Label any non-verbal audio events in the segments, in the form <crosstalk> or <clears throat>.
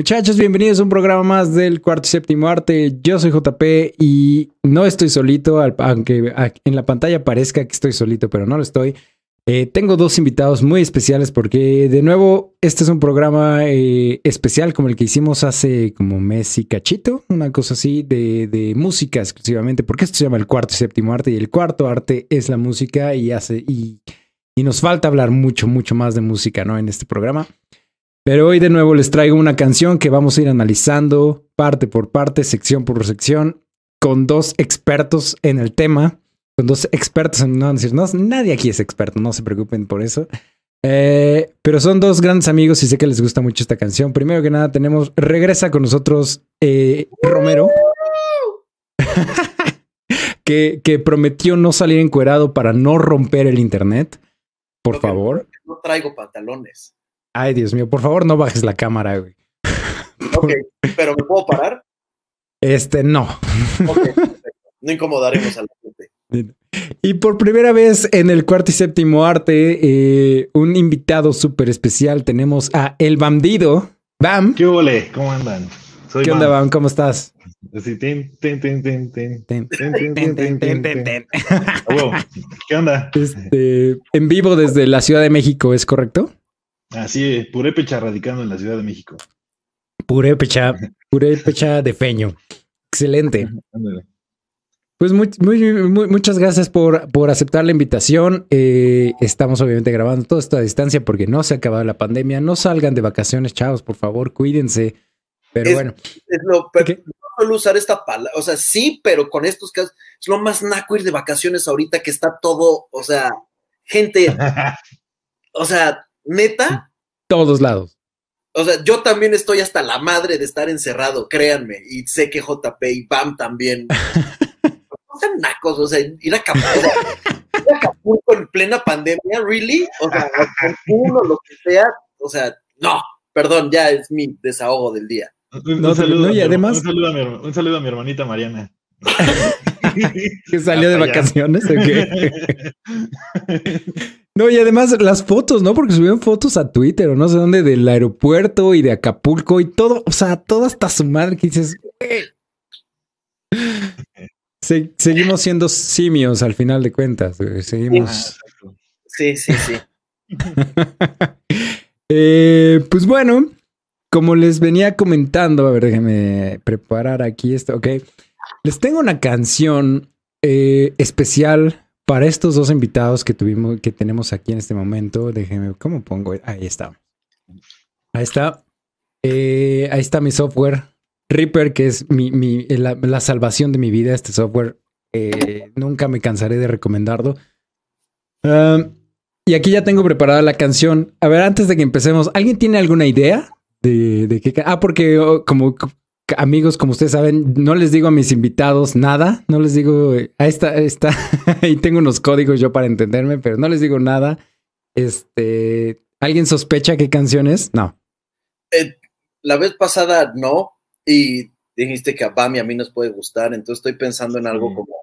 Muchachos, bienvenidos a un programa más del cuarto y séptimo arte. Yo soy JP y no estoy solito, aunque en la pantalla parezca que estoy solito, pero no lo estoy. Eh, tengo dos invitados muy especiales porque, de nuevo, este es un programa eh, especial como el que hicimos hace como mes y cachito, una cosa así de, música exclusivamente, porque esto se llama el cuarto y séptimo arte y el cuarto arte es la música y hace y, y nos falta hablar mucho, mucho más de música, ¿no? En este programa. Pero hoy de nuevo les traigo una canción que vamos a ir analizando parte por parte, sección por sección, con dos expertos en el tema, con dos expertos en no decir, no, nadie aquí es experto, no se preocupen por eso. Eh, pero son dos grandes amigos y sé que les gusta mucho esta canción. Primero que nada tenemos, regresa con nosotros eh, Romero, <laughs> que, que prometió no salir encuerado para no romper el internet. Por favor. No traigo pantalones. Ay, Dios mío, por favor, no bajes la cámara, güey. <laughs> Ok, pero ¿me puedo parar? Este, no. Ok, no incomodaremos a la gente. <laughs> Y por primera vez en el cuarto y séptimo arte, eh, un invitado súper especial. Tenemos a El Bandido. Bam. ¿Qué ole? ¿Cómo andan? ¿Qué onda, Bam? ¿Cómo estás? ¿Qué onda? Este, en vivo desde la Ciudad de México, ¿es correcto? Así, purépecha radicando en la Ciudad de México. Purépecha, purépecha de feño. Excelente. <laughs> Pues muy, muchas gracias por, por, aceptar la invitación. Eh, estamos obviamente grabando todo esto a distancia porque no se ha acabado la pandemia. No salgan de vacaciones, chavos, por favor, cuídense. Pero bueno. Es lo, pero no suelo usar esta palabra. O sea, sí, pero con estos casos es lo más naco ir de vacaciones ahorita que está todo, o sea, gente, <laughs> o sea, neta. Todos lados. O sea, yo también estoy hasta la madre de estar encerrado, créanme, y sé que JP y BAM también. <laughs> no sean nacos, o sea, ir a Acapulco, ir a Acapulco en plena pandemia, ¿really? O sea, uno, lo que sea, o sea, no, perdón, ya es mi desahogo del día. Un, saludo, y además... un, saludo a mi, un saludo a mi hermanita Mariana. <laughs> que salió de vacaciones o qué? <laughs> No, y además las fotos, ¿no? Porque subieron fotos a Twitter o no sé dónde del aeropuerto y de Acapulco y todo, o sea, todo hasta su madre que dices, seguimos siendo simios al final de cuentas, seguimos. Sí, sí, sí. <laughs> Eh, pues bueno, como les venía comentando, a ver, déjenme preparar aquí esto, ok. Les tengo una canción eh, especial para estos dos invitados que tuvimos, que tenemos aquí en este momento, déjenme, ¿cómo pongo? Ahí está. Ahí está. Eh, ahí está mi software. Reaper, que es mi, la, salvación de mi vida, este software. Eh, nunca me cansaré de recomendarlo. y aquí ya tengo preparada la canción. A ver, antes de que empecemos, ¿alguien tiene alguna idea de, de qué? Ah, porque oh, como amigos, como ustedes saben, no les digo a mis invitados nada, no les digo, ahí está, ahí está, <laughs> ahí tengo unos códigos yo para entenderme, pero no les digo nada. Este, ¿alguien sospecha qué canción es? No. Eh, la vez pasada no, y dijiste que a Bami a mí nos puede gustar, entonces estoy pensando en algo como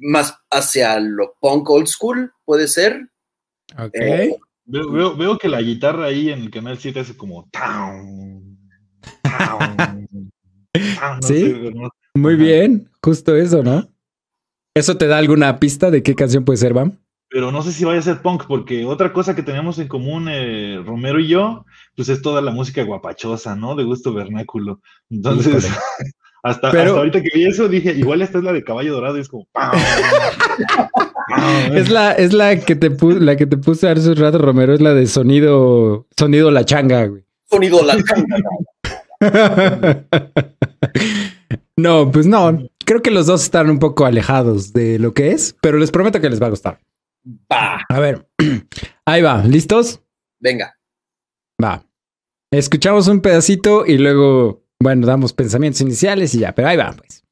más hacia lo punk old school, puede ser. Ok. Eh, veo, que la guitarra ahí en el canal 7 hace como <laughs> sí, muy bien, justo eso, ¿no? ¿Eso te da alguna pista de qué canción puede ser, Bam? Pero no sé si vaya a ser punk, porque otra cosa que tenemos en común, eh, Romero y yo, pues es toda la música guapachosa, ¿no? De gusto vernáculo. Entonces, <laughs> hasta, ahorita que vi eso, dije, igual esta es la de Caballo Dorado y es como... <laughs> es la, es la que te la que te puse hace un rato, Romero, es la de sonido, sonido la changa, güey. Sonido la changa. <laughs> no, pues no. Creo que los dos están un poco alejados de lo que es, pero les prometo que les va a gustar. Va. A ver, <clears throat> ahí va. ¿Listos? Venga. Va. Escuchamos un pedacito y luego, bueno, damos pensamientos iniciales y ya, pero ahí va, pues.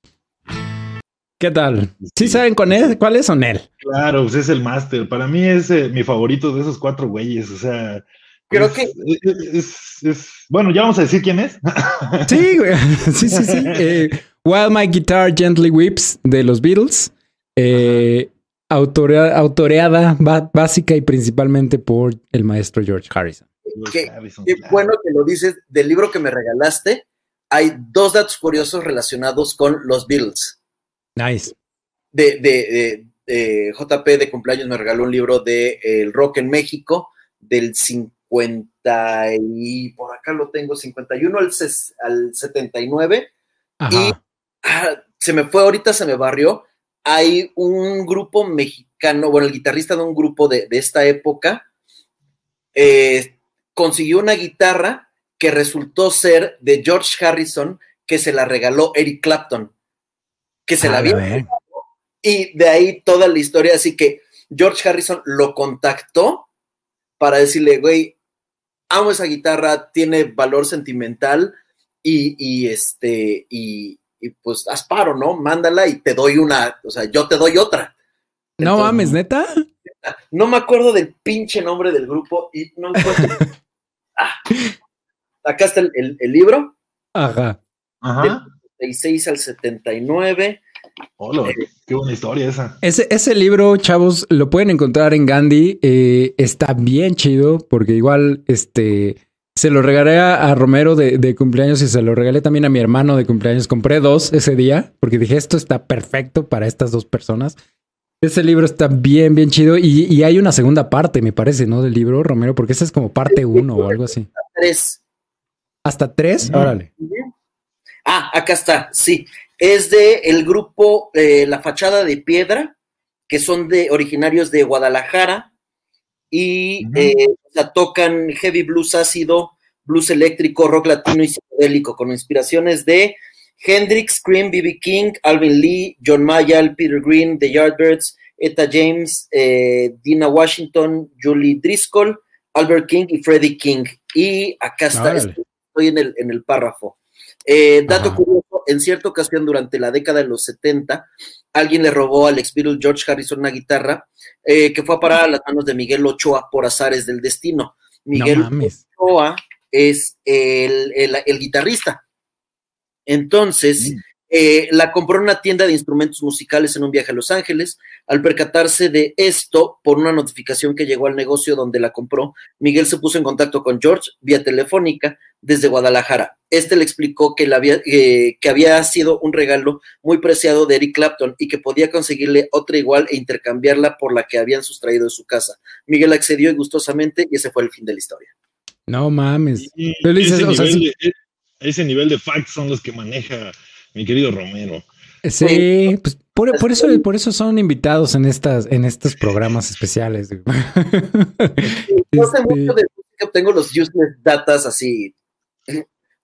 ¿Qué tal? ¿Sí saben con él? ¿Cuál es son él? Claro, pues es el máster. Para mí es eh, mi favorito de esos cuatro güeyes. O sea, Creo que. Bueno, ya vamos a decir quién es. sí, <laughs> sí, sí, sí. <laughs> Eh, While My Guitar Gently Weeps de los Beatles. Eh, autoreada básica y principalmente por el maestro George Harrison. qué, bueno que lo dices. Del libro que me regalaste, hay dos datos curiosos relacionados con los Beatles. Nice. De, de, de, JP de cumpleaños me regaló un libro de El Rock en México del 50 y por acá lo tengo, 51 al, al 79. Y ah, se me fue, ahorita se me barrió. Hay un grupo mexicano, bueno, el guitarrista de un grupo de, esta época, eh, consiguió una guitarra que resultó ser de George Harrison, que se la regaló Eric Clapton, que se la había y de ahí toda la historia, así que George Harrison lo contactó para decirle, güey, amo esa guitarra, tiene valor sentimental y, este, y, pues asparo, ¿no? Mándala y te doy una, o sea, yo te doy otra. no mames, neta. No me acuerdo del pinche nombre del grupo y no encuentro. <laughs> ah, acá está el, libro. Ajá. Ajá. Del 66 al 79. Hola, qué buena historia esa. Ese, ese libro, chavos, lo pueden encontrar en Gandhi. Eh, está bien chido porque igual este se lo regalé a, Romero de, cumpleaños y se lo regalé también a mi hermano de cumpleaños. Compré dos ese día porque dije esto está perfecto para estas dos personas. Ese libro está bien, bien chido y, hay una segunda parte, me parece, ¿no? Del libro, Romero, porque esa es como parte uno o algo así. Tres. ¿Hasta tres? Órale. Ah, acá está, sí es de el grupo eh, La Fachada de Piedra, que son de originarios de Guadalajara y eh, tocan heavy blues ácido, blues eléctrico, rock latino y psicodélico, con inspiraciones de Hendrix, Cream, B.B. King, Alvin Lee, John Mayall, Peter Green, The Yardbirds, Etta James, eh, Dina Washington, Julie Driscoll, Albert King y Freddie King. Y acá está, estoy en el, en el párrafo. Dato curioso en cierta ocasión durante la década de los 70, alguien le robó al ex Beatle George Harrison una guitarra eh, que fue a parar a las manos de Miguel Ochoa por azares del destino. Miguel Ochoa es el, guitarrista. Entonces, mm. Eh, la compró en una tienda de instrumentos musicales en un viaje a Los Ángeles. Al percatarse de esto, por una notificación que llegó al negocio donde la compró, Miguel se puso en contacto con George vía telefónica desde Guadalajara. Este le explicó que, había, eh, que había sido un regalo muy preciado de Eric Clapton y que podía conseguirle otra igual e intercambiarla por la que habían sustraído de su casa. Miguel accedió y gustosamente y ese fue el fin de la historia. No mames. ese nivel de facts son los que maneja mi querido Romero. Sí, pues por, eso, por eso son invitados en estas, en estos programas especiales. No <laughs> sé este mucho de música, tengo los useless datas así.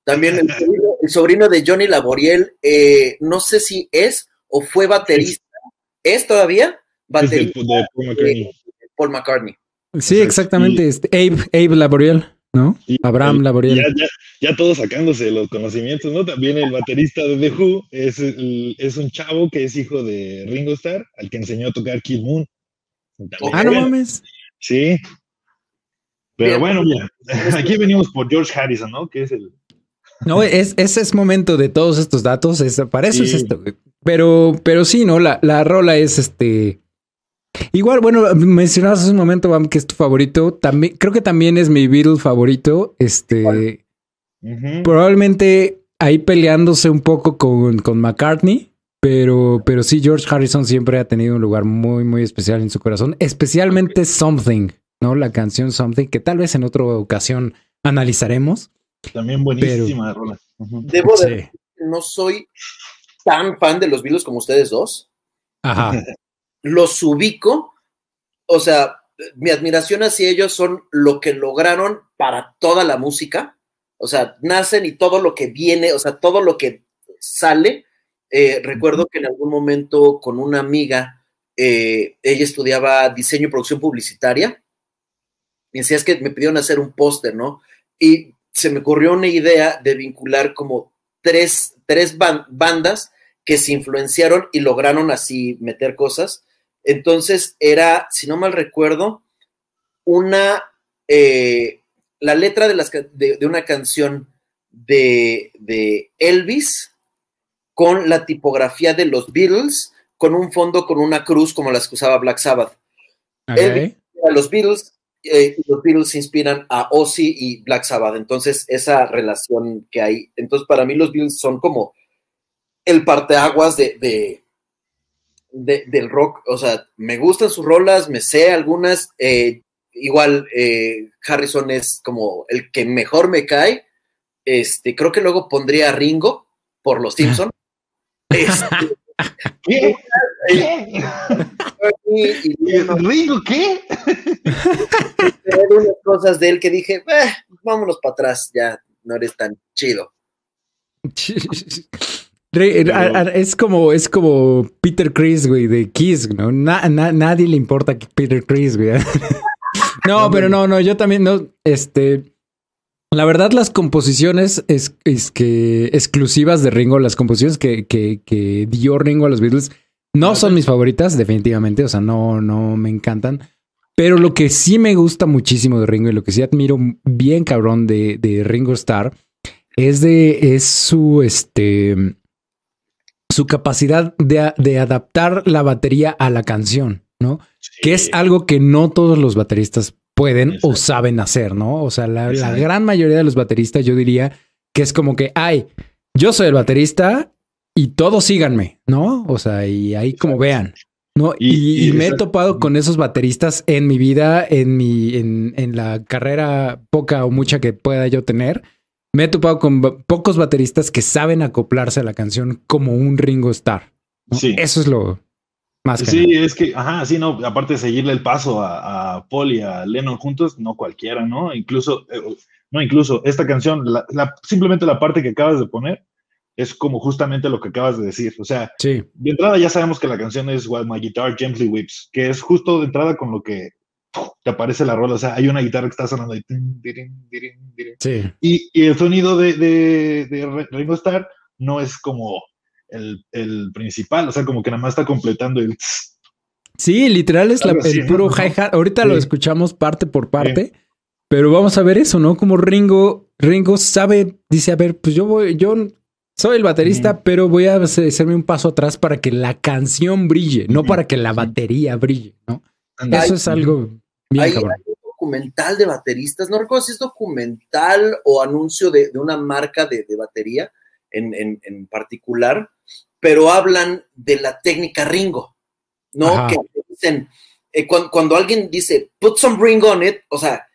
También el sobrino, de Johnny Laboriel, eh, no sé si es o fue baterista. ¿Es todavía? Baterista de Paul McCartney. Sí, exactamente. Este, Abe, Abe Laboriel. ¿No? Abraham Laboriel. Ya, todos sacándose los conocimientos, ¿no? También el baterista de The Who es, es un chavo que es hijo de Ringo Starr, al que enseñó a tocar Kid Moon. ah, no mames. Sí. Pero bueno, ya. Aquí venimos por George Harrison, ¿no? Que es el. No, es, ese es momento de todos estos datos. Es, para eso es esto. Pero, pero sí, ¿no? La, la rola es este Igual, bueno, mencionabas hace un momento, Bam, que es tu favorito. También, creo que también es mi Beatle favorito. Este. Probablemente ahí peleándose un poco con, con McCartney. Pero, pero sí, George Harrison siempre ha tenido un lugar muy, muy especial en su corazón. Especialmente Something, ¿no? La canción Something, que tal vez en otra ocasión analizaremos. También buenísima rola. Debo de no soy tan fan de los Beatles como ustedes dos. Ajá. <laughs> los ubico, o sea, mi admiración hacia ellos son lo que lograron para toda la música, o sea, nacen y todo lo que viene, o sea, todo lo que sale. Eh, recuerdo que en algún momento con una amiga, eh, ella estudiaba diseño y producción publicitaria, y decía, es que me pidieron hacer un póster, ¿no? Y se me ocurrió una idea de vincular como tres, tres bandas que se influenciaron y lograron así meter cosas. Entonces era, si no mal recuerdo, una, eh, la letra de, las, de, una canción de, Elvis con la tipografía de los Beatles, con un fondo con una cruz como las que usaba Black Sabbath. Elvis era los Beatles, eh, los Beatles inspiran a Ozzy y Black Sabbath. Entonces, esa relación que hay. Entonces, para mí, los Beatles son como el parteaguas de, de, del rock. O sea, me gustan sus rolas, me sé algunas. Eh, igual, eh, Harrison es como el que mejor me cae. Este, creo que luego pondría a Ringo por los Simpsons. <laughs> Este, ¿Qué? ¿Ringo qué? unas cosas de él que dije, eh, vámonos para atrás, ya no eres tan chido. <laughs> Es como, es como Peter Chris, güey, de Kiss, ¿no? nadie le importa Peter Chris, güey. <laughs> no, pero no, no, yo también, no, este, la verdad, las composiciones es, es que exclusivas de Ringo, las composiciones que, que, que dio Ringo a los Beatles, no son mis favoritas, definitivamente, o sea, no, no me encantan. Pero lo que sí me gusta muchísimo de Ringo y lo que sí admiro bien cabrón de, de Ringo Starr es de es su este su capacidad de, adaptar la batería a la canción, ¿no? Que es algo que no todos los bateristas pueden o saben hacer, ¿no? O sea, la, gran mayoría de los bateristas yo diría que es como que, ay, yo soy el baterista y todos síganme, ¿no? O sea, y ahí como vean. ¿no? Y, me he topado con esos bateristas en mi vida, en mi, en, en la carrera poca o mucha que pueda yo tener me he topado con pocos bateristas que saben acoplarse a la canción como un Ringo Starr. Sí. Eso es lo más Sí, es que, ajá, sí, no, aparte de seguirle el paso a, Paul y a Lennon juntos, no cualquiera, ¿no? Incluso, eh, no, incluso esta canción, simplemente la parte que acabas de poner, es como justamente lo que acabas de decir. O sea, sí. de entrada ya sabemos que la canción es While My Guitar Gently Whips, que es justo de entrada con lo que te aparece la rola. O sea, hay una guitarra que está sonando ahí. Sí. Y, el sonido de, de, Ringo Starr no es como el, principal, o sea, como que nada más está completando el. Sí, literal es el puro hi-hat. Ahorita lo escuchamos parte por parte, pero vamos a ver eso, ¿no? Como Ringo, Ringo sabe, dice, a ver, pues yo voy, yo soy el baterista, pero voy a hacerme un paso atrás para que la canción brille, no para que la batería brille, ¿no? Eso es algo hay, un documental de bateristas, no recuerdo si es documental o anuncio de, una marca de, batería en, particular, pero hablan de la técnica Ringo, ¿no? Que dicen, eh, cuando, alguien dice, put some Ringo on it, o sea,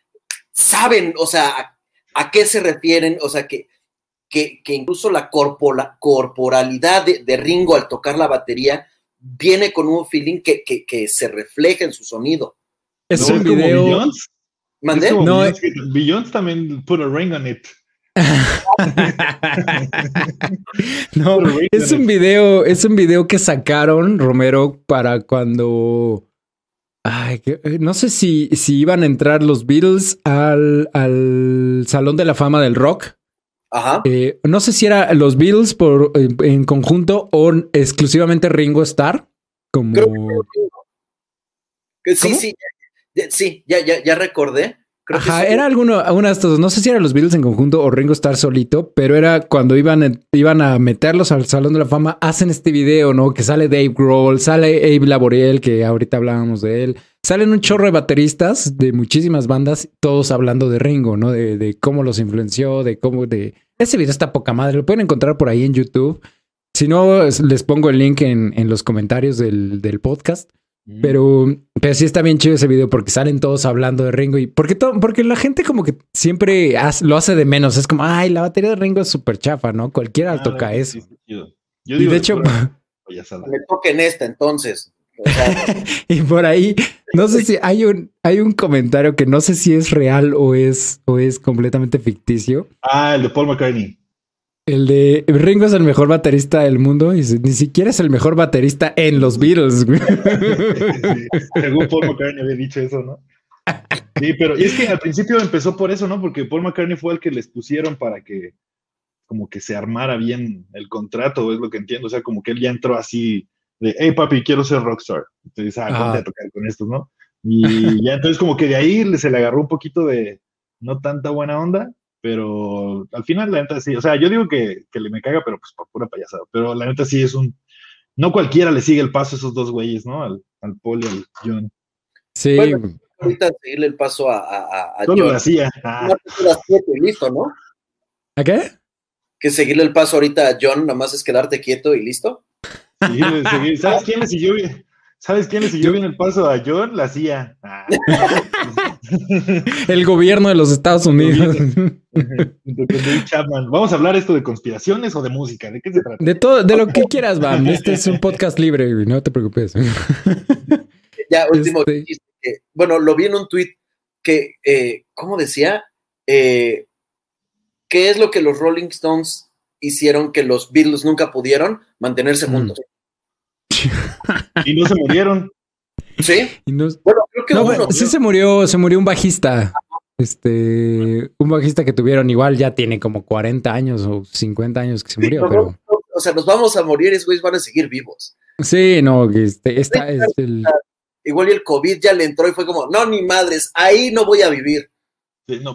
saben, o sea, a, qué se refieren, o sea, que, que, incluso la, corporalidad de, Ringo al tocar la batería viene con un feeling que, que se refleja en su sonido. Es un video. ¿Mandé? No, es que Billions también put a ring on it. <laughs> no, es un video, es un video que sacaron Romero para cuando Ay, eh, no sé si, si iban a entrar los Beatles al, al Salón de la Fama del Rock. Ajá. Eh, no sé si era los Beatles por, en, conjunto o exclusivamente Ringo Starr. Como... que sí, sí, Sí, ya, ya, ya recordé. Ajá, era alguno, una de estos, no sé si eran los Beatles en conjunto o Ringo Starr solito, pero era cuando iban, iban a meterlos al Salón de la Fama, hacen este video, ¿no? Que sale Dave Grohl, sale Abe Laboriel, que ahorita hablábamos de él, salen un chorro de bateristas de muchísimas bandas, todos hablando de Ringo, ¿no? De, de cómo los influenció, de cómo, de... Ese video está poca madre, lo pueden encontrar por ahí en YouTube. Si no, les pongo el link en, en los comentarios del, del podcast. Mm. Pero, pero sí está bien chido ese video porque salen todos hablando de Ringo y porque todo, porque la gente como que siempre lo hace de menos. Es como, ay, la batería de Ringo es súper chafa, ¿no? Cualquiera ah, toca eso. y de hecho, me <laughs> toquen esta entonces. <laughs> y por ahí, no sé si hay un, hay un comentario que no sé si es real o es, o es completamente ficticio. Ah, el de Paul McCartney. El de Ringo es el mejor baterista del mundo y ni siquiera es el mejor baterista en los Beatles. según Paul McCartney había dicho eso, ¿no? Sí, pero es que al principio empezó por eso, ¿no? Porque Paul McCartney fue el que les pusieron para que como que se armara bien el contrato, es lo que entiendo. O sea, como que él ya entró así de, hey papi, quiero ser rockstar. Entonces, ah, a tocar con estos, ¿no? Y ya entonces como que de ahí se le agarró un poquito de no tanta buena onda pero al final la neta sí, o sea, yo digo que, que le me caga, pero pues por pura payasada, pero la neta sí es un, no cualquiera le sigue el paso a esos dos güeyes, ¿no? Al, al Paul y al John. Sí. ahorita seguirle el paso a, a, a Solo lo hacía. Ah. listo, ¿no? ¿A qué? Que seguirle el paso ahorita a John, nada más es quedarte quieto y listo. <laughs> ¿Sabes quién le siguió bien? ¿Sabes quién le siguió bien el paso a John? La CIA. Ah. <laughs> el gobierno de los Estados Unidos. <laughs> Vamos a hablar esto de conspiraciones o de música. ¿De qué se trata? De todo, de lo que quieras, Bam. Este es un podcast libre, no te preocupes. ya, <laughs> último. Este... bueno, lo vi en un tweet que, eh, ¿cómo decía? Eh, ¿Qué es lo que los Rolling Stones hicieron que los Beatles nunca pudieron mantenerse mm. juntos? <laughs> y no se murieron. Sí. Bueno, creo que uno, sí se murió, se murió un bajista. Este, un bajista que tuvieron igual ya tiene como 40 años o 50 años que se murió, pero, o sea, nos vamos a morir, esos güeyes van a seguir vivos. Sí, no, este, esta es el... Igual y el COVID ya le entró y fue como, no, ni madres, ahí no voy a vivir.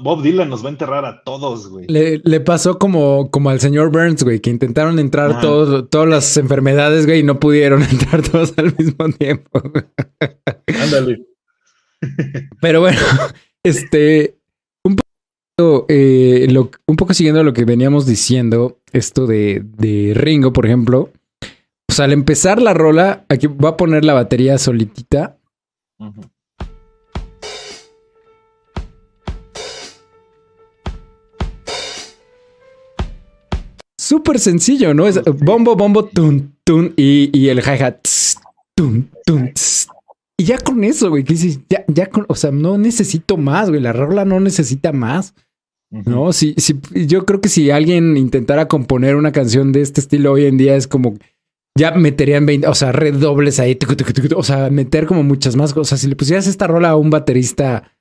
Bob Dylan nos va a enterrar a todos, güey. Le, pasó como, como al señor Burns, güey, que intentaron entrar todos, todas las enfermedades, güey, y no pudieron <laughs> entrar todos al mismo tiempo. Ándale. Pero bueno, este, un poco, eh, un poco siguiendo lo que veníamos diciendo, esto de, de Ringo, por ejemplo. Pues al empezar la rola, aquí voy a poner la batería solitita. súper sencillo, ¿no? Es bombo, bombo, tun, tun, y, el hi-hat, tun, tun, y ya con eso, güey, que dices, ya, ya con, o sea, no necesito más, güey, la rola no necesita más. No, si, si, yo creo que si alguien intentara componer una canción de este estilo hoy en día es como ya meterían 20, o sea, redobles ahí, o sea, meter como muchas más cosas. Si le pusieras esta rola a un baterista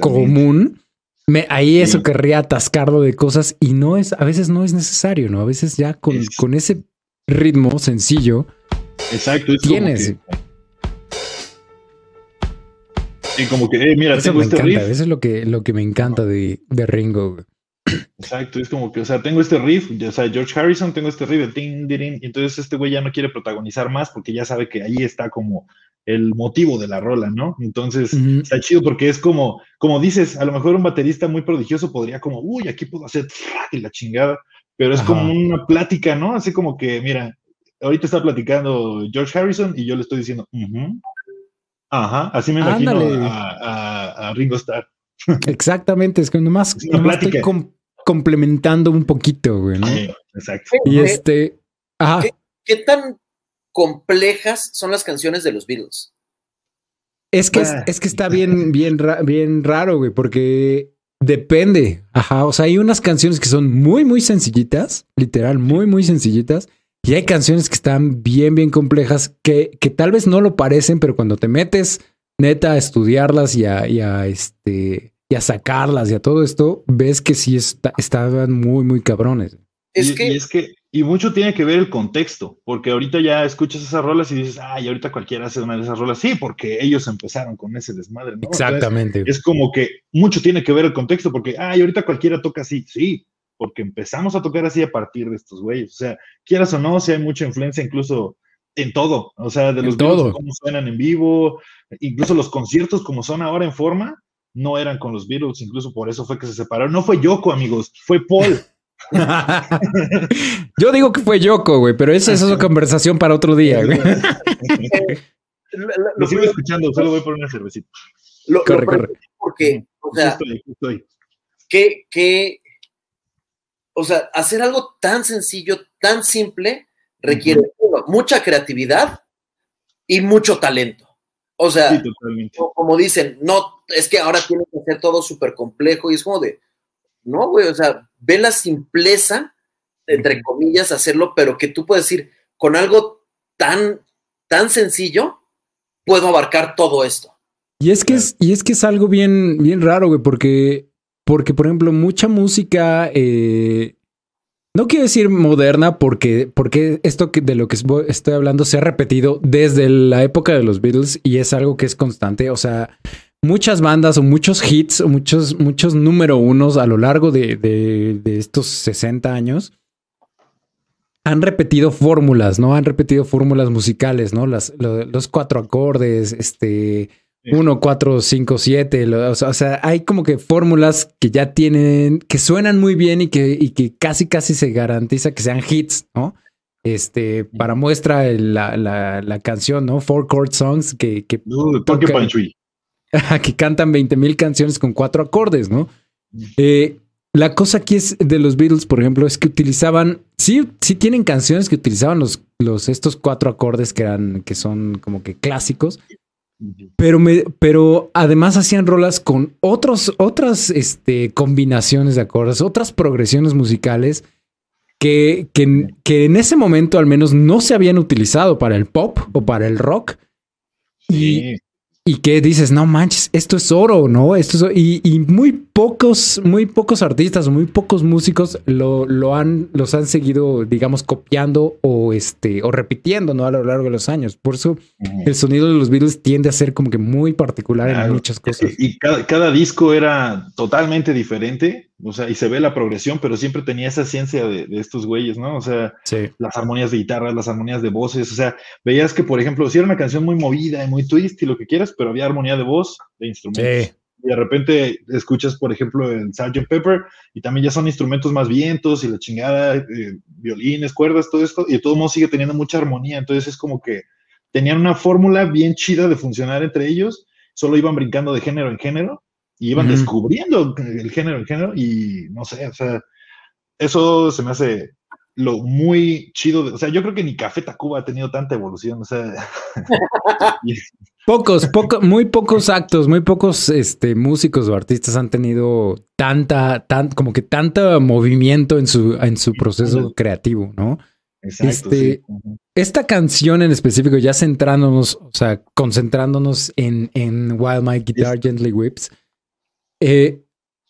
común, me, ahí eso querría atascarlo de cosas y no es, a veces no es necesario, ¿no? A veces ya con, con ese ritmo sencillo. Exacto, tienes. Y como que, eh, mira, tengo este riff. Eso es lo que, lo que me encanta de, de Ringo. Exacto, es como que, o sea, tengo este riff, o sea, George Harrison, tengo este riff de ting, y entonces este güey ya no quiere protagonizar más porque ya sabe que ahí está como el motivo de la rola, ¿no? Entonces, está chido porque es como, como dices, a lo mejor un baterista muy prodigioso podría como, uy, aquí puedo hacer y la chingada, pero es como una plática, ¿no? Así como que, mira, ahorita está platicando George Harrison y yo le estoy diciendo, ajá, así me imagino a, Ringo Starr. Exactamente, es que nomás, estoy complementando un poquito, güey, ¿no? exacto. Y este, ajá. ¿Qué tan complejas son las canciones de los Beatles. Es que, ah. es, que está bien, bien, bien raro, güey, porque depende. Ajá. O sea, hay unas canciones que son muy, muy sencillitas, literal, muy, muy sencillitas. Y hay canciones que están bien, bien complejas, que, que tal vez no lo parecen, pero cuando te metes neta a estudiarlas y a, y a este y a sacarlas y a todo esto, ves que sí está, estaban muy, muy cabrones. Es que, es que y mucho tiene que ver el contexto, porque ahorita ya escuchas esas rolas y dices, ay, ahorita cualquiera hace una de esas rolas. Sí, porque ellos empezaron con ese desmadre. ¿no? Exactamente. es como que mucho tiene que ver el contexto, porque, ay, ahorita cualquiera toca así. Sí, porque empezamos a tocar así a partir de estos güeyes. O sea, quieras o no, si hay mucha influencia incluso en todo. O sea, de los Beatles, cómo suenan en vivo, incluso los conciertos como son ahora en forma, no eran con los Beatles, incluso por eso fue que se separaron. No fue Yoko, amigos, fue Paul. <laughs> <laughs> Yo digo que fue Yoko, güey, pero esa es otra conversación para otro día, güey. <laughs> Lo sigo escuchando, solo voy por una cervecita. Lo, corre, corre. Porque, o sea, estoy, Que, o sea, hacer algo tan sencillo, tan simple, requiere mucha creatividad y mucho talento. O sea, como dicen, no, es que ahora tiene que hacer todo súper complejo y es como de, no, güey, o sea, ve la simpleza, entre comillas, hacerlo, pero que tú puedes decir, con algo tan, tan sencillo, puedo abarcar todo esto. Y es que es, y es que es algo bien, bien raro, güey, porque, porque, por ejemplo, mucha música, eh, no quiero decir moderna, porque, porque esto de lo que estoy hablando se ha repetido desde la época de los Beatles y es algo que es constante. O sea, muchas bandas o muchos hits o muchos, muchos número unos a lo largo de, de, estos 60 años han repetido fórmulas, ¿no? Han repetido fórmulas musicales, ¿no? Las, los cuatro acordes, este, 1, 4, 5, 7. O sea, hay como que fórmulas que ya tienen, que suenan muy bien y que, y que casi, casi se garantiza que sean hits, ¿no? Este, para muestra la, la, la canción, ¿no? Four Chord Songs que, que, <laughs> que cantan 20 mil canciones con cuatro acordes, ¿no? Eh, la cosa aquí es de los Beatles, por ejemplo, es que utilizaban, sí, sí tienen canciones que utilizaban los, los estos cuatro acordes que eran, que son como que clásicos, pero me, pero además hacían rolas con otros, otras este, combinaciones de acordes, otras progresiones musicales que, que, que, en ese momento al menos no se habían utilizado para el pop o para el rock. Y, y que dices, no manches, esto es oro, ¿no? Esto es y, y, muy pocos, muy pocos artistas o muy pocos músicos lo, lo, han, los han seguido, digamos, copiando o este, o repitiendo, ¿no? A lo largo de los años. Por eso el sonido de los Beatles tiende a ser como que muy particular en muchas cosas. Y cada, cada disco era totalmente diferente o sea, y se ve la progresión, pero siempre tenía esa ciencia de, estos güeyes, ¿no? O sea, las armonías de guitarras, las armonías de voces, o sea, veías que, por ejemplo, si era una canción muy movida y muy twist y lo que quieras, pero había armonía de voz, de instrumentos. Y de repente escuchas, por ejemplo, el Sgt. Pepper, y también ya son instrumentos más vientos y la chingada, eh, violines, cuerdas, todo esto, y de todo modo sigue teniendo mucha armonía. Entonces es como que tenían una fórmula bien chida de funcionar entre ellos, solo iban brincando de género en género y iban descubriendo el género, el género, y no sé, o sea, eso se me hace lo muy chido. o sea, yo creo que ni Café Tacuba ha tenido tanta evolución, o sea. <laughs> <laughs> pocos, pocos, muy pocos actos, muy pocos este, músicos o artistas han tenido tanta, tan, como que tanto movimiento en su, en su proceso creativo, ¿no? Exacto, este, Esta canción en específico, ya centrándonos, o sea, concentrándonos en, en While My Guitar Gently Whips, eh,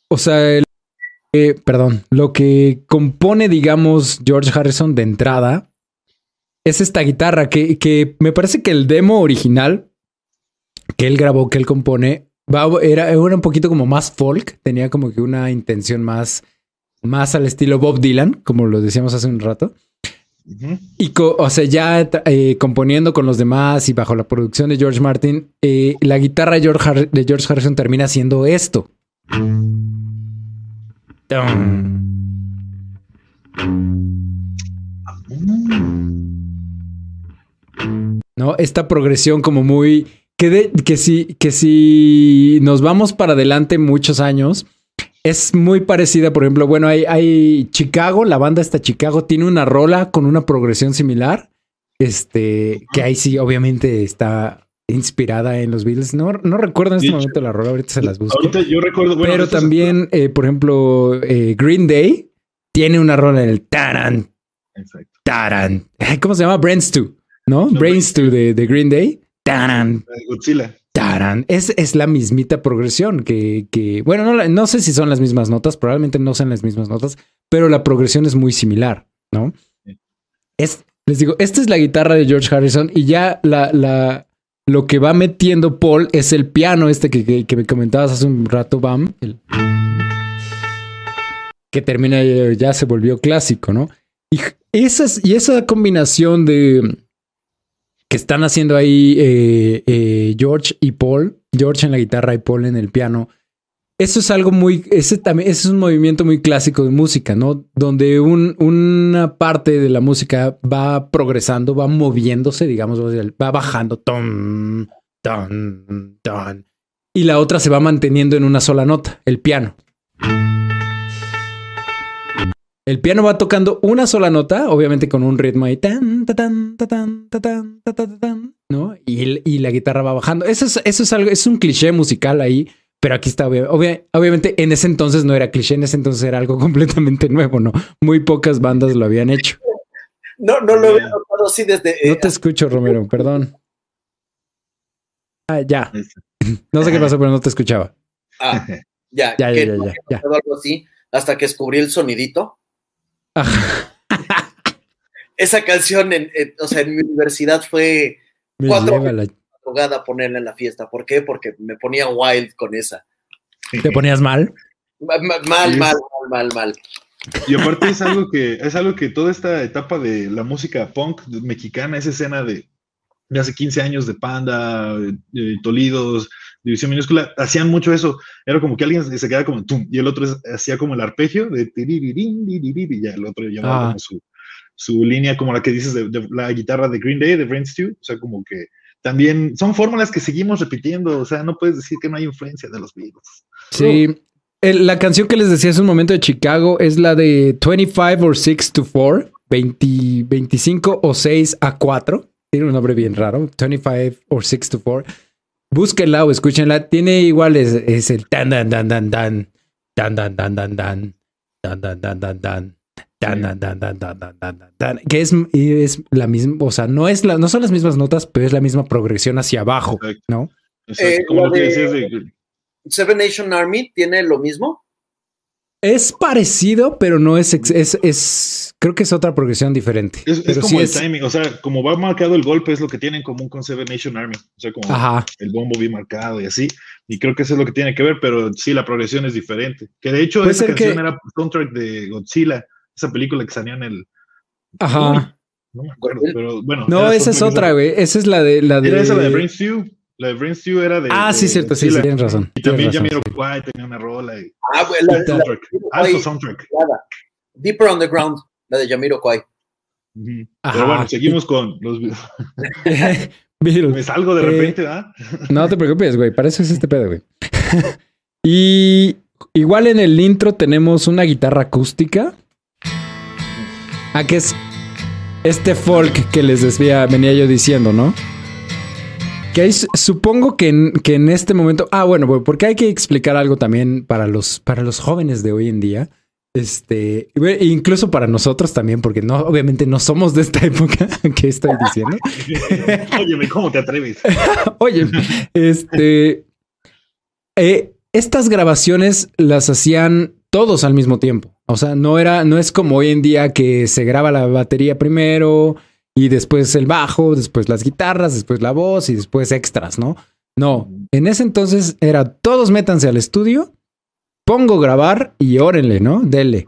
o sea, eh, perdón, lo que compone, digamos, George Harrison de entrada es esta guitarra que, que me parece que el demo original que él grabó, que él compone, era, era un poquito como más folk, tenía como que una intención más, más al estilo Bob Dylan, como lo decíamos hace un rato. Y, o sea, ya eh, componiendo con los demás y bajo la producción de George Martin, la guitarra de George, de George Harrison termina siendo esto. ¿No? Esta progresión como muy... Que, que, si, que si nos vamos para adelante muchos años, es muy parecida, por ejemplo, bueno, hay, hay Chicago, la banda esta Chicago tiene una rola con una progresión similar, este, que ahí sí obviamente está inspirada en los Beatles. No, no recuerdo en este momento la rola, ahorita se las busco. Ahorita yo recuerdo. pero también, eh, por ejemplo, eh, Green Day tiene una rola en el Taran. Exacto. Taran. ¿Cómo se llama? Brains 2, ¿no? Brains 2 de, de, Green Day. Taran. Godzilla. Taran. Es, es la mismita progresión que, que bueno, no, no sé si son las mismas notas, probablemente no sean las mismas notas, pero la progresión es muy similar, ¿no? Es, les digo, esta es la guitarra de George Harrison y ya la, la, lo que va metiendo Paul es el piano este que, me comentabas hace un rato, Bam. que termina, ya se volvió clásico, ¿no? Y, esas, y esa combinación de que están haciendo ahí eh, eh, George y Paul, George en la guitarra y Paul en el piano, eso es algo muy, ese también, ese es un movimiento muy clásico de música, ¿no? Donde una parte de la música va progresando, va moviéndose, digamos, va bajando, ton, ton, ton, y la otra se va manteniendo en una sola nota, el piano. El piano va tocando una sola nota, obviamente con un ritmo ahí, tan, tan, tan, tan, tan, ¿no? Y, y la guitarra va bajando. Eso es, eso es algo, es un cliché musical ahí pero aquí está, obviamente en ese entonces no era cliché, en ese entonces era algo <laughs> completamente nuevo, ¿no? Muy pocas bandas lo habían hecho. No, no lo he notado así desde... No te escucho, Romero, perdón. Ah, ya. No sé qué pasó, pero no te escuchaba. Ah, ya, ya, ya, ya, ya, Algo así, hasta que descubrí el sonidito. Esa canción, en, o sea, en mi universidad fue cuatro, a ponerla en la fiesta. ¿Por qué? Porque me ponía wild con esa. ¿Te ponías mal? Mal, mal, mal, mal, mal, Y aparte es algo que, es algo que toda esta etapa de la música punk mexicana, esa escena de, de hace 15 años de Panda, de Tolidos, división minúscula, hacían mucho eso. Era como que alguien se quedaba como tum, y el otro hacía como el arpegio de y ya el otro llevaba ah. su, su, línea, como la que dices de, la guitarra de Green Day, de Brain Stew. O sea, como que también son fórmulas que seguimos repitiendo. O sea, no puedes decir que no hay influencia de los Beatles. Sí. la canción que les decía hace un momento de Chicago es la de 25 or 6 to 4, 20, 25 o 6 a 4. Tiene un nombre bien raro, 25 or 6 to 4 Búsquenla o escúchenla. Tiene igual, es, el tan, dan, dan, dan, dan, dan, dan, dan, dan, dan, dan, dan, dan, dan, dan. Dan, dan, dan, dan, dan, dan, dan, que es, es la misma, o sea, no es la, no son las mismas notas, pero es la misma progresión hacia abajo, ¿no? Eh, como lo que decías de... Seven Nation Army tiene lo mismo. Es parecido, pero no es, es, es, creo que es otra progresión diferente. Es, como el timing, o sea, como va marcado el golpe, es lo que tiene en común con Seven Nation Army, o sea, como el bombo bien marcado y así, y creo que eso es lo que tiene que ver, pero sí, la progresión es diferente. Que de hecho, esa canción era soundtrack de Godzilla, esa película que salió en el... Ajá. no me acuerdo, pero bueno. No, esa es otra, güey, esa es la de... La de... Era esa la de Brain Stew. La de Brain Stew era de. Ah, sí, cierto, sí, sí, tienes razón. Y también Yamiro Kwai tenía una rola. Y... Ah, bueno, la, soundtrack. Alto soundtrack. Deeper Underground, la de Yamiro Kwai. Pero bueno, seguimos con los Beatles. <laughs> Me salgo de repente, ¿ah? no te preocupes, güey. Para eso es este pedo, güey. <laughs> y igual en el intro tenemos una guitarra acústica. Ah, que es este folk que les decía, venía yo diciendo, ¿no? Que supongo que en, que en este momento. Ah, bueno, porque hay que explicar algo también para los, para los jóvenes de hoy en día. Este, incluso para nosotros también, porque no, obviamente no somos de esta <laughs> época que estoy diciendo. <laughs> Óyeme, ¿cómo te atreves? <laughs> Oye, este, eh, estas grabaciones las hacían todos al mismo tiempo. O sea, no era, no es como hoy en día que se graba la batería primero, y después el bajo, después las guitarras, después la voz y después extras, ¿no? No, en ese entonces era todos métanse al estudio, pongo grabar y órenle, ¿no? Dele.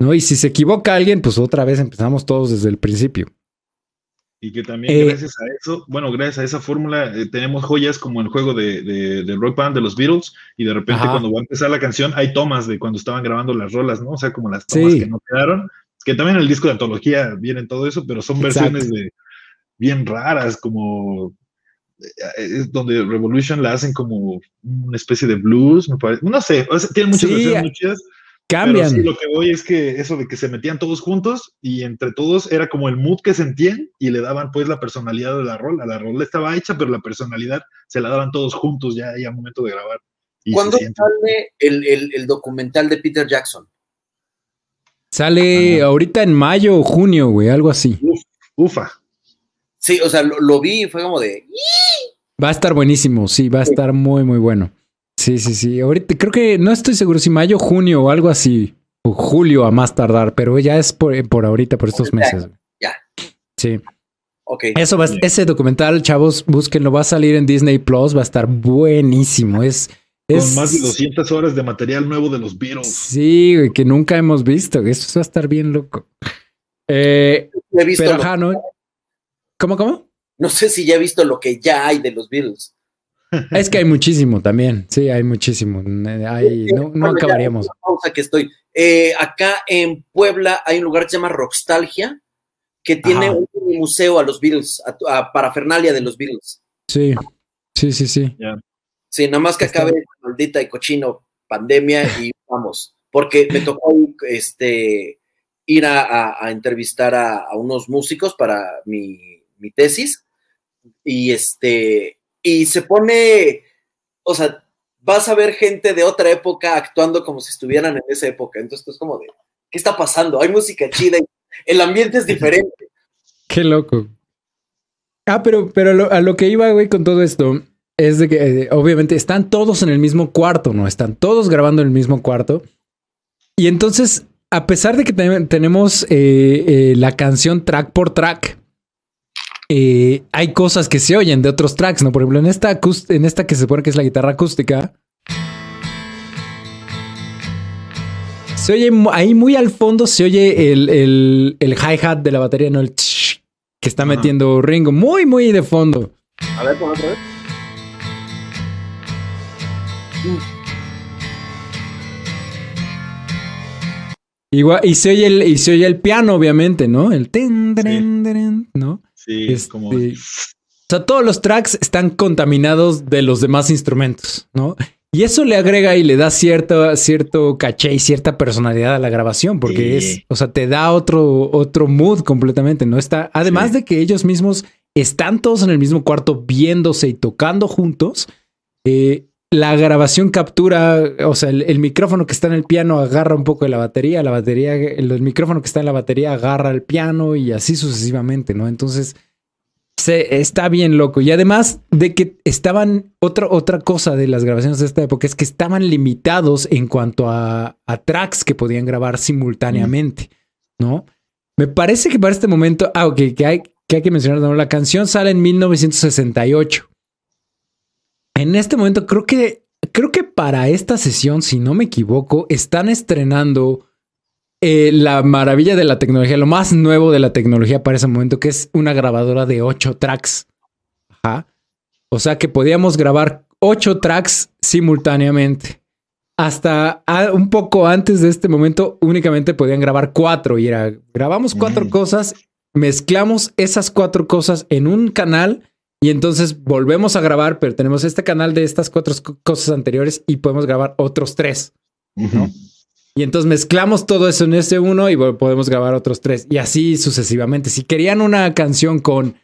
¿No? Y si se equivoca alguien, pues otra vez empezamos todos desde el principio. Y que también eh, gracias a eso, bueno, gracias a esa fórmula eh, tenemos joyas como el juego de, de, Rock Band de los Beatles y de repente cuando va a empezar la canción hay tomas de cuando estaban grabando las rolas, ¿no? O sea, como las tomas que no quedaron que también en el disco de antología viene todo eso, pero son versiones de bien raras, como eh, es donde Revolution la hacen como una especie de blues, me parece. No sé, tienen muchas versiones muy chidas. Cambian. Pero sí, lo que voy es que eso de que se metían todos juntos y entre todos era como el mood que sentían y le daban pues la personalidad de la rola. La rola estaba hecha, pero la personalidad se la daban todos juntos ya, ya a momento de grabar. ¿Cuándo sale el, el, el documental de Peter Jackson? Sale ahorita en mayo o junio, güey, algo así. ufa. Sí, o sea, lo, vi y fue como de. Va a estar buenísimo, sí, va a estar muy, muy bueno. Sí, sí, sí. Ahorita creo que no estoy seguro si mayo, junio o algo así. O julio a más tardar, pero ya es por, por ahorita, por estos meses. Ya. Sí. Ok. Eso va, ese documental, chavos, búsquenlo, va a salir en Disney Plus, va a estar buenísimo. Es con más de 200 horas de material nuevo de los Beatles. Sí, güey, que nunca hemos visto. Eso va a estar bien loco. Eh, he visto pero, ¿no? ¿Cómo, cómo? No sé si ya he visto lo que ya hay de los Beatles. Es que hay muchísimo también. Sí, hay muchísimo. Hay, no, acabaríamos. Pausa que estoy. Eh, acá en Puebla hay un lugar que se llama Rockstalgia, que tiene un museo a los Beatles, a, parafernalia de los Beatles. Sí, sí, sí, sí. Sí, nada más que acabe maldita y cochino pandemia y vamos, porque me tocó este, ir a, entrevistar a, unos músicos para mi, tesis y este, y se pone, o sea, vas a ver gente de otra época actuando como si estuvieran en esa época, entonces es como de, ¿qué está pasando? Hay música chida y el ambiente es diferente. Qué loco. Ah, pero, pero a lo que iba, güey, con todo esto, es de que eh, obviamente están todos en el mismo cuarto, ¿no? Están todos grabando en el mismo cuarto. Y entonces, a pesar de que tenemos eh, eh, la canción track por track, hay cosas que se oyen de otros tracks, ¿no? Por ejemplo, en esta, en esta que se supone que es la guitarra acústica, se oye ahí muy al fondo, se oye el, el, el hi-hat de la batería, ¿no? El que está metiendo Ringo, muy, muy de fondo. A ver, otra vez. Igual, y se oye el, y se oye el piano, obviamente, ¿no? El ten, ¿no? Sí, es como. Este, o sea, todos los tracks están contaminados de los demás instrumentos, ¿no? Y eso le agrega y le da cierto, cierto caché y cierta personalidad a la grabación, porque es, o sea, te da otro, otro mood completamente, ¿no? Está, además de que ellos mismos están todos en el mismo cuarto viéndose y tocando juntos, eh, la grabación captura, o sea, el, micrófono que está en el piano agarra un poco de la batería, la batería, el, micrófono que está en la batería agarra el piano y así sucesivamente, ¿no? Entonces, se, está bien loco. Y además de que estaban, otra, otra cosa de las grabaciones de esta época es que estaban limitados en cuanto a, tracks que podían grabar simultáneamente, ¿no? Me parece que para este momento, ah, ok, que hay que, hay que mencionar, ¿no? la canción sale en 1968 en este momento creo que creo que para esta sesión, si no me equivoco, están estrenando eh, la maravilla de la tecnología, lo más nuevo de la tecnología para ese momento, que es una grabadora de ocho tracks. Ajá. O sea que podíamos grabar ocho tracks simultáneamente. Hasta un poco antes de este momento, únicamente podían grabar cuatro y era grabamos cuatro mm. cosas, mezclamos esas cuatro cosas en un canal y entonces volvemos a grabar, pero tenemos este canal de estas cuatro cosas anteriores y podemos grabar otros tres. ¿no? Y entonces mezclamos todo eso en ese uno y podemos grabar otros tres. Y así sucesivamente. Si querían una canción con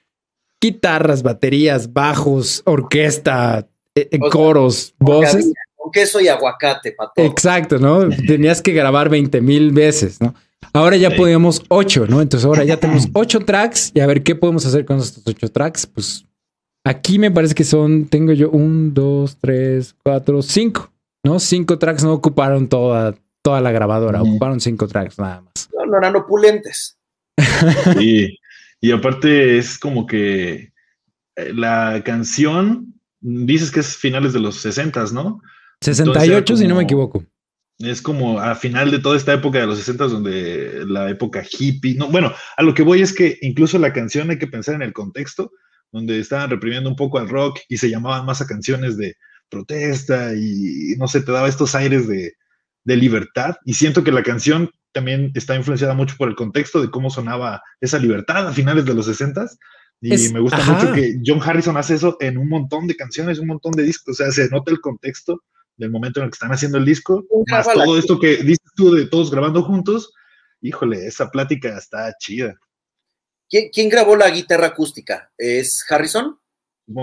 guitarras, baterías, bajos, orquesta, eh, eh, coros, voces. Con queso y aguacate, pato. Exacto, ¿no? Tenías que grabar 20 mil veces, ¿no? Ahora ya podíamos ocho, ¿no? Entonces ahora ya <clears throat> tenemos ocho tracks y a ver qué podemos hacer con estos ocho tracks. Pues Aquí me parece que son, tengo yo un, dos, tres, cuatro, cinco, ¿no? Cinco tracks no ocuparon toda, toda la grabadora, ocuparon cinco tracks nada más. No, no eran opulentes. <laughs> y, y aparte es como que eh, la canción, dices que es finales de los 60, ¿no? 68, si no me equivoco. Es como a final de toda esta época de los 60 donde la época hippie, no, bueno, a lo que voy es que incluso la canción hay que pensar en el contexto, donde estaban reprimiendo un poco al rock y se llamaban más a canciones de protesta y no sé, te daba estos aires de, libertad. Y siento que la canción también está influenciada mucho por el contexto de cómo sonaba esa libertad a finales de los 60 y me gusta mucho que John Harrison hace eso en un montón de canciones, un montón de discos. O sea, se nota el contexto del momento en el que están haciendo el disco, más todo esto que dices tú de todos grabando juntos. Híjole, esa plática está chida. ¿Quién, grabó la guitarra acústica? ¿Es Harrison?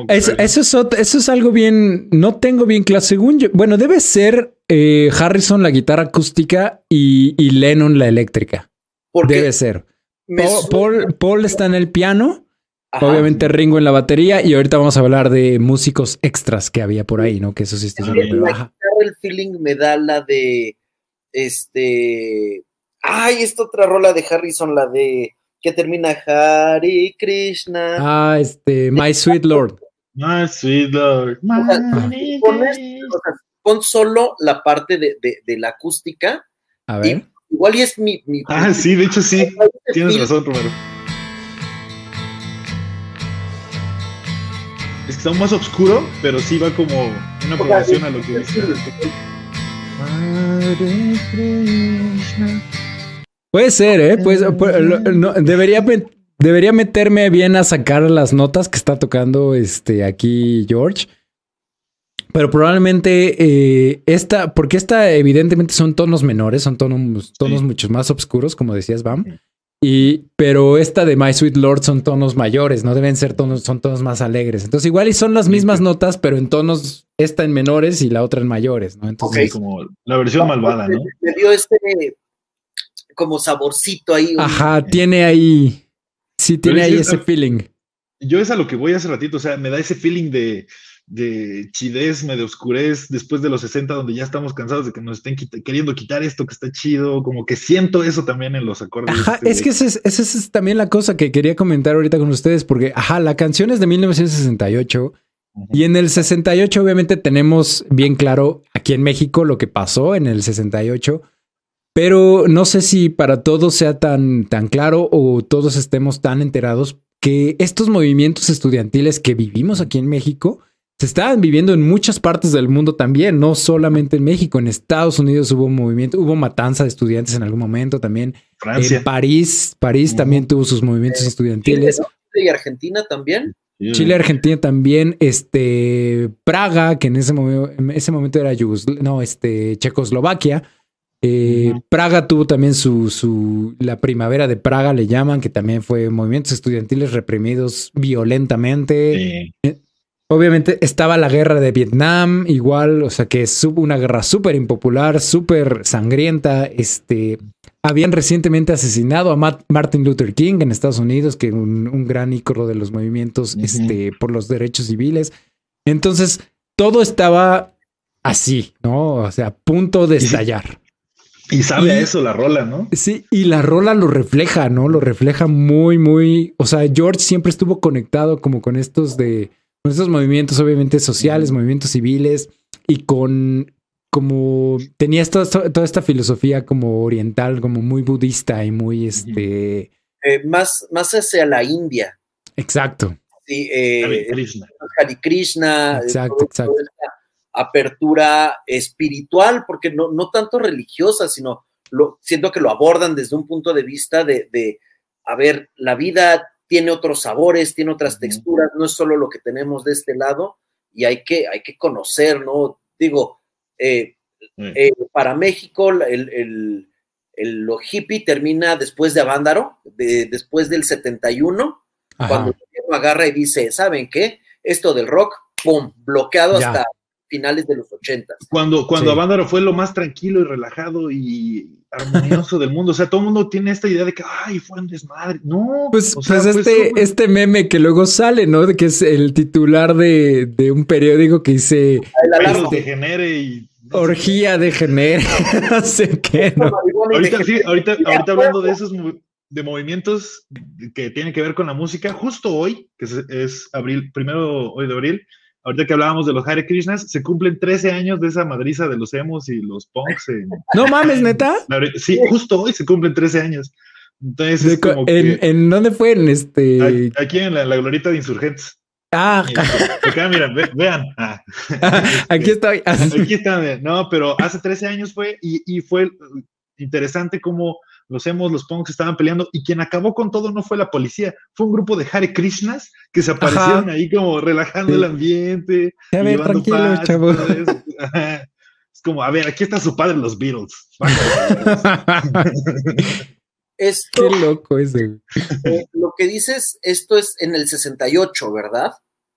eso, es, eso es algo bien, no tengo bien claro. Según yo, bueno, debe ser eh, Harrison la guitarra acústica y, Lennon la eléctrica. Debe ser. Paul, está en el piano, obviamente Ringo en la batería y ahorita vamos a hablar de músicos extras que había por ahí, ¿no? Que eso sí está baja. El feeling me da la de este. Ay, esta otra rola de Harrison, la de que termina Hari Krishna. Ah, este, My Sweet Lord. My Sweet Lord. pon, solo la parte de, de, la acústica. A ver. igual y es mi, Ah, sí, de hecho sí. <laughs> Tienes razón, Romero. Es que está más oscuro, pero sí va como una progresión a lo que dice. Krishna. Puede ser, ¿eh? Pues, debería, debería meterme bien a sacar las notas que está tocando este, aquí George. Pero probablemente eh, esta, porque esta evidentemente son tonos menores, son tonos, tonos mucho más oscuros, como decías, Bam. Y, pero esta de My Sweet Lord son tonos mayores, no deben ser tonos, son tonos más alegres. Entonces, igual y son las mismas notas, pero en tonos, esta en menores y la otra en mayores, ¿no? Entonces, como la versión malvada, ¿no? Me dio este como saborcito ahí. Ajá, tiene ahí, sí tiene ahí ese feeling. Yo es a lo que voy hace ratito, o sea, me da ese feeling de, de chidez, medio oscurez, después de los 60, donde ya estamos cansados de que nos estén queriendo quitar esto que está chido, como que siento eso también en los acordes. Ajá, este es que esa es, también la cosa que quería comentar ahorita con ustedes, porque, ajá, la canción es de 1968. Y en el 68 obviamente tenemos bien claro aquí en México lo que pasó en el 68, pero no sé si para todos sea tan, tan claro o todos estemos tan enterados que estos movimientos estudiantiles que vivimos aquí en México se estaban viviendo en muchas partes del mundo también, no solamente en México. En Estados Unidos hubo movimiento, hubo matanza de estudiantes en algún momento también. Francia. En París, París también tuvo sus movimientos estudiantiles. Chile y Argentina también. Chile, Argentina también, este, Praga, que en ese, momento, en ese momento era Yugoslavia, no, este, Checoslovaquia. Eh, Praga tuvo también su, su, la primavera de Praga le llaman, que también fue movimientos estudiantiles reprimidos violentamente. Sí. Obviamente estaba la guerra de Vietnam, igual, o sea que es una guerra súper impopular, súper sangrienta. Este, habían recientemente asesinado a Matt, Martin Luther King en Estados Unidos, que un, un gran ícono de los movimientos este, por los derechos civiles. Entonces, todo estaba así, ¿no? O sea, a punto de estallar. Y sabe a eso la rola, ¿no? Sí, y la rola lo refleja, ¿no? Lo refleja muy, muy. O sea, George siempre estuvo conectado como con estos de. Con estos movimientos, obviamente, sociales, movimientos civiles, y con. Como tenía esta- toda esta filosofía como oriental, como muy budista y muy este. Eh, más, más hacia la India. Exacto. Sí, eh, Hare Krishna. Hare Krishna, Exacto, todo- exacto. esta apertura espiritual, porque no, no tanto religiosa, sino lo, siento que lo abordan desde un punto de vista de, de, a ver, la vida tiene otros sabores, tiene otras texturas, no es solo lo que tenemos de este lado, y hay que, hay que conocer, ¿no? Digo, eh, Eh, eh, para México, el, el- el- lo hippie termina después de Avándaro, de- después del 71, Ajá. cuando el gobierno agarra y dice, ¿saben qué? Esto del rock, ¡pum! bloqueado Ya. hasta finales de los 80. Cuando, cuando Sí. Avándaro fue lo más tranquilo y relajado y armonioso del mundo. O sea, todo el mundo tiene esta idea de que, ay, fue un desmadre. No. Pues, o sea, pues este, este meme que luego sale, ¿no? De que es el titular de, de un periódico que dice alarma, degenere y. orgía de género, <laughs> no sé qué, ¿no? Ahorita, sí, ahorita, ahorita hablando de esos de movimientos que tienen que ver con la música, justo hoy, que es, es abril, primero hoy de abril, ahorita que hablábamos de los Hare Krishnas, se cumplen 13 años de esa madriza de los emos y los punks. en- <laughs> No mames, neta. sí, justo hoy se cumplen 13 años. Entonces, es co- como ¿En, que en dónde fue? En este. aquí en la, la glorieta de insurgentes. Ah, Acá, mira, ve- vean. Ah. <laughs> aquí estoy. Aquí está, no, pero hace 13 años fue y, y fue interesante cómo los hemos, los punks estaban peleando y quien acabó con todo no fue la policía, fue un grupo de Hare Krishnas que se aparecieron ahí como relajando Sí. el ambiente. A ver, llevando tranquilo, paz chavo. Es como, a ver, aquí está su padre, los Beatles. <laughs> Esto, Qué loco ese. güey. eh, lo que dices, esto es en el 68, ¿verdad?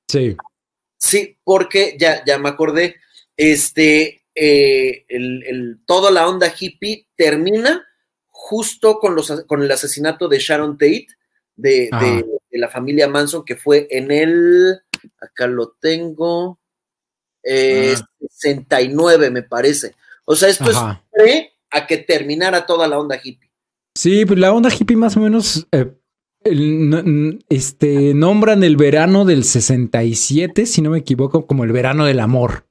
Sí. Sí, porque ya, ya me acordé, este, eh, el, el- toda la onda hippie termina justo con, los, con el asesinato de Sharon Tate, de, Ajá. de- de la familia Manson, que fue en el, acá lo tengo, eh, Ah. 69 me parece. O sea, esto Ajá. es pre a que terminara toda la onda hippie. Sí, pues la onda hippie más o menos. eh, el- este nombran el verano del 67, si no me equivoco, como el verano del amor.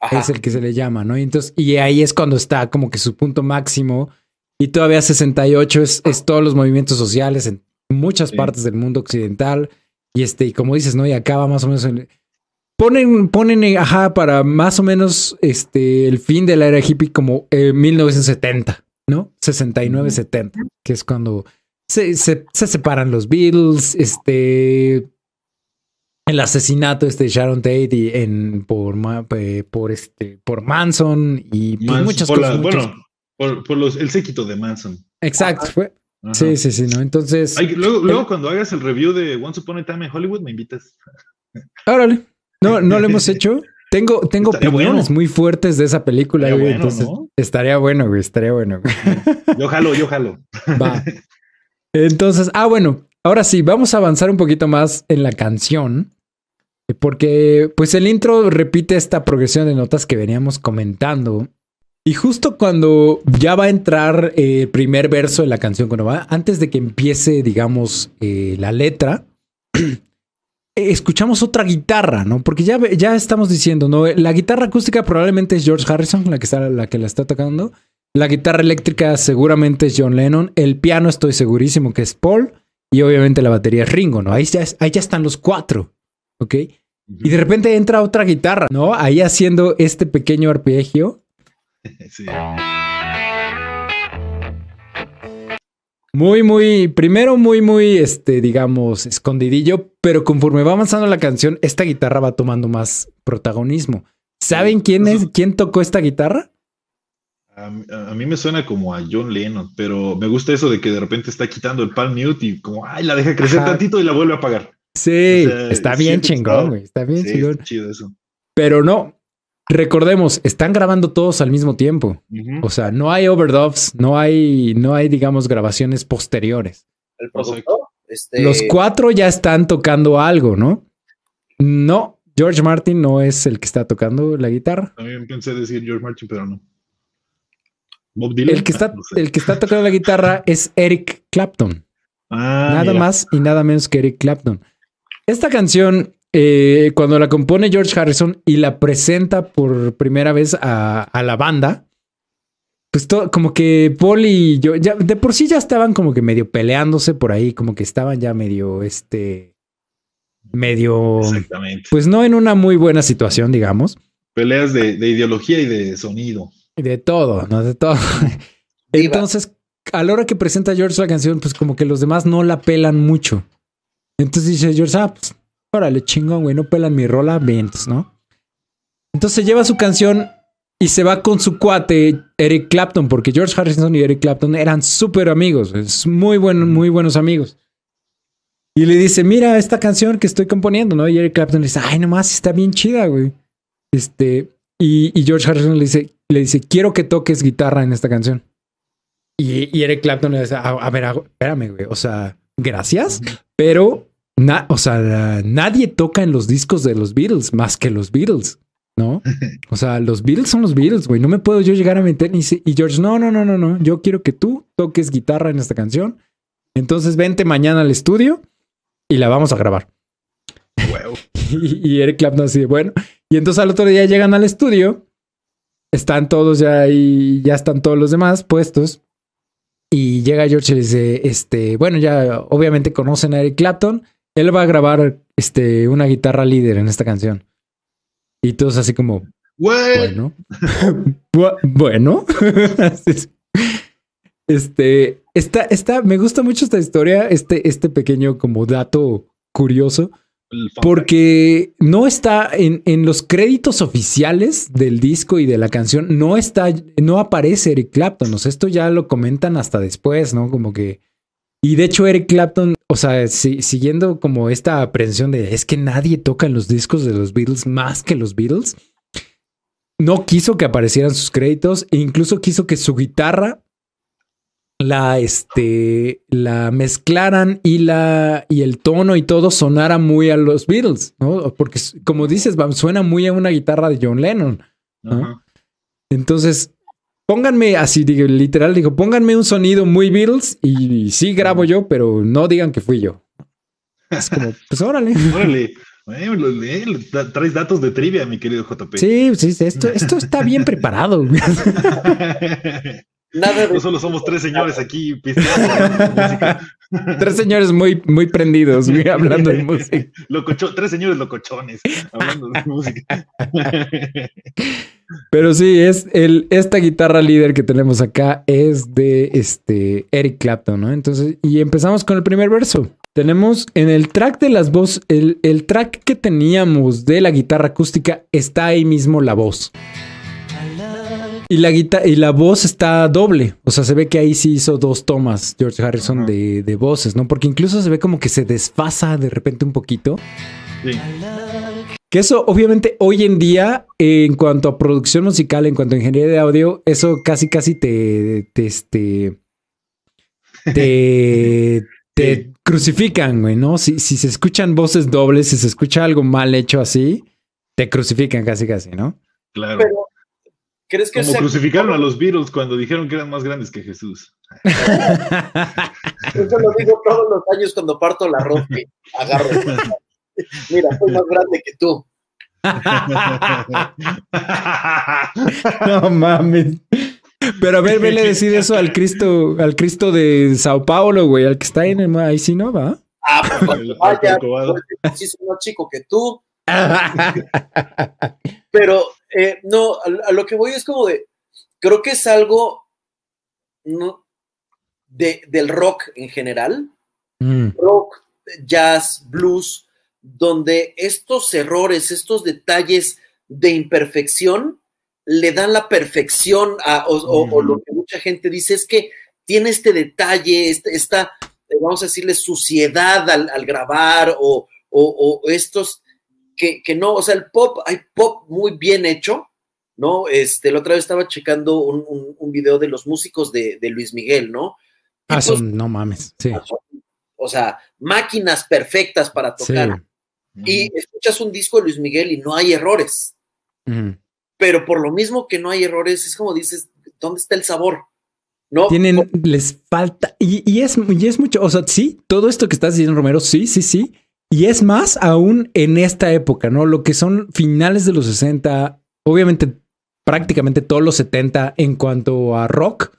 Ajá. Es el que se le llama, ¿no? Y entonces, y ahí es cuando está como que su punto máximo. Y todavía 68 es, es todos los movimientos sociales en muchas Sí. partes del mundo occidental. Y este, y como dices, ¿no? Y acaba más o menos en. Ponen, ponen, eh, ajá, para más o menos este, el fin de la era hippie como eh, 1970, ¿no? 69, 70, que es cuando se, se, se separan los Beatles, este, el asesinato este de Sharon Tate y en, por, eh, por, este, por Manson y pues, Manson, muchas por cosas. la- muchas- bueno, por, por los, el séquito de Manson. Exacto, fue. Ajá. Sí, sí, sí, ¿no? Entonces, luego, luego cuando hagas el review de Once Upon a Time en Hollywood, me invitas. órale. No, no lo hemos <laughs> hecho. Tengo, tengo Estaría opiniones bueno. muy fuertes de esa película, Estaría güey. bueno, entonces, ¿no? estaría bueno, güey. Estaría bueno. güey. Yo jalo, yo jalo. <laughs> Va. Entonces, ah, bueno, ahora sí, vamos a avanzar un poquito más en la canción. Porque, pues, el intro repite esta progresión de notas que veníamos comentando. Y justo cuando ya va a entrar eh, el primer verso de la canción, cuando va, antes de que empiece, digamos, eh, la letra, <clears throat> eh, escuchamos otra guitarra, ¿no? Porque ya, ya estamos diciendo, ¿no? La guitarra acústica probablemente es George Harrison, la que, está, la que la está tocando. La guitarra eléctrica seguramente es John Lennon. El piano estoy segurísimo que es Paul. Y obviamente la batería es Ringo, ¿no? Ahí ya, ahí ya están los cuatro, ¿ok? Y de repente entra otra guitarra, ¿no? Ahí haciendo este pequeño arpegio. <laughs> sí. Muy, muy, primero muy, muy, este, digamos, escondidillo, pero conforme va avanzando la canción, esta guitarra va tomando más protagonismo. ¿Saben quién es, quién tocó esta guitarra? A, mí me suena como a John Lennon, pero me gusta eso de que de repente está quitando el palm mute y como, ay, la deja crecer tantito y la vuelve a apagar. Sí, está bien chingón, güey, está bien chingón. chido eso. Pero no, recordemos, están grabando todos al mismo tiempo. O sea, no hay overdubs, no hay, no hay, digamos, grabaciones posteriores. El productor, este... Los cuatro ya están tocando algo, ¿no? No, George Martin no es el que está tocando la guitarra. También pensé decir George Martin, pero no. Bob Dylan. El que está, el que está tocando la guitarra <laughs> es Eric Clapton. Ah, nada más y nada menos que Eric Clapton. Esta canción eh, cuando la compone George Harrison y la presenta por primera vez a, la banda, pues todo, como que Paul y yo, ya de por sí ya estaban como que medio peleándose por ahí, como que estaban ya medio, este, medio, pues no en una muy buena situación, digamos. Peleas de, de ideología y de sonido. De todo, ¿no? De todo. <laughs> Entonces, a la hora que presenta George la canción, pues como que los demás no la pelan mucho. Entonces dice George, ah, pues órale, chingón, güey, no pelan mi rola, vientos, ¿no? Entonces lleva su canción y se va con su cuate Eric Clapton, porque George Harrison y Eric Clapton eran súper amigos, es muy, buen, muy buenos amigos. Y le dice, mira esta canción que estoy componiendo, ¿no? Y Eric Clapton le dice, ay, nomás está bien chida, güey. Este, y, George Harrison le dice, le dice, quiero que toques guitarra en esta canción. Y, Eric Clapton le dice, a, ver, espérame, güey, o sea, gracias, pero o sea, nadie toca en los discos de los Beatles más que los Beatles, ¿no? <laughs> O sea, los Beatles son los Beatles, güey. No me puedo yo llegar a meter y, y George, no, no, no, no, no. Yo quiero que tú toques guitarra en esta canción. Entonces vente mañana al estudio y la vamos a grabar. <laughs> y, Eric Clapton así, bueno. Y entonces al otro día llegan al estudio, están todos ya ahí, ya están todos los demás puestos. Y llega George y le dice, este, bueno, ya obviamente conocen a Eric Clapton él va a grabar este, una guitarra líder en esta canción. Y todos así como, bueno, <laughs> bueno, <laughs> este, está, está, me gusta mucho esta historia, este, este pequeño como dato curioso, porque no está en, en, los créditos oficiales del disco y de la canción, no está, no aparece Eric Clapton, o sea, esto ya lo comentan hasta después, ¿no? Como que y de hecho, Eric Clapton, o sea, siguiendo como esta aprensión de es que nadie toca en los discos de los Beatles más que los Beatles, no quiso que aparecieran sus créditos e incluso quiso que su guitarra la, este, la mezclaran y, la, y el tono y todo sonara muy a los Beatles, ¿no? Porque, como dices, suena muy a una guitarra de John Lennon. Entonces, Pónganme así, digo, literal, digo, pónganme un sonido muy Beatles y sí grabo yo, pero no digan que fui yo. Es como, pues órale. <laughs> Órale. traes datos de trivia, mi querido JP. Sí, sí, esto, esto está bien preparado. <laughs> Nada No solo somos tres señores aquí <laughs> Tres señores muy, muy prendidos, hablando de música. <laughs> tres señores locochones hablando de música. <laughs> Pero sí, es el, esta guitarra líder que tenemos acá es de este Eric Clapton, ¿no? Entonces, y empezamos con el primer verso. Tenemos en el track de las voces, el, el track que teníamos de la guitarra acústica, está ahí mismo la voz. Y la, y la voz está doble. O sea, se ve que ahí sí hizo dos tomas George Harrison de, de, voces, ¿no? Porque incluso se ve como que se desfasa de repente un poquito. Sí. Que eso, obviamente, hoy en día, en cuanto a producción musical, en cuanto a ingeniería de audio, eso casi, casi te, te, este, te, <laughs> te crucifican, güey, ¿no? Si, si se escuchan voces dobles, si se escucha algo mal hecho así, te crucifican casi, casi, ¿no? Claro. Pero, ¿crees que Como crucificaron a los Beatles cuando dijeron que eran más grandes que Jesús. <laughs> Eso lo digo todos los años cuando parto la ropa y agarro. <laughs> Mira, soy más grande que tú. <laughs> no mames. Pero a ver, vele decir eso al Cristo, al Cristo de Sao Paulo, güey, al que está en el ahí sí no va. Ah, pues vaya, pues, sí soy más chico que tú, Pero eh, no, a, lo que voy es como de, creo que es algo no, de, del rock en general, mm. rock, jazz, blues, donde estos errores, estos detalles de imperfección le dan la perfección a, o, lo que mucha gente dice es que tiene este detalle, este, esta, eh, vamos a decirle, suciedad al, grabar o, estos que, no, o sea, el pop, hay pop muy bien hecho, ¿no? Este, la otra vez estaba checando un, un, video de los músicos de, Luis Miguel, ¿no? Ah, son, no mames, sí. O sea, máquinas perfectas para tocar. Y escuchas un disco de Luis Miguel y no hay errores. Pero por lo mismo que no hay errores, es como dices, ¿dónde está el sabor? No. Tienen, les falta, y, y, es, y es mucho, o sea, sí, todo esto que estás diciendo, Romero, sí, sí, sí. Y es más aún en esta época, ¿no? Lo que son finales de los 60, obviamente prácticamente todos los 70 en cuanto a rock.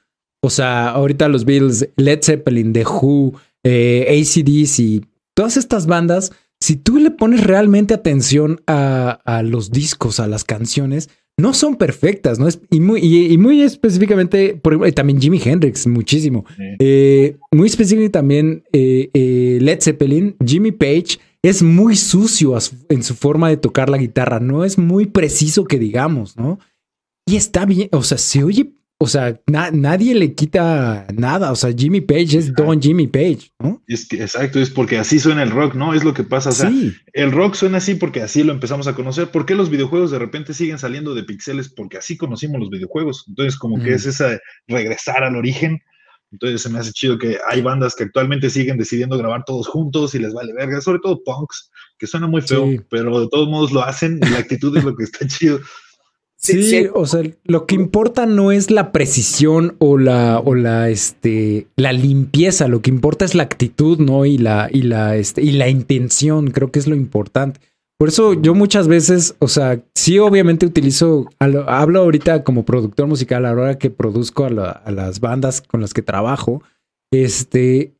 O sea, ahorita los Beatles, Led Zeppelin, The Who, eh, ACDs y todas estas bandas, si tú le pones realmente atención a, los discos, a las canciones, no son perfectas, ¿no? Es, y, muy, y, muy específicamente, por, también Jimi Hendrix, muchísimo. Eh, muy específicamente también eh, Led Zeppelin, Jimmy Page es muy sucio en su forma de tocar la guitarra, no es muy preciso que digamos, ¿no? Y está bien, o sea, se oye, o sea, nadie le quita nada, o sea, Jimmy Page es Don Jimmy Page, ¿no? Es que, exacto, es porque así suena el rock, ¿no? Es lo que pasa, o sea, el rock suena así porque así lo empezamos a conocer. ¿Por qué los videojuegos de repente siguen saliendo de pixeles? Porque así conocimos los videojuegos. Entonces, como que es esa regresar al origen. Entonces se me hace chido que hay bandas que actualmente siguen decidiendo grabar todos juntos y les vale verga, sobre todo punks, que suena muy feo, pero de todos modos lo hacen y la actitud es lo que está <laughs> chido. Sí, o sea, lo que importa no es la precisión o la, o la, este, la limpieza, lo que importa es la actitud, ¿no? Y la, y la, este, y la intención, creo que es lo importante. Por eso yo muchas veces, o sea, sí obviamente utilizo, hablo ahorita como productor musical, a la hora que produzco a, a las bandas con las que trabajo, este,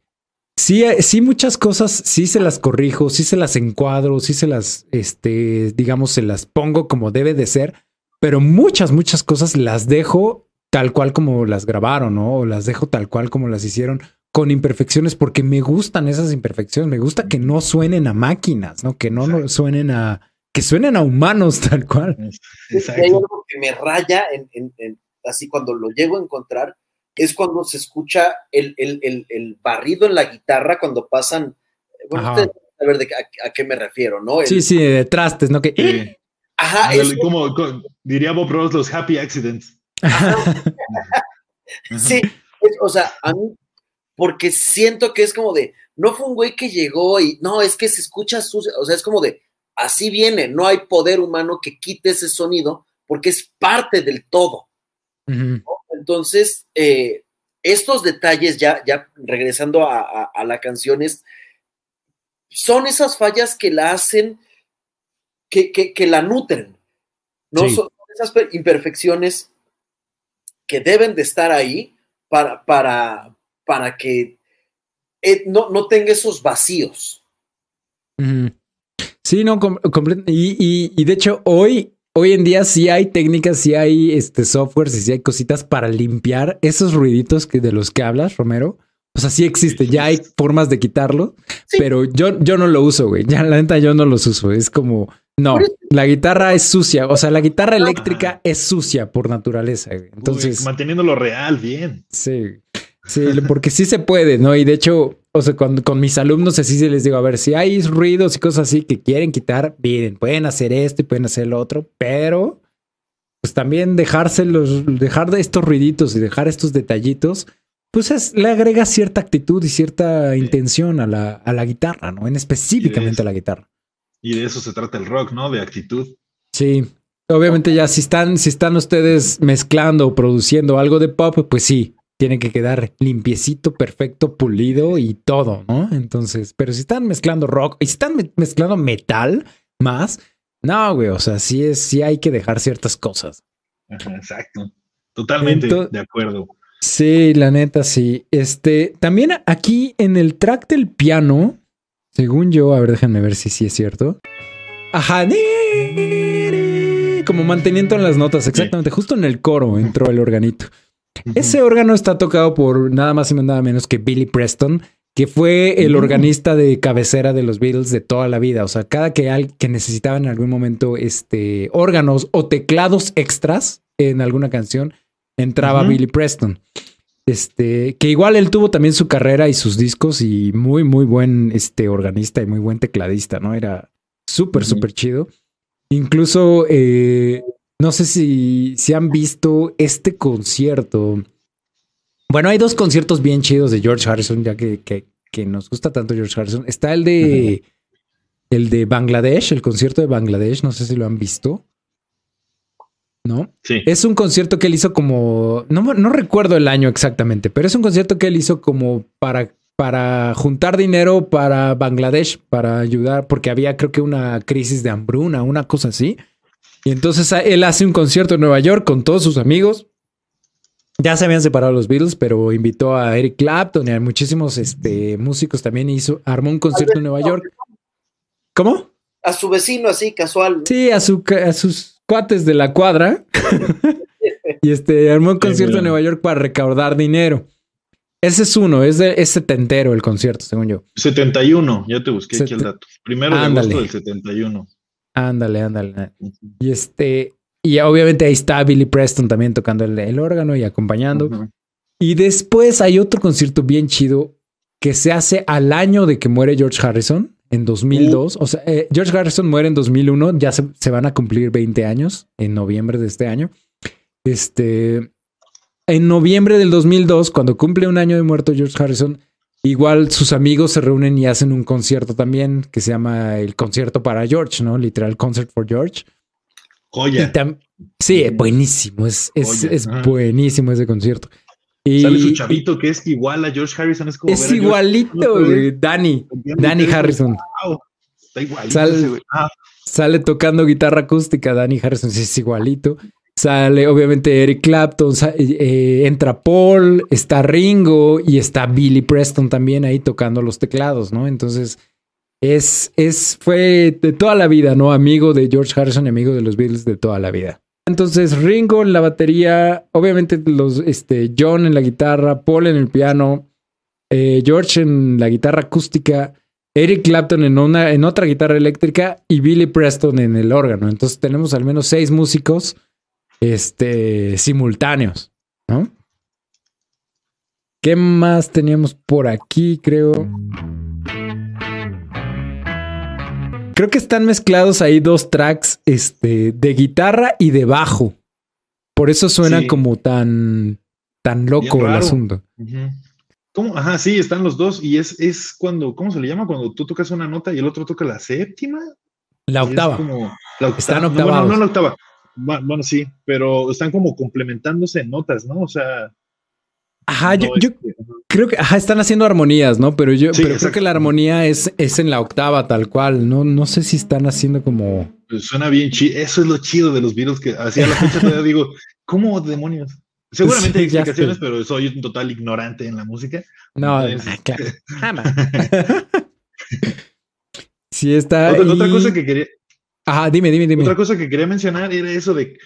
sí, sí muchas cosas, sí se las corrijo, sí se las encuadro, sí se las, este, digamos, se las pongo como debe de ser, pero muchas, muchas cosas las dejo tal cual como las grabaron, ¿no? O las dejo tal cual como las hicieron con imperfecciones porque me gustan esas imperfecciones, me gusta que no suenen a máquinas, ¿no? Que no, suenen a que suenen a humanos <laughs> tal cual. Hay algo que me raya en, así cuando lo llego a encontrar es cuando se escucha el, barrido en la guitarra cuando pasan. Bueno, ustedes saber de a, qué me refiero, ¿no? sí, sí, de trastes, ¿no? Que Ajá, como, diría Bob Ross, los happy accidents. <laughs> sí, o sea, a mí, porque siento que es como de, no fue un güey que llegó y, no, es que se escucha sucio, o sea, es como de, así viene, no hay poder humano que quite ese sonido porque es parte del todo. Entonces, eh, estos detalles, ya, ya regresando a, a, la canción, son esas fallas que la hacen que, la nutren. ¿no? Son esas imperfecciones que deben de estar ahí para, para, para que eh, no, no, tenga esos vacíos. Sí, no, y, y, de hecho hoy, hoy en día sí hay técnicas, sí hay este software, sí hay cositas para limpiar esos ruiditos que, de los que hablas, Romero. O sea, sí existe, ya hay formas de quitarlo, pero yo, yo no lo uso, güey. Ya la neta yo no los uso. Es como, no, la guitarra es sucia. O sea, la guitarra eléctrica es sucia por naturaleza. Entonces. manteniéndolo real, bien. Sí. Sí, porque sí se puede, ¿no? Y de hecho, o sea, con, con mis alumnos así se les digo, a ver, si hay ruidos y cosas así que quieren quitar, miren, pueden hacer esto y pueden hacer lo otro, pero pues también dejárselos, dejar de estos ruiditos y dejar estos detallitos, pues es, le agrega cierta actitud y cierta intención a la, a la guitarra, ¿no? En específicamente a la guitarra. Y de eso se trata el rock, ¿no? De actitud. Sí. Obviamente ya si están, si están ustedes mezclando o produciendo algo de pop, pues sí, tiene que quedar limpiecito, perfecto, pulido y todo, ¿no? Entonces, pero si están mezclando rock y si están mezclando metal más, no, güey, o sea, sí es, sí hay que dejar ciertas cosas. exacto. Totalmente de acuerdo. Sí, la neta, sí. Este, también aquí en el track del piano, según yo, a ver, déjenme ver si sí es cierto. Ajá, como manteniendo en las notas, exactamente. Justo en el coro entró el organito. Ese órgano está tocado por nada más y nada menos que Billy Preston, que fue el organista de cabecera de los Beatles de toda la vida. O sea, cada que, que necesitaban en algún momento este, órganos o teclados extras en alguna canción, entraba Billy Preston. Este, que igual él tuvo también su carrera y sus discos y muy, muy buen este, organista y muy buen tecladista, ¿no? Era súper, súper chido. Incluso, eh, no sé si, si han visto este concierto. Bueno, hay dos conciertos bien chidos de George Harrison, ya que, que, nos gusta tanto George Harrison. Está el de, el de Bangladesh, el concierto de Bangladesh, no sé si lo han visto. ¿no? Sí. Es un concierto que él hizo como, no, no recuerdo el año exactamente, pero es un concierto que él hizo como para, para juntar dinero para Bangladesh, para ayudar, porque había creo que una crisis de hambruna, una cosa así. Y entonces él hace un concierto en Nueva York con todos sus amigos. Ya se habían separado los Beatles, pero invitó a Eric Clapton y a muchísimos este, músicos también. Hizo, armó un concierto en Nueva York. ¿Cómo? A su vecino así, casual. Sí, a, su, a sus cuates de la cuadra <laughs> y este armó un concierto en Nueva York para recaudar dinero. Ese es uno, es, de, es setentero el concierto, según yo. 71, ya te busqué aquí el dato. Primero de agosto del 71. Ándale, ándale. Y este, y obviamente ahí está Billy Preston también tocando el, órgano y acompañando. Y después hay otro concierto bien chido que se hace al año de que muere George Harrison en 2002. O sea, eh, George Harrison muere en 2001. Ya se, van a cumplir 20 años en noviembre de este año. Este, en noviembre del 2002, cuando cumple un año de muerto George Harrison, igual sus amigos se reúnen y hacen un concierto también que se llama el concierto para George, ¿no? Literal Concert for George. Joya. Sí, buenísimo. Es, es, buenísimo ese concierto. Y, Sale su chavito que es igual a George Harrison. Es, como es igualito, Danny. Danny Harrison. está igualito. Sale, ah. sale, tocando guitarra acústica, Danny Harrison. Sí, es igualito. Sale, obviamente, Eric Clapton. Eh, entra Paul, está Ringo y está Billy Preston también ahí tocando los teclados, ¿no? Entonces. Es, es, fue de toda la vida, ¿no? Amigo de George Harrison, amigo de los Beatles de toda la vida. Entonces Ringo en la batería, obviamente los, este, John en la guitarra, Paul en el piano, eh, George en la guitarra acústica, Eric Clapton en, una, en otra guitarra eléctrica y Billy Preston en el órgano. Entonces tenemos al menos seis músicos este, simultáneos, ¿no? ¿Qué más teníamos por aquí, creo? Creo que están mezclados ahí dos tracks este, de guitarra y de bajo. Por eso suena como tan, tan loco el asunto. ¿Cómo? Ajá, sí, están los dos. Y es, es cuando, ¿cómo se le llama? Cuando tú tocas una nota y el otro toca la séptima. La octava. la octava. Están octavados. No, no, no la octava. Bueno, sí, pero están como complementándose en notas, ¿no? O sea, Ajá, yo, creo que ajá, están haciendo armonías, ¿no? Pero yo pero creo que la armonía es, es en la octava tal cual. No, no sé si están haciendo como. Pues suena bien chido. Eso es lo chido de los virus que hacía la fecha todavía digo, ¿cómo demonios? Seguramente hay explicaciones, pero soy un total ignorante en la música. No, ah, claro. <laughs> <laughs> sí está. Otra, otra cosa que quería. Ajá, dime, dime, dime. Otra cosa que quería mencionar era eso de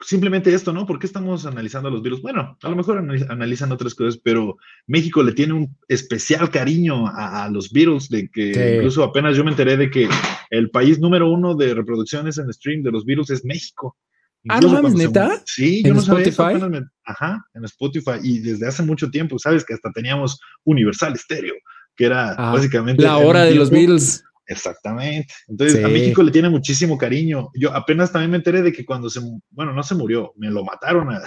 simplemente esto, ¿no? ¿Por qué estamos analizando los virus? Bueno, a lo mejor analizan otras cosas, pero México le tiene un especial cariño a, los virus, de que incluso apenas yo me enteré de que el país número uno de reproducciones en stream de los virus es México. ah, no mames, neta. Sí, yo no Spotify? sabía Ajá, en Spotify. Y desde hace mucho tiempo, sabes que hasta teníamos Universal Stereo, que era ah, básicamente. La hora de los Beatles. Exactamente. Entonces, a México le tiene muchísimo cariño. Yo apenas también me enteré de que cuando se, bueno, no se murió, me lo mataron a,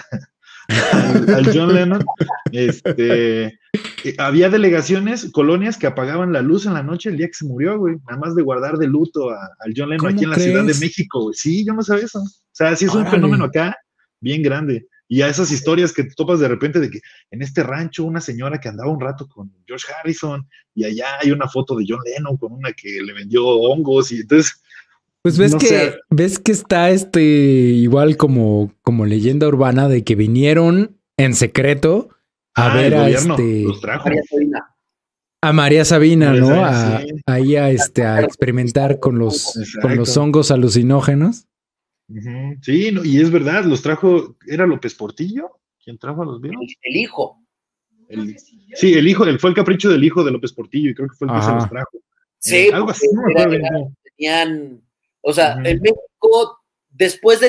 <laughs> al, John Lennon. Este, había delegaciones, colonias que apagaban la luz en la noche el día que se murió, güey, nada más de guardar de luto al John Lennon aquí en la Ciudad de México, Sí, yo no sabía eso. O sea, sí es un fenómeno acá bien grande. Y a esas historias que te topas de repente de que en este rancho una señora que andaba un rato con George Harrison y allá hay una foto de John Lennon con una que le vendió hongos y entonces... Pues ves que ves que está este igual como, como leyenda urbana de que vinieron en secreto a ah, ver a este. A María Sabina, ¿no? A, ahí a, este, a experimentar con los, con los hongos alucinógenos. Sí, y es verdad, los trajo, ¿era López Portillo? ¿Quién trajo a los Beatles? El, hijo. sí, el hijo, fue el capricho del hijo de López Portillo y creo que fue el que se los trajo. Sí, eh, algo así, tenían, o sea, en México, después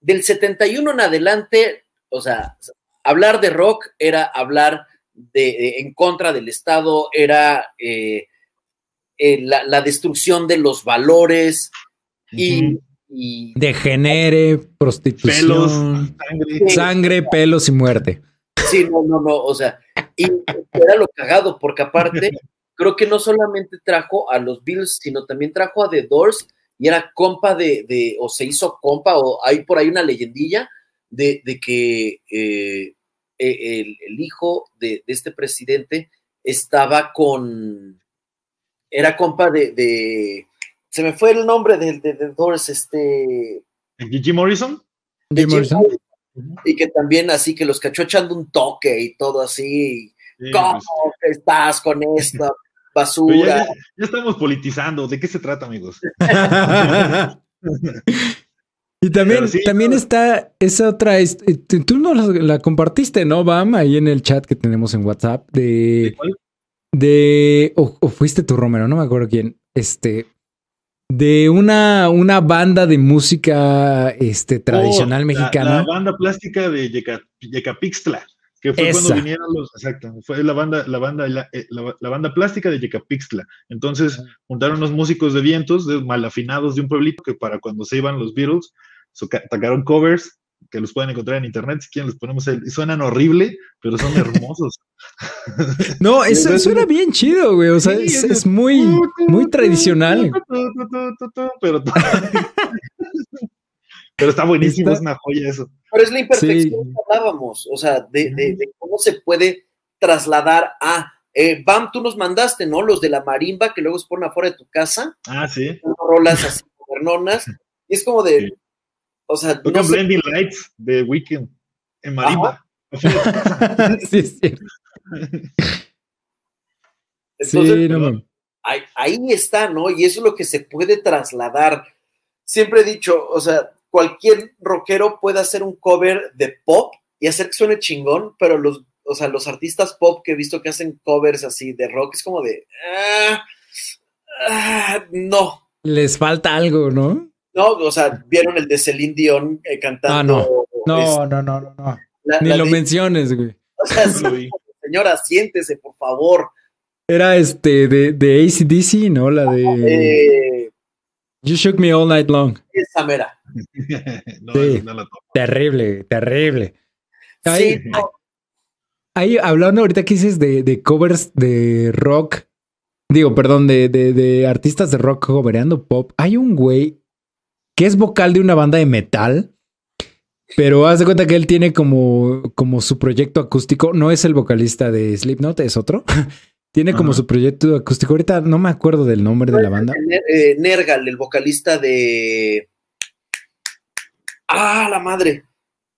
del 71 en adelante, o sea, hablar de rock era hablar de, en contra del Estado, era eh, eh, la, destrucción de los valores y, Degenere, prostitución, sangre. pelos y muerte. Sí, no, no, no, o sea, y era lo cagado, porque aparte, creo que no solamente trajo a los Bills, sino también trajo a The Doors y era compa de, o se hizo compa, o hay por ahí una leyendilla de, que eh, e, el, hijo de, este presidente estaba con, era compa de, se me fue el nombre del de, Doors, este... Jim Morrison? Jim Morrison. Y que también así que los cachó echando un toque y todo así. ¿Cómo pues. estás con esto? <laughs> Basura. Ya, estamos politizando. ¿De qué se trata, amigos? <laughs> y también, también está esa otra. Este, tú no la, compartiste, ¿no, Bam? Ahí en el chat que tenemos en WhatsApp. De. ¿De, o, fuiste tú, Romero, no me acuerdo quién. Este de una, una banda de música este, tradicional mexicana. La, banda plástica de Yecapixtla, que fue cuando vinieron los, exacto, fue la banda, la banda, la, eh, banda plástica de Yecapixtla. Entonces juntaron unos músicos de vientos, de, mal afinados de un pueblito, que para cuando se iban los Beatles, sacaron covers que los pueden encontrar en internet, si quieren los ponemos ahí. Suenan horrible, pero son hermosos. <laughs> no, eso suena bien chido, güey. O sea, es, muy, muy tradicional. Pero, pero está buenísimo, es una joya eso. Pero es la imperfección que hablábamos, o sea, de, cómo se puede trasladar a. Eh, Bam, tú nos mandaste, ¿no? Los de la marimba que luego se ponen afuera de tu casa. Ah, sí. Rolas así, modernonas. Y es como de, o sea, Toca Blending Lights de Weekend en marimba. <laughs> sí, sí. Entonces, no, ahí, ahí, está, ¿no? Y eso es lo que se puede trasladar. Siempre he dicho, o sea, cualquier rockero puede hacer un cover de pop y hacer que suene chingón, pero los, o sea, los artistas pop que he visto que hacen covers así de rock es como de, ah, ah, no. Les falta algo, ¿no? No, o sea, vieron el de Celine Dion eh, cantando. Ah, no. No, este, no, no, no, no. Ni lo menciones, güey. O sea, <laughs> señora, siéntese, por favor. Era este de, de ACDC, ¿no? La de. Eh, you Shook Me All Night Long. Esa mera. <laughs> no, sí. no la terrible, terrible. Ahí, sí, ahí, hablando ahorita que dices de, de covers de rock, digo, perdón, de, de, de artistas de rock covereando pop, hay un güey que es vocal de una banda de metal, pero haz de cuenta que él tiene como, como su proyecto acústico, no es el vocalista de Slipknot, es otro. <laughs> tiene como su proyecto acústico. Ahorita no me acuerdo del nombre de la banda. Eh, Nergal, el vocalista de. Ah, la madre.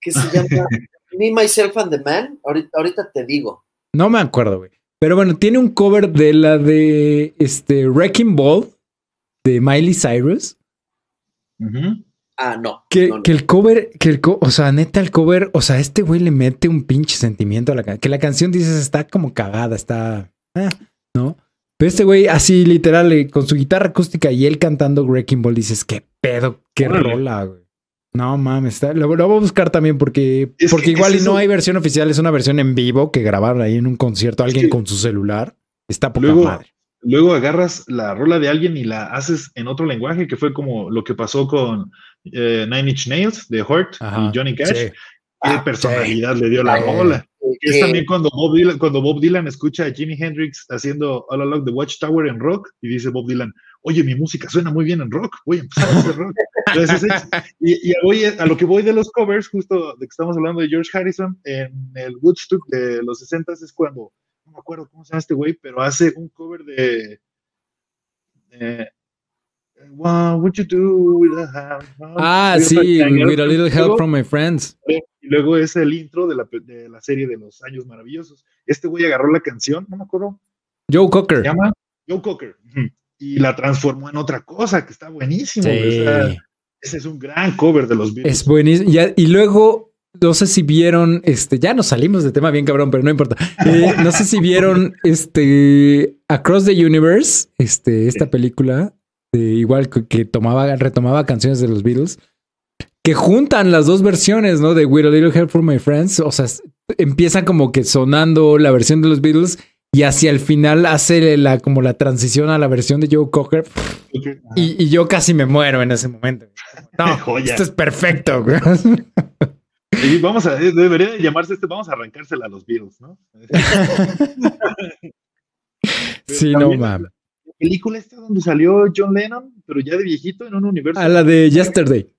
¿Qué se llama? <laughs> Me, Myself and the Man. Ahorita, te digo. No me acuerdo, güey. Pero bueno, tiene un cover de la de este Wrecking Ball de Miley Cyrus. Ah, no que, el cover, que el o sea, neta, el cover, o sea, este güey le mete un pinche sentimiento a la canción. Que la canción dices está como cagada, está. Ah, ¿No? Pero este güey, así literal, eh, con su guitarra acústica y él cantando Wrecking Ball, dices, qué pedo, qué rola, güey. No mames, está, lo, voy a buscar también porque, porque igual y no hay versión oficial, es una versión en vivo que grabaron ahí en un concierto alguien con su celular. Está poca madre luego agarras la rola de alguien y la haces en otro lenguaje, que fue como lo que pasó con eh, Nine Inch Nails de Hurt y Johnny Cash. ¿Qué ah, personalidad le dio la rola? Es también cuando Bob, Dylan, cuando Bob Dylan escucha a Jimi Hendrix haciendo All Along the Watchtower en rock y dice Bob Dylan, oye, mi música suena muy bien en rock, voy a empezar a hacer rock. <laughs> y, y voy a, lo que voy de los covers, justo de que estamos hablando de George Harrison, en el Woodstock de los 60 es cuando no me acuerdo cómo se llama este güey, pero hace un cover de, What would you do with a Ah, sí, with a little help from my friends. Y luego es el intro de la, de la, serie de los años maravillosos. Este güey agarró la canción, no me acuerdo. Joe Cocker. Se llama Joe Cocker. Y la transformó en otra cosa que está buenísimo. ese es un gran cover de los Beatles. Es buenísimo. Y, luego, no sé si vieron, este, ya nos salimos de tema bien cabrón, pero no importa. <laughs> Eh, no sé si vieron este Across the Universe, este, esta película, igual que, tomaba, retomaba canciones de los Beatles que juntan las dos versiones, ¿no? De With a Little Help from My Friends. O sea, empieza como que sonando la versión de los Beatles y hacia el final hace la, como la transición a la versión de Joe Cocker. Y, yo casi me muero en ese momento. <laughs> No, esto es perfecto. <laughs> Y vamos a, debería llamarse este, vamos a arrancársela a los Beatles, ¿no? <laughs> sí, no mames. La película esta donde salió John Lennon, pero ya de viejito en un universo. A la de Yesterday.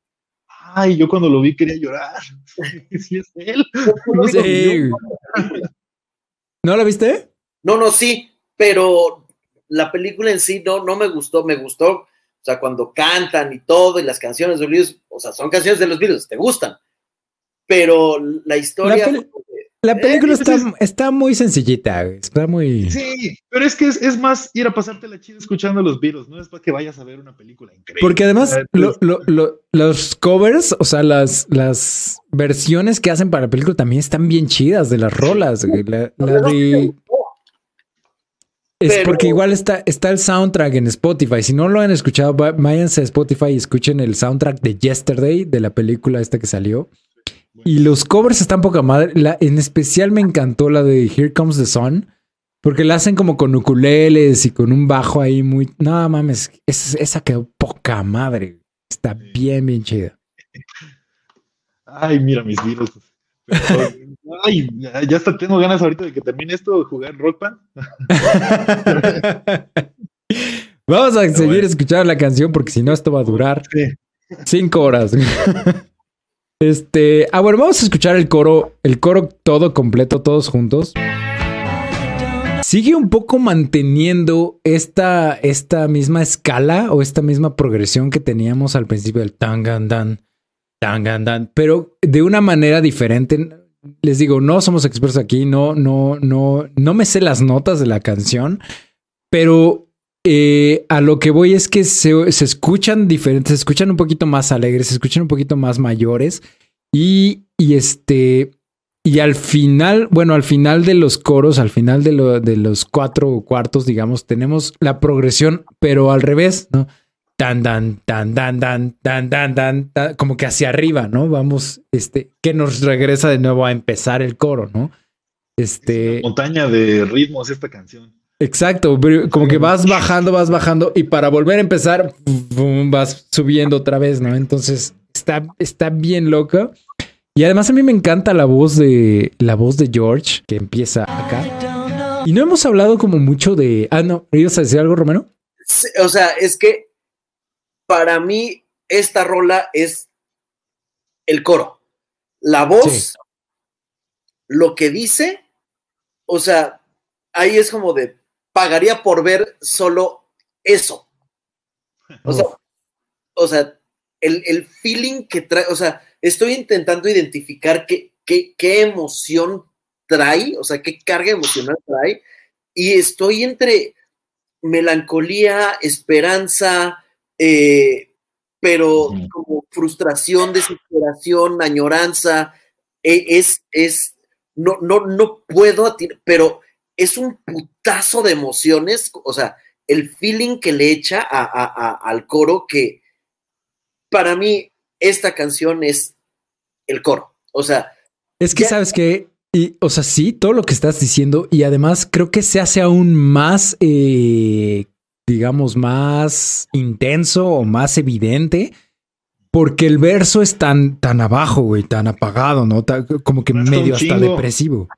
Ay, yo cuando lo vi quería llorar. <laughs> Sí, es él. No, sí. ¿No la viste? No, no, sí, pero la película en sí no, no me gustó, me gustó, o sea, cuando cantan y todo, y las canciones de los Beatles, o sea, son canciones de los Beatles, te gustan, pero la historia... La, película está, está, muy sencillita, está muy... Sí, pero es que es, más ir a pasarte la chida escuchando los Beatles, no es para que vayas a ver una película increíble. Porque además los covers, o sea, las, las versiones que hacen para la película también están bien chidas de las rolas. La, la de es porque igual está, está el soundtrack en Spotify. Si no lo han escuchado, váyanse a Spotify y escuchen el soundtrack de Yesterday, de la película esta que salió. Y los covers están poca madre. en especial me encantó la de Here Comes the Sun. Porque la hacen como con ukuleles y con un bajo ahí muy... No mames, esa, esa quedó poca madre. Está bien, bien chida. Ay, mira mis videos. <laughs> Ay, ya hasta tengo ganas ahorita de que termine esto de jugar Rock Band. <laughs> Vamos a seguir escuchando la canción porque si no esto va a durar cinco horas. <laughs> Este, ah, bueno, vamos a escuchar el coro, el coro todo completo, todos juntos. Sigue un poco manteniendo esta, esta misma escala o esta misma progresión que teníamos al principio del tangandan, tangandan, pero de una manera diferente les digo, no somos expertos aquí, no, no, no, no me sé las notas de la canción, pero eh, a lo que voy es que se, escuchan diferentes, se escuchan un poquito más alegres, se escuchan un poquito más mayores y, y este, y al final, bueno, al final de los coros, al final de, de los cuatro cuartos, digamos, tenemos la progresión, pero al revés, ¿no? tan, tan, tan, tan, tan, tan, tan, tan, como que hacia arriba, ¿no? Vamos, este, que nos regresa de nuevo a empezar el coro, ¿no? Este. montaña de ritmos esta canción. Exacto, como que vas bajando, vas bajando y para volver a empezar, vas subiendo otra vez, ¿no? Entonces está, está bien loca. Y además a mí me encanta la voz de la voz de George que empieza acá. Y no hemos hablado como mucho de. Ah, no, ¿ibas a decir algo, Romero? o sea, es que para mí esta rola es el coro. La voz, lo que dice, o sea, ahí es como de, pagaría por ver solo eso. O sea, o sea el, feeling que trae, o sea, estoy intentando identificar qué, qué, qué emoción trae, o sea, qué carga emocional trae, y estoy entre melancolía, esperanza, eh, pero como frustración, desesperación, añoranza, e, es, es, no, no, no puedo, pero es un putazo de emociones, o sea, el feeling que le echa al coro que para mí esta canción es el coro, o sea. Es que sabes que, y, o sea, sí, todo lo que estás diciendo y además creo que se hace aún más eh, digamos, más intenso o más evidente, porque el verso es tan, tan abajo, güey, tan apagado, ¿no? como que medio hasta depresivo.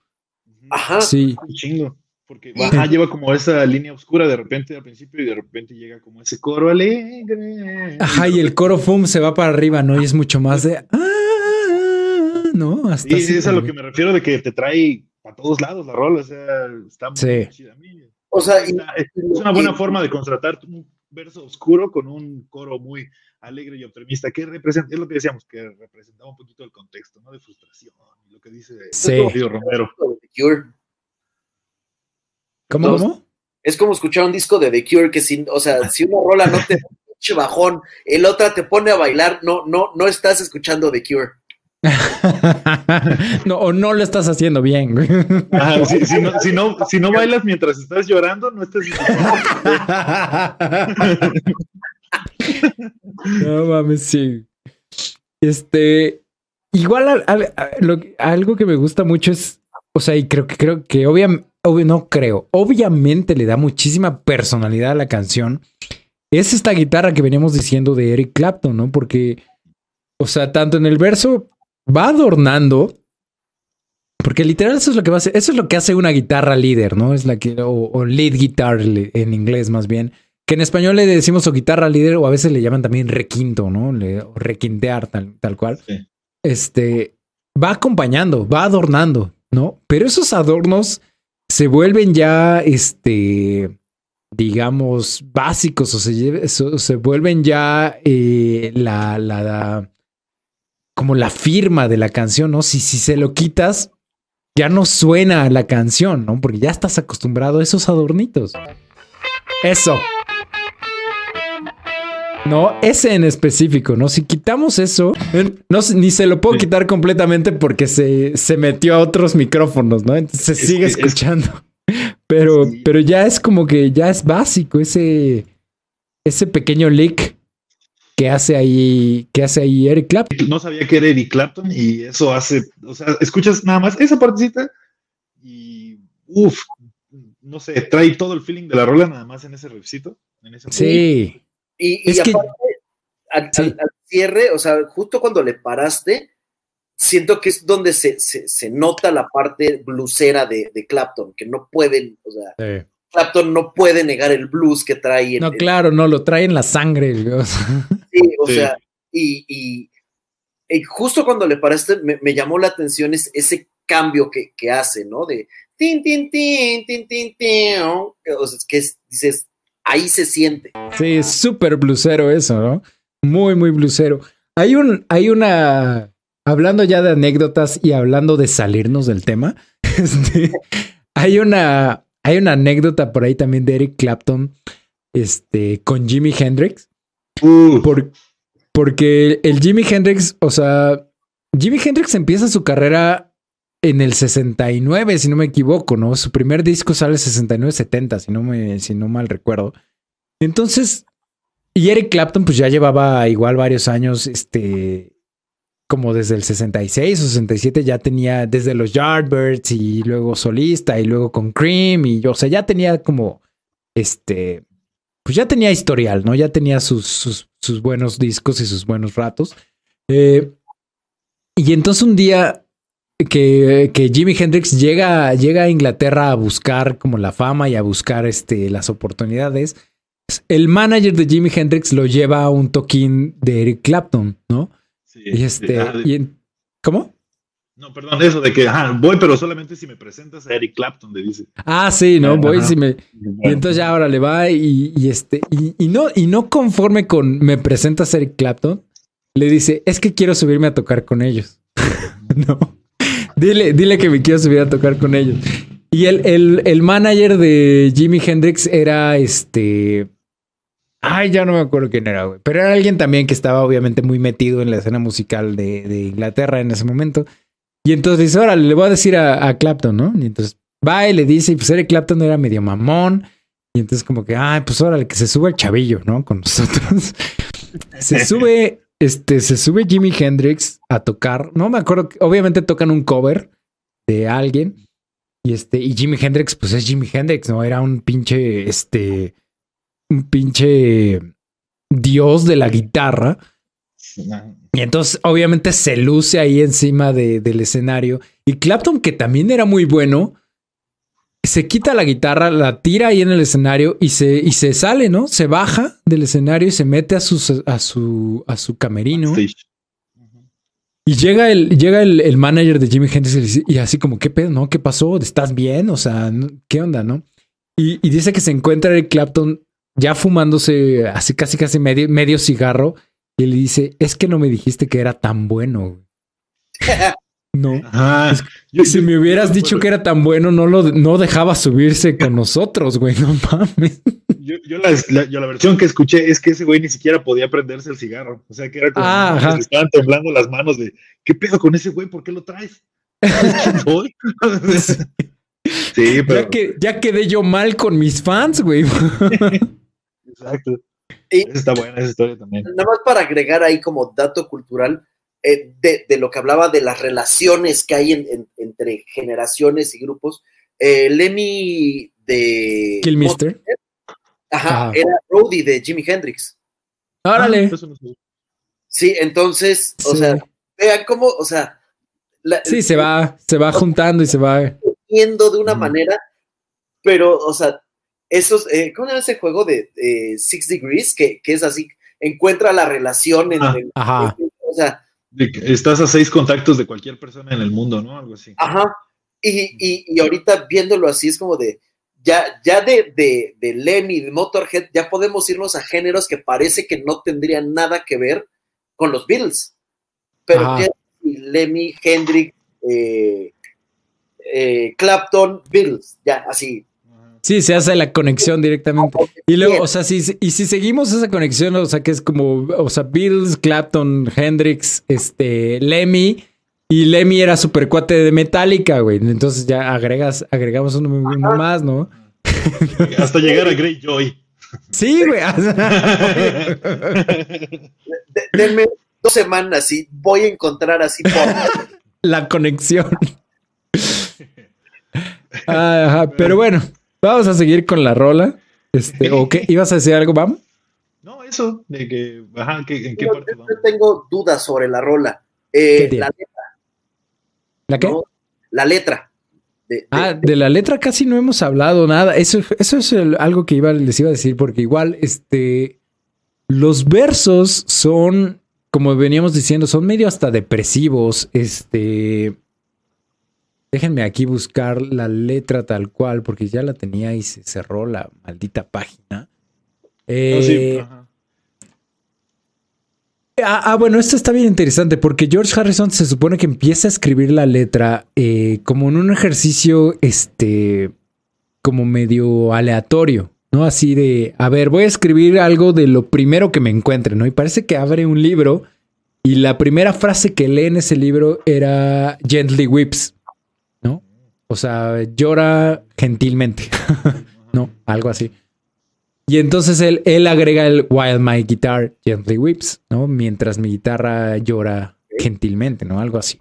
Ajá. Sí. Un chingo. Porque lleva como esa línea oscura de repente al principio y de repente llega como ese coro alegre. Ajá, y el coro fum se va para arriba, ¿no? Y es mucho más de. <laughs> Ah", no, hasta. Sí, es a lo que me refiero de que te trae a todos lados la rola. O sea, está muy sí. chida. O sea, es una buena forma de contratar un verso oscuro con un coro muy alegre y optimista, que representa, es lo que decíamos, que representaba un poquito el contexto, ¿no? De frustración, lo que dice sí. Romero. ¿Cómo, cómo? Es como escuchar un disco de The Cure que sin, o sea, si una rola no te bajón, el otra te pone a bailar, no, no, no estás escuchando The Cure. <laughs> no, o no lo estás haciendo bien. si, no, si, no, bailas mientras estás llorando, no estás. <laughs> no mames, sí. Este, igual algo que me gusta mucho es, o sea, y creo que creo que obviamente, no creo, obviamente le da muchísima personalidad a la canción. Es esta guitarra que veníamos diciendo de Eric Clapton, ¿no? Porque, o sea, tanto en el verso va adornando. Porque literal eso es lo que va a hacer, eso es lo que hace una guitarra líder, ¿no? Es la que, o, lead guitar en inglés más bien. Que en español le decimos o guitarra líder o a veces le llaman también requinto, ¿no? o requintear tal, tal cual. Este va acompañando, va adornando, ¿no? Pero esos adornos se vuelven ya, este, digamos, básicos o se, se vuelven ya eh, la, la, como la firma de la canción, ¿no? Si, si se lo quitas, ya no suena la canción, ¿no? Porque ya estás acostumbrado a esos adornitos. Eso. No, ese en específico, ¿no? Si quitamos eso, no, ni se lo puedo quitar completamente porque se, se, metió a otros micrófonos, ¿no? Entonces se sigue escuchando. <laughs> Pero, pero ya es como que ya es básico ese, ese pequeño leak que hace ahí, que hace ahí Eric Clapton. No sabía que era Eric Clapton y eso hace, o sea, escuchas nada más esa partecita y uff, no sé, trae todo el feeling de la rola nada más en ese riffcito. sí. Y, es aparte, al, cierre, o sea, justo cuando le paraste, siento que es donde se, se, nota la parte blusera de, de, Clapton, que no pueden, o sea, Clapton no puede negar el blues que trae. no, claro, no, lo trae en la sangre. sí, o sea, y, y, justo cuando le paraste, me, llamó la atención ese cambio que, que, hace, ¿no? De tin, tin, tin, tin, tin, tin, o sea, que dices, ahí se siente. Sí, es súper blusero eso, ¿no? Muy, muy blusero. Hay un, hay una, hablando ya de anécdotas y hablando de salirnos del tema, <laughs> este, hay una, hay una anécdota por ahí también de Eric Clapton este, con Jimi Hendrix. porque el Jimi Hendrix, o sea, Jimi Hendrix empieza su carrera en el 69, si no me equivoco, ¿no? Su primer disco sale 69-70, si, no me, si no mal recuerdo. Entonces, y Eric Clapton pues ya llevaba igual varios años, este, como desde el 66 o 67 ya tenía desde los Yardbirds y luego solista y luego con Cream y o sea, ya tenía como este, pues ya tenía historial, ¿no? Ya tenía sus, sus, sus buenos discos y sus buenos ratos. Eh, y entonces un día que, que Jimi Hendrix llega, llega a Inglaterra a buscar como la fama y a buscar este, las oportunidades, el manager de Jimi Hendrix lo lleva a un toquín de Eric Clapton, ¿no? y este, ¿cómo? No, perdón, eso de que voy, pero solamente si me presentas a Eric Clapton, le dice. Ah, sí, no, voy si me. Y entonces ya ahora le va y, este, y, no, y no conforme con me presentas a Eric Clapton, le dice, es que quiero subirme a tocar con ellos. <laughs> no. Dile, dile que me quiero subir a tocar con ellos. Y el, el, el manager de Jimi Hendrix era este. Ay, ya no me acuerdo quién era, güey. Pero era alguien también que estaba obviamente muy metido en la escena musical de, Inglaterra en ese momento. Y entonces dice, órale, le voy a decir a, Clapton, ¿no? Y entonces va y le dice, y pues Eric Clapton era medio mamón. Y entonces como que, ay, pues órale, que se sube el chavillo, ¿no? Con nosotros. <laughs> se sube, este, se sube Jimi Hendrix a tocar. No me acuerdo, obviamente tocan un cover de alguien. Y este, y Jimi Hendrix, pues es Jimi Hendrix, ¿no? Era un pinche, este un pinche dios de la guitarra. Y entonces, obviamente, se luce ahí encima del escenario. Y Clapton, que también era muy bueno, se quita la guitarra, la tira ahí en el escenario y se, y se sale, ¿no? Se baja del escenario y se mete a, su, a, su, a su camerino. Y llega el, llega el, manager de Jimmy Hendrix y, así como, ¿qué pedo? ¿No? ¿Qué pasó? ¿Estás bien? O sea, ¿qué onda? ¿No? Y, y dice que se encuentra el Clapton ya fumándose así casi casi medio, medio cigarro y le dice, es que no me dijiste que era tan bueno. <laughs> No. si me hubieras dicho que era tan bueno, no lo no dejaba subirse con nosotros, güey. No mames. Yo, yo, la, versión que escuché es que ese güey ni siquiera podía prenderse el cigarro. O sea, que era como ah, que estaban temblando las manos de ¿qué pedo con ese güey? ¿Por qué lo traes? <laughs> sí, pero. Ya, que, ya quedé yo mal con mis fans, güey. <laughs> Exacto. está buena esa historia también. Nada más para agregar ahí como dato cultural, eh, de, lo que hablaba de las relaciones que hay entre generaciones y grupos. Eh, Lemmy de. Killmister. Ajá, era Roddy de Jimi Hendrix. Órale. Ah, sí, entonces, o sea, vean cómo, o sea. sí, se va, se va juntando y se va. Viendo de una manera, pero, o sea, esos, eh, ¿cómo era ese juego de Six Degrees? Que, es así, encuentra la relación entre. Ajá. o sea, estás a seis contactos de cualquier persona en el mundo, ¿no? Algo así. Ajá. Y, ahorita viéndolo así es como de, ya, ya de, de, de Lemmy, de Motorhead, ya podemos irnos a géneros que parece que no tendrían nada que ver con los Beatles. Pero ya, Lemmy, Hendrix, eh, eh, Clapton, Beatles, ya, así, Sí, se hace la conexión directamente. Y luego, o sea, si, y si seguimos esa conexión, o sea, que es como, o sea, Bills, Clapton, Hendrix, este, Lemmy, y Lemmy era super cuate de Metallica, güey. Entonces ya agregas, agregamos uno, más, ¿no? <laughs> Hasta llegar a Greyjoy. Sí, güey. denme dos semanas y voy a encontrar así por... <laughs> la conexión. <laughs> Ajá, pero bueno, Vamos a seguir con la rola. Este, ¿O qué? <laughs> ¿Ibas a decir algo, Bam? No, eso, de que, ajá, ¿en qué parte yo, tengo dudas sobre la rola. Eh, la letra. ¿La qué? la letra. ah, de la letra casi no hemos hablado nada. Eso, eso es algo que iba, les iba a decir, porque igual, este, los versos son, como veníamos diciendo, son medio hasta depresivos. Este, Déjenme aquí buscar la letra tal cual, porque ya la tenía y se cerró la maldita página. Eh, ah, ah, bueno, esto está bien interesante porque George Harrison se supone que empieza a escribir la letra eh, como en un ejercicio, este, como medio aleatorio, ¿no? Así de, a ver, voy a escribir algo de lo primero que me encuentre, ¿no? Y parece que abre un libro y la primera frase que lee en ese libro era Gently Whips. O sea, llora gentilmente, <laughs> ¿no? Algo así. Y entonces él, él agrega el While my guitar gently weeps, ¿no? Mientras mi guitarra llora gentilmente, ¿no? Algo así.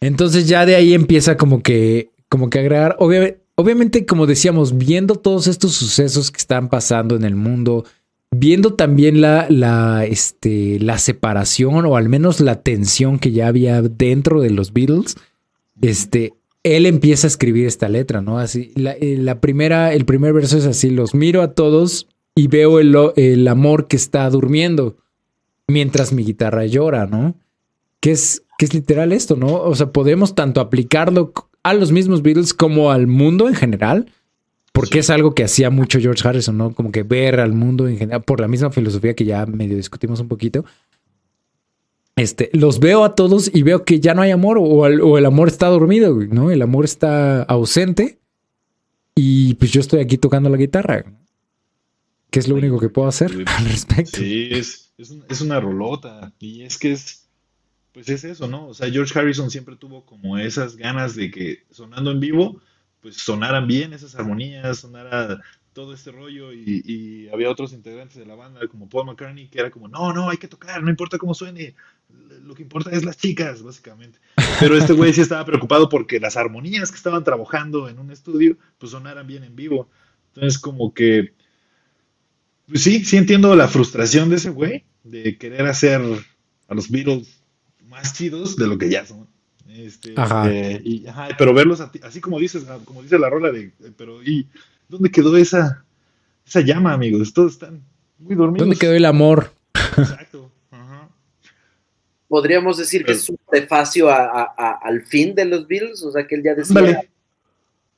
Entonces ya de ahí empieza como que, como que agregar, obviamente, obviamente como decíamos, viendo todos estos sucesos que están pasando en el mundo, viendo también la, la, este, la separación o al menos la tensión que ya había dentro de los Beatles, este, él empieza a escribir esta letra, ¿no? Así, la, eh, primera, el primer verso es así, los miro a todos y veo el, el, amor que está durmiendo mientras mi guitarra llora, ¿no? Que es, que es literal esto, ¿no? O sea, podemos tanto aplicarlo a los mismos Beatles como al mundo en general, porque es algo que hacía mucho George Harrison, ¿no? Como que ver al mundo en general, por la misma filosofía que ya medio discutimos un poquito, este, los veo a todos y veo que ya no hay amor o, el, amor está dormido, ¿no? El amor está ausente y pues yo estoy aquí tocando la guitarra, que es lo único que puedo hacer <laughs> al respecto. Sí, es, una rolota y es que es, pues es eso, ¿no? O sea, George Harrison siempre tuvo como esas ganas de que sonando en vivo, pues sonaran bien esas armonías, sonara todo este rollo y, había otros integrantes de la banda como Paul McCartney que era como, no, no, hay que tocar, no importa cómo suene, lo que importa es las chicas, básicamente. Pero este güey sí estaba preocupado porque las armonías que estaban trabajando en un estudio, pues sonaran bien en vivo. Entonces como que, pues sí, sí entiendo la frustración de ese güey, de querer hacer a los Beatles más chidos de lo que ya son. Este, ajá. Eh, y, pero verlos así como dices, como dice la rola de, pero y ¿Dónde quedó esa, esa llama, amigos? Todos están muy dormidos. ¿Dónde quedó el amor? Exacto. Podríamos decir que es un prefacio al fin de los Bills, o sea que él ya decía.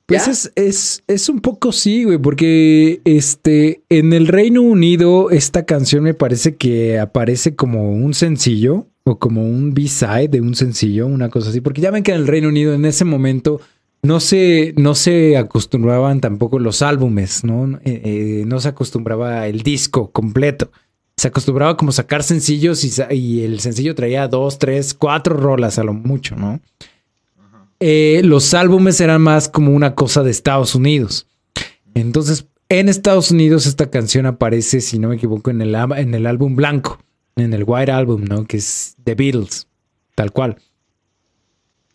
Pues es, es, es, un poco sí, güey, porque este, en el Reino Unido esta canción me parece que aparece como un sencillo o como un B-side de un sencillo, una cosa así, porque ya ven que en el Reino Unido en ese momento no se, no se acostumbraban tampoco los álbumes, ¿no? Eh, eh, no se acostumbraba el disco completo. Se acostumbraba como sacar sencillos y, el sencillo traía dos, tres, cuatro rolas a lo mucho, ¿no? Eh, los álbumes eran más como una cosa de Estados Unidos. Entonces, en Estados Unidos esta canción aparece, si no me equivoco, en el, en el álbum blanco, en el White Album, ¿no? Que es The Beatles, tal cual.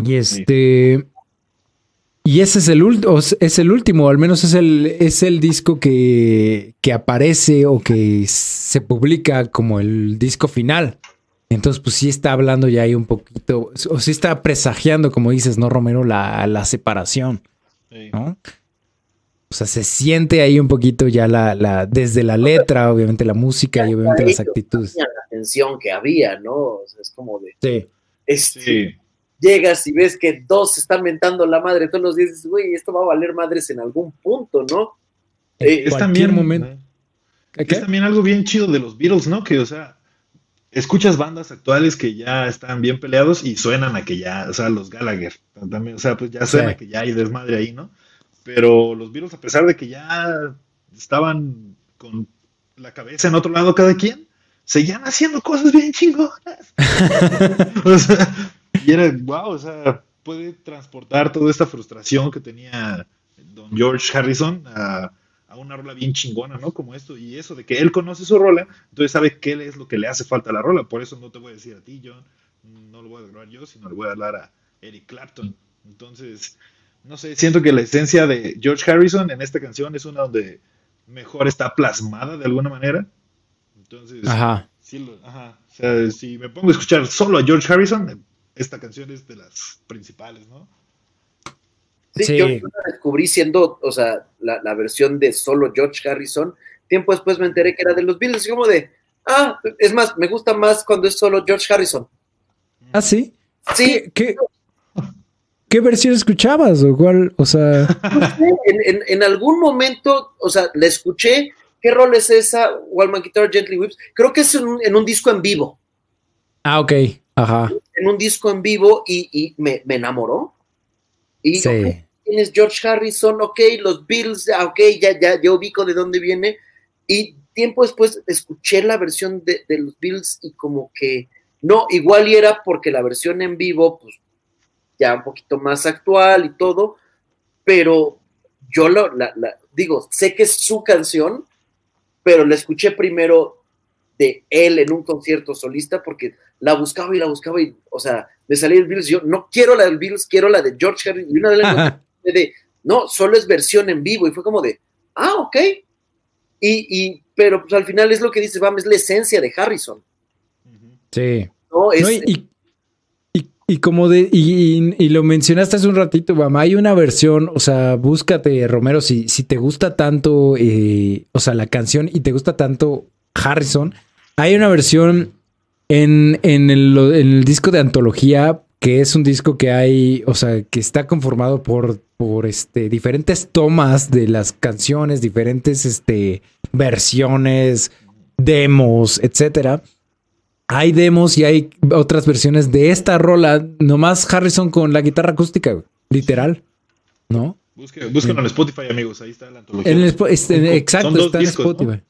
Y este... Y ese es el, es el último, al menos es el, es el disco que, que aparece o que se publica como el disco final. Entonces, pues sí está hablando ya ahí un poquito, o sí está presagiando, como dices, ¿no, Romero? La, la separación, ¿no? O sea, se siente ahí un poquito ya la, la desde la letra, obviamente la música y obviamente las actitudes. La tensión que había, ¿no? O sea, es como de... Sí. Este, llegas y ves que dos están mentando la madre todos los días, dices, güey, esto va a valer madres en algún punto, ¿no? Eh, es también momento. Es también algo bien chido de los Beatles, ¿no? Que, o sea, escuchas bandas actuales que ya están bien peleados y suenan a que ya, o sea, los Gallagher, también, o sea, pues ya suena que ya hay desmadre ahí, ¿no? Pero los Beatles, a pesar de que ya estaban con la cabeza en otro lado cada quien, seguían haciendo cosas bien chingonas. <laughs> <laughs> o sea, y era, wow, o sea, puede transportar toda esta frustración que tenía don George Harrison a, una rola bien chingona, ¿no? Como esto, y eso de que él conoce su rola, entonces sabe qué es lo que le hace falta a la rola. Por eso no te voy a decir a ti, John, no lo voy a grabar yo, sino le voy a hablar a Eric Clapton. Entonces, no sé, siento que la esencia de George Harrison en esta canción es una donde mejor está plasmada de alguna manera. Entonces, ajá. Sí, ajá. O sea, si me pongo a escuchar solo a George Harrison, esta canción es de las principales, ¿no? Sí, yo la descubrí siendo, o sea, la, versión de solo George Harrison. Tiempo después me enteré que era de los Beatles, y como de, ah, es más, me gusta más cuando es solo George Harrison. ¿Ah, sí? Sí. ¿Qué, qué, versión escuchabas? O cuál, o sea. <laughs> en, algún momento, o sea, la escuché. ¿Qué rol es esa? Wallman Guitar Gently Whips. Creo que es en un disco en vivo. Ah, ok. Ajá. En un disco en vivo y, me, enamoró. Y sí. Tienes George Harrison, ok, los Bills, ok, ya, ya, ya ubico de dónde viene. Y tiempo después escuché la versión de, los Bills y como que, no, igual y era porque la versión en vivo, pues ya un poquito más actual y todo, pero yo lo, la, digo, sé que es su canción, pero la escuché primero de él en un concierto solista porque la buscaba y la buscaba y, o sea, me salía el Beatles, yo no quiero la del Beatles, quiero la de George Harrison y una de las <laughs> de, no, solo es versión en vivo y fue como de, ah, ok. Y, y pero pues al final es lo que dice Bam, es la esencia de Harrison. Sí. No, y, y, como de, y, lo mencionaste hace un ratito, Bam, hay una versión, o sea, búscate, Romero, si, si te gusta tanto, eh, o sea, la canción y te gusta tanto Harrison, hay una versión en, el, disco de antología, que es un disco que hay, o sea, que está conformado por, por este, diferentes tomas de las canciones, diferentes este, versiones, demos, etcétera. Hay demos y hay otras versiones de esta rola, nomás Harrison con la guitarra acústica, literal, ¿no? Búsquenlo en Spotify, amigos, ahí está la antología. Este, exacto, está en Spotify.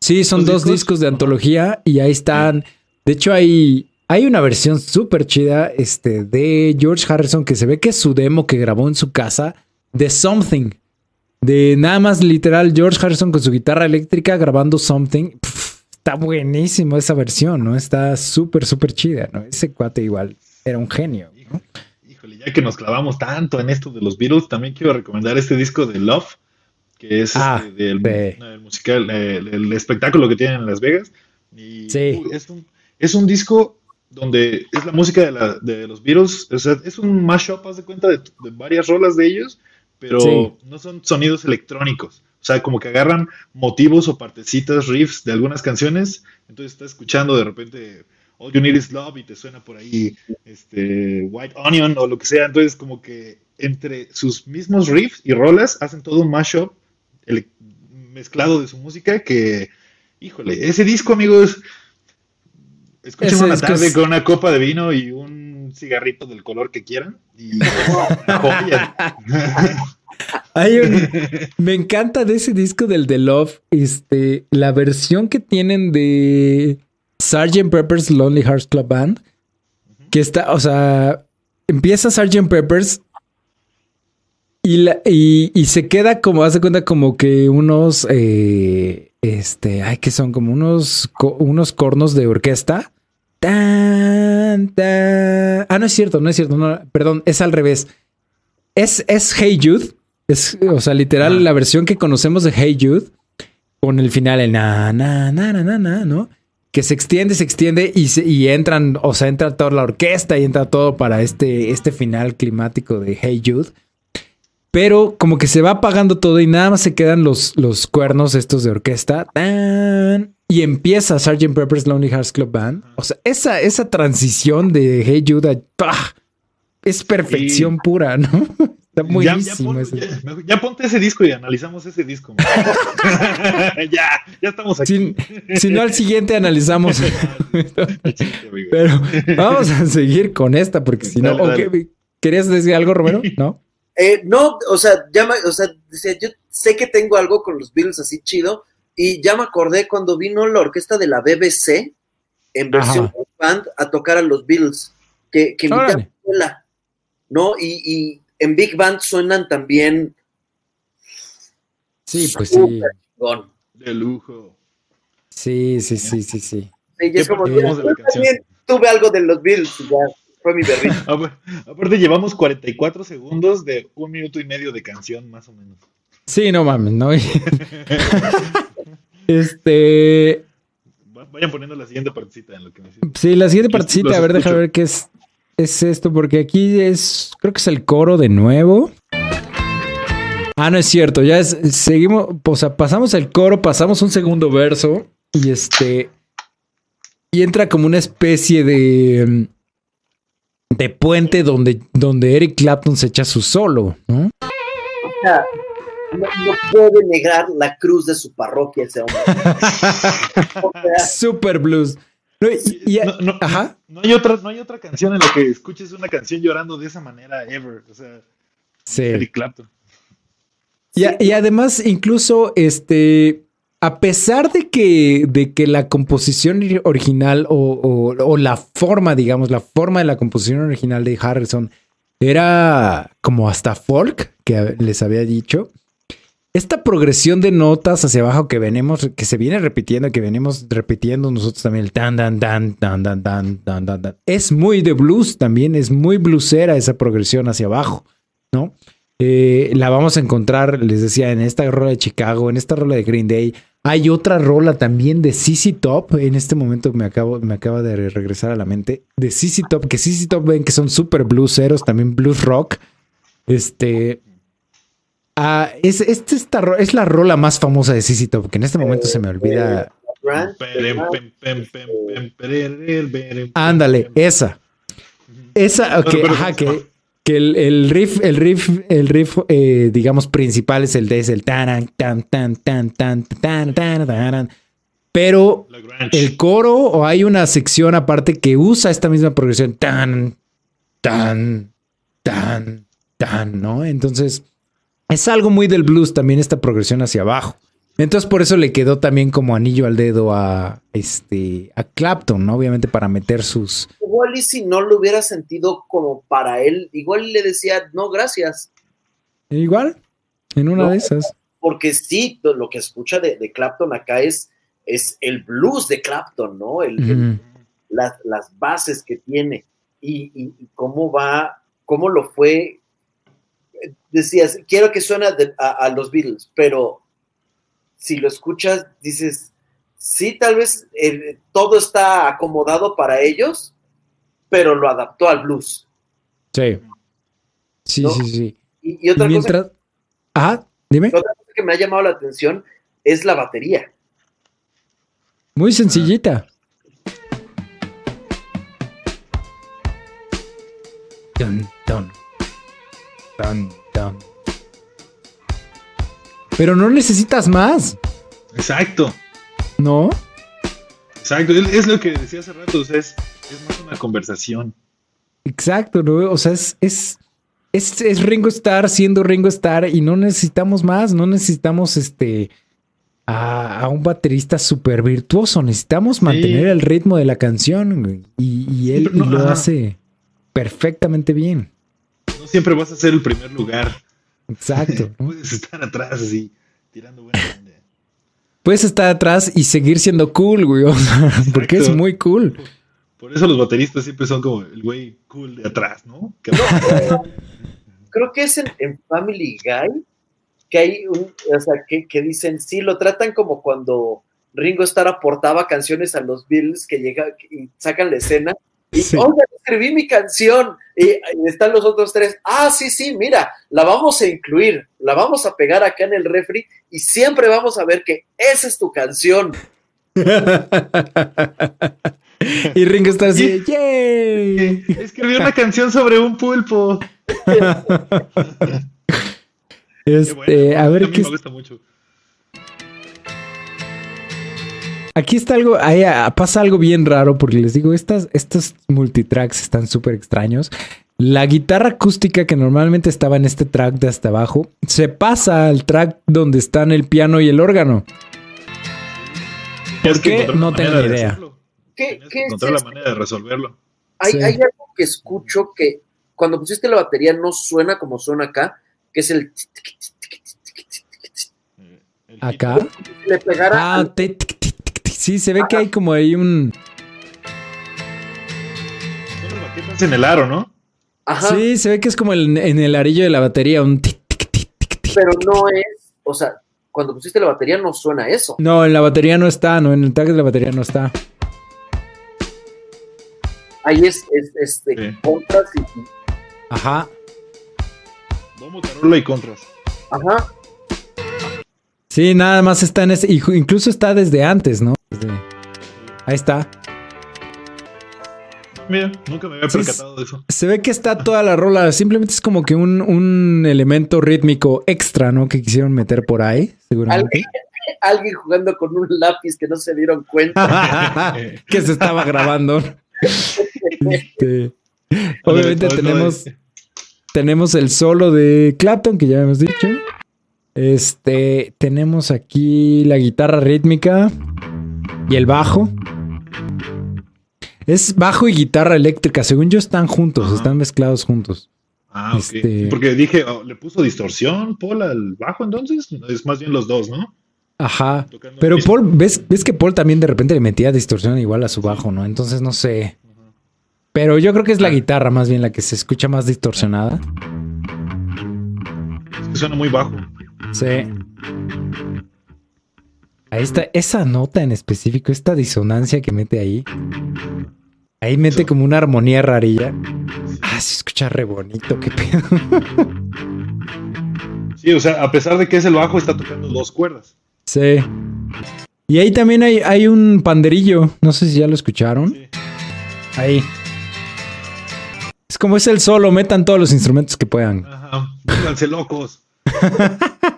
Sí, son dos, discos? de antología y ahí están. De hecho, hay, hay una versión súper chida este, de George Harrison que se ve que es su demo que grabó en su casa de Something. De nada más literal George Harrison con su guitarra eléctrica grabando Something. está buenísimo esa versión, ¿no? Está súper, súper chida, ¿no? Ese cuate igual era un genio. Híjole, ya que nos clavamos tanto en esto de los Beatles, también quiero recomendar este disco de Love que es ah, este, del musical, el, espectáculo que tienen en Las Vegas. Y sí. es, un, es un disco donde es la música de, los Beatles, o sea, es un mashup, haz de cuenta, de, varias rolas de ellos, pero no son sonidos electrónicos. O sea, como que agarran motivos o partecitas, riffs de algunas canciones, entonces estás escuchando de repente All You Need Is Love y te suena por ahí este, White Onion o lo que sea, entonces como que entre sus mismos riffs y rolas hacen todo un mashup mezclado de su música que, híjole, ese disco, amigos, Escuchen una tarde con una copa de vino y un cigarrito del color que quieran. Y <laughs> Hay me encanta de ese disco del The Love, este, la versión que tienen de Sgt. Pepper's Lonely Hearts Club Band, que está, o sea, empieza Sgt. Pepper's y, la, y, se queda como, hace cuenta como que unos, eh, este, ay, que son como unos, unos cornos de orquesta. Tan, tan. Ah, no es cierto, no es cierto, no, perdón, es al revés. Es, es Hey Jude, es, o sea, literal, ah. la versión que conocemos de Hey Jude, con el final, el na, na, na, na, na, ¿no? Que se extiende, se extiende y, y entran, o sea, entra toda la orquesta y entra todo para este, este final climático de Hey Jude. Pero como que se va apagando todo y nada más se quedan los, los cuernos estos de orquesta. Y empieza Sgt. Pepper's Lonely Hearts Club Band. O sea, esa, esa transición de Hey Judah es perfección pura, ¿no? <laughs> Está muy ya, ya, ponte ese disco y analizamos ese disco. <laughs> <laughs> ya, ya estamos aquí. Si, no, al siguiente analizamos. Pero vamos a seguir con esta, porque si no. ¿Querías decir algo, Romero? ¿No? Eh, no, o sea, ya o sea, yo sé que tengo algo con los Beatles así chido, y ya me acordé cuando vino la orquesta de la BBC en versión band a tocar a los Beatles, que, que ¿no? Y, en Big Band suenan también. Sí, pues sí. De lujo. Sí, sí, sí, sí, sí. también tuve algo de los Beatles, ya fue mi berrito. <laughs> Aparte, llevamos 44 segundos de un minuto y medio de canción, más o menos. Sí, no mames, ¿no? <laughs> este. Vayan poniendo la siguiente partecita en lo que me Sí, la siguiente partecita, a ver, déjame ver qué es, es esto, porque aquí es. Creo que es el coro de nuevo. Ah, no es cierto, ya es. Seguimos, o sea, pasamos el coro, pasamos un segundo verso y este. Y entra como una especie de de puente donde, donde Eric Clapton se echa su solo, ¿no? No, puede negar la cruz de su parroquia ese hombre. <laughs> Super blues. No, hay otra, no hay otra canción en la que escuches una canción llorando de esa manera ever. O sea, Eric Clapton. Y, y, además, incluso, este, a pesar de que, de que la composición original o, la forma, digamos, la forma de la composición original de Harrison era como hasta folk, que les había dicho, esta progresión de notas hacia abajo que venimos, que se viene repitiendo, que venimos repitiendo nosotros también, el tan, dan, dan, dan, dan, dan, dan, dan, es muy de blues también, es muy bluesera esa progresión hacia abajo, ¿no? Eh, la vamos a encontrar, les decía, en esta rola de Chicago, en esta rola de Green Day. Hay otra rola también de CC Top. En este momento me, acabo, me acaba de regresar a la mente. De CC Top, que CC Top ven que son super blueseros, también blues rock. Este. Ah, es, este, esta, es la rola más famosa de CC Top, que en este momento se me olvida. Ándale, esa. Esa, ok, ajá, que que el, riff, el riff, el riff, eh, digamos, principal es el de es el tan, tan, tan, tan, tan, tan, tan, tan, pero el coro o hay una sección aparte que usa esta misma progresión tan, tan, tan, tan, ¿no? Entonces, es algo muy del blues también esta progresión hacia abajo. Entonces por eso le quedó también como anillo al dedo a este a Clapton, ¿no? Obviamente para meter sus. Igual y si no lo hubiera sentido como para él, igual le decía no gracias. Igual, en una de esas. Porque sí, lo que escucha de, Clapton acá es, es el blues de Clapton, ¿no? El, las, bases que tiene y, cómo va, cómo lo fue. Decías, quiero que suene a los Beatles, pero si lo escuchas, dices, sí, tal vez eh, todo está acomodado para ellos, pero lo adaptó al blues. Sí. Sí, sí, sí. Y, otra cosa. Ah, dime. Otra cosa que me ha llamado la atención es la batería. Muy sencillita. Dun, dun. Dun, dun. Pero no necesitas más. Exacto. ¿No? Exacto, es lo que decía hace rato, o sea, es, más una conversación. Exacto, ¿no? O sea, es, es, es, Ringo Starr siendo Ringo Starr y no necesitamos más, no necesitamos este a, un baterista súper virtuoso, necesitamos mantener el ritmo de la canción y, él lo hace perfectamente bien. No siempre vas a ser el primer lugar. Exacto. <laughs> Puedes estar atrás así, tirando buena puedes estar atrás y seguir siendo cool, güey. <laughs> porque es muy cool. Por eso los bateristas siempre son como el güey cool de atrás, ¿no? <laughs> creo que es en, Family Guy que hay un, o sea, que, dicen, sí, lo tratan como cuando Ringo Starr aportaba canciones a los Bills que llega y sacan la escena y, escribí mi canción. Y, están los otros tres. Ah, sí, sí, mira, la vamos a incluir, la vamos a pegar acá en el refri y siempre vamos a ver que esa es tu canción. <laughs> y Ringo está así, ¡yay! Escribió una canción sobre un pulpo. <laughs> este, a ver qué. Me gusta mucho. Aquí está algo, ahí ah, pasa algo bien raro porque les digo, estas, estos multitracks están súper extraños. La guitarra acústica que normalmente estaba en este track de hasta abajo se pasa al track donde están el piano y el órgano. ¿Por qué? No tengo idea. ¿Qué, encontrar la manera de resolverlo. Hay, hay, algo que escucho que cuando pusiste la batería no suena como suena acá, que es el. ¿Acá? Le pegara. Ah, Sí, se ve que hay como ahí un. en el aro, ¿no? Ajá. Sí, se ve que es como en el arillo de la batería, un Pero no es, o sea, cuando pusiste la batería no suena eso. No, en la batería no está, no, en el tag de la batería no está. Ahí es, este, contras y. Ajá. Vamos a y contras. Ajá. Sí, nada más está en ese. Incluso está desde antes, ¿no? Ahí está. Mira, nunca me había percatado de eso. Se ve que está toda la rola. Simplemente es como que un, elemento rítmico extra, ¿no? Que quisieron meter por ahí, seguramente. Alguien, <laughs> jugando con un lápiz que no se dieron cuenta. <laughs> que se estaba grabando. Este, obviamente tenemos, tenemos el solo de Clapton, que ya hemos dicho. Este, tenemos aquí la guitarra rítmica y el bajo. Es bajo y guitarra eléctrica. Según yo, están juntos, están mezclados juntos. Ah, este... Porque dije, oh, ¿le puso distorsión Paul al bajo entonces? Es más bien los dos, ¿no? Ajá. Pero Paul, ¿ves, ves que Paul también de repente le metía distorsión igual a su bajo, ¿no? Entonces no sé. Pero yo creo que es la ah. guitarra más bien la que se escucha más distorsionada. Es que suena muy bajo. Sí. Ahí está, esa nota en específico, esta disonancia que mete ahí. Ahí mete como una armonía rarilla. Ah, se escucha re bonito, qué pedo. <laughs> Sí, o sea, a pesar de que es el bajo, está tocando dos cuerdas. Sí. Y ahí también hay, hay un panderillo. No sé si ya lo escucharon. Ahí. Es como es el solo, metan todos los instrumentos que puedan. Ajá, locos. <laughs>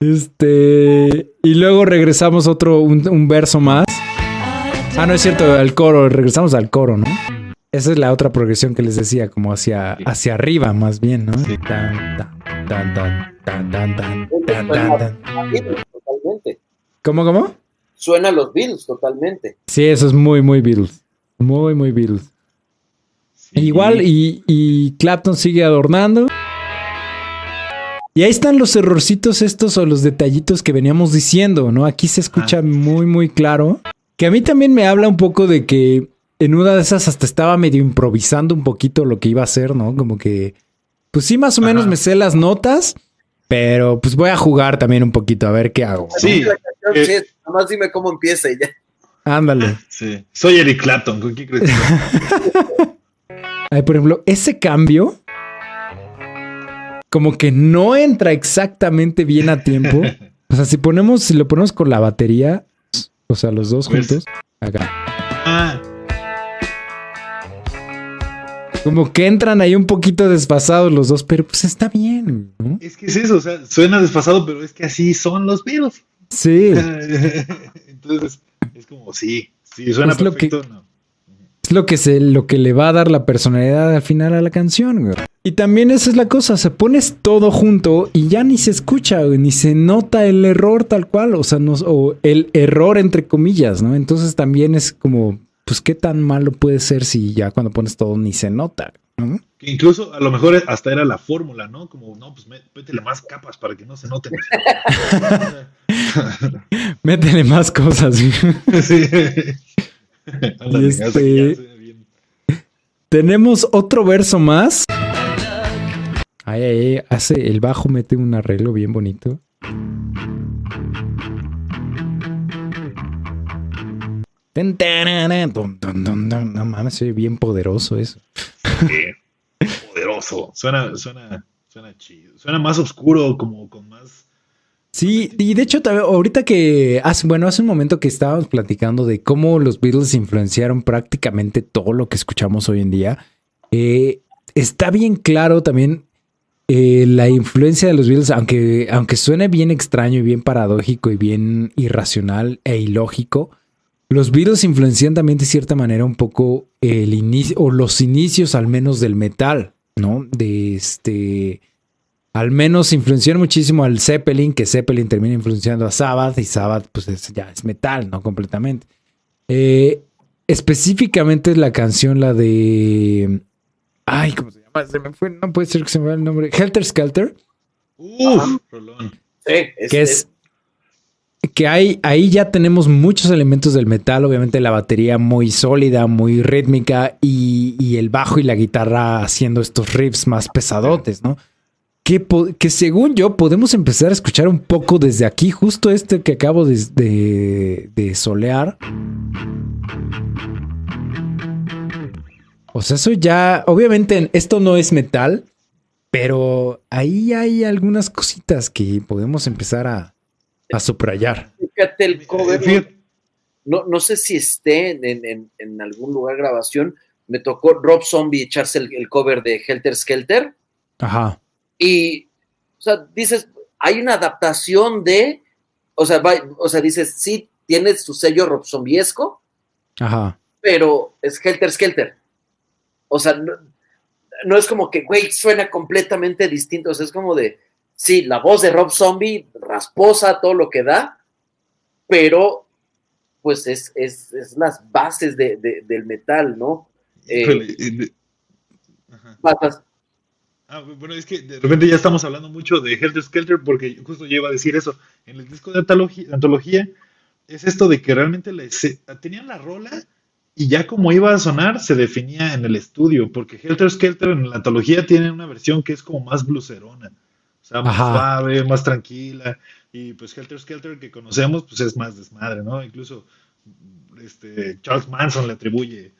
Este. Y luego regresamos otro, un, verso más. Ah, no es cierto, al coro, regresamos al coro, ¿no? Esa es la otra progresión que les decía, como hacia, hacia arriba, más bien, ¿no? ¿Cómo, cómo? Suena los Beatles totalmente. Sí, eso es muy, muy Beatles. Muy, muy Beatles. Igual, y, y Clapton sigue adornando. Y ahí están los errorcitos estos o los detallitos que veníamos diciendo, ¿no? Aquí se escucha ah, muy, muy claro. Que a mí también me habla un poco de que en una de esas hasta estaba medio improvisando un poquito lo que iba a hacer, ¿no? Como que, pues sí, más o menos me sé las notas, pero pues voy a jugar también un poquito a ver qué hago. Sí, nada más dime cómo empieza y ya. Ándale. <laughs> Sí, soy Eric Clapton, ¿con quién crees? <laughs> Ay, por ejemplo, ese cambio como que no entra exactamente bien a tiempo. <laughs> O sea, si ponemos, si lo ponemos con la batería, o sea, los dos pues, juntos, acá. Ah. Como que entran ahí un poquito desfasados los dos, pero pues está bien. Es que es eso, o sea, suena desfasado, pero es que así son los virus. Sí. <laughs> Entonces, es como, sí, sí, suena perfecto. Es lo que se, lo que le va a dar la personalidad al final a la canción, güey. Y también esa es la cosa, se pones todo junto y ya ni se escucha, güey, ni se nota el error tal cual, o sea, no, o el error entre comillas, ¿no? Entonces también es como, pues qué tan malo puede ser si ya cuando pones todo ni se nota. ¿no? incluso a lo mejor hasta era la fórmula, ¿no? Como, no, pues métele más capas para que no se noten. <laughs> métele más cosas. <laughs> sí. <laughs> Este, tenemos otro verso más. Ahí, ahí, hace el bajo, mete un arreglo bien bonito. No mames, soy bien poderoso eso. poderoso. Suena, suena, suena chido. Suena más oscuro, como con más. Sí, y de hecho, ahorita que hace, bueno, hace un momento que estábamos platicando de cómo los Beatles influenciaron prácticamente todo lo que escuchamos hoy en día, eh, está bien claro también eh, la influencia de los Beatles, aunque, aunque suene bien extraño y bien paradójico y bien irracional e ilógico, los Beatles influencian también de cierta manera un poco el inicio, o los inicios al menos del metal, ¿no? De este. Al menos influenciaron muchísimo al Zeppelin, que Zeppelin termina influenciando a Sabbath, y Sabbath, pues ya es metal, ¿no? Completamente. Eh, específicamente la canción, la de. Ay, ¿cómo se llama? Se me fue, no puede ser que se me vaya el nombre. Helter Skelter. Uf, Sí, que es que hay, ahí ya tenemos muchos elementos del metal, obviamente la batería muy sólida, muy rítmica y, el bajo y la guitarra haciendo estos riffs más pesadotes, ¿no? Que, que, según yo podemos empezar a escuchar un poco desde aquí, justo este que acabo de, de solear. O sea, eso ya, obviamente esto no es metal, pero ahí hay algunas cositas que podemos empezar a, a subrayar. Fíjate el cover. No, no sé si esté en, algún lugar grabación. Me tocó Rob Zombie echarse el, cover de Helter Skelter. Ajá. Y, o sea, dices, hay una adaptación de, o sea, o sea, dices, sí, tiene su sello Rob Zombiesco. Ajá. Pero es Helter Skelter. O sea, no, no es como que, güey, suena completamente distinto. O sea, es como de, sí, la voz de Rob Zombie, rasposa, todo lo que da, pero pues es, es, es las bases de, del metal, ¿no? Eh, ah, bueno, es que de repente ya estamos hablando mucho de Helter Skelter porque justo yo iba a decir eso. En el disco de antología, es esto de que realmente le, tenían la rola y ya como iba a sonar se definía en el estudio, porque Helter Skelter en la antología tiene una versión que es como más blucerona. O sea, más suave, más tranquila. Y pues Helter Skelter que conocemos, pues es más desmadre, ¿no? Incluso este, Charles Manson le atribuye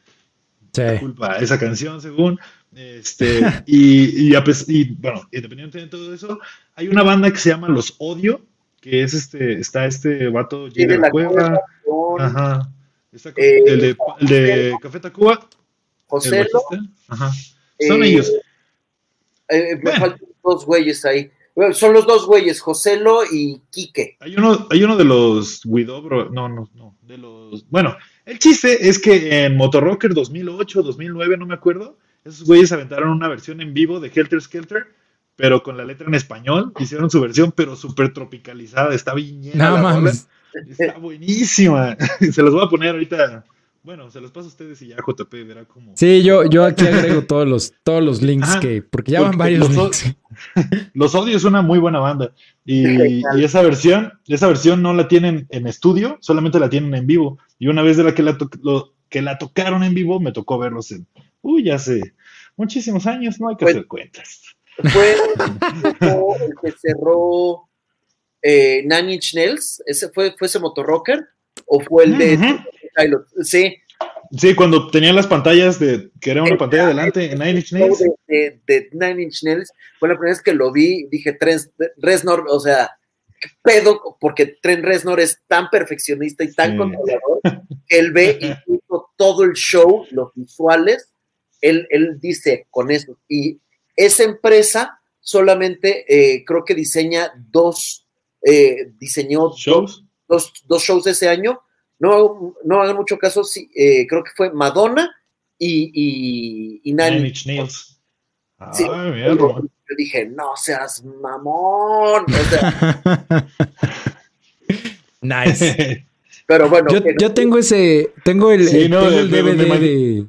la culpa a esa canción, según. Este, y, y, bueno, independientemente de todo eso, hay una banda que se llama Los Odio, que es este, está este vato J de la, Cueva. Ajá. Eh, el, de, el de Café Tacuba. José. Ajá. Son eh, ellos. Eh, me faltan dos güeyes ahí. son los dos güeyes, Joselo y Quique. Hay uno, hay uno de los Widobro, no, no, no, de los, bueno, el chiste es que en Motorrocker 2008, 2009, no me acuerdo, esos güeyes aventaron una versión en vivo de Helter Skelter, pero con la letra en español, hicieron su versión, pero súper tropicalizada, está bien no, Está buenísima. <laughs> Se los voy a poner ahorita bueno, se los paso a ustedes y ya JP verá cómo. Sí, yo, yo aquí agrego todos los, todos los links que, porque ya van varios los, links. <laughs> Los Odios es una muy buena banda. Y, esa versión, esa versión no la tienen en estudio, solamente la tienen en vivo. Y una vez de la que la, que la tocaron en vivo, me tocó verlos en, uy, hace muchísimos años, no hay que hacer cuentas. Fue <laughs> el que cerró eh, Nine Inch Nails, ese fue, fue ese motorrocker, o fue el de Sí. Sí, cuando tenían las pantallas de que era una pantalla adelante en Nine Inch Nails. De, Nine Inch Nails, fue la primera vez que lo vi, dije, Trent Reznor, o sea, ¿qué pedo, porque Trent Reznor es tan perfeccionista y tan controlador, él ve <laughs> incluso todo el show, los visuales, él, él dice con eso. Y esa empresa solamente eh, creo que diseña dos, eh, diseñó ¿Shows? Dos, dos shows ese año no, no hagan mucho caso, sí, eh, creo que fue Madonna y, y, y Nine, Inch Nails. Sí, yo, dije, no seas mamón. O sea, <laughs> nice. <laughs> Pero bueno. Yo, yo tengo ese, tengo el, tengo el DVD de,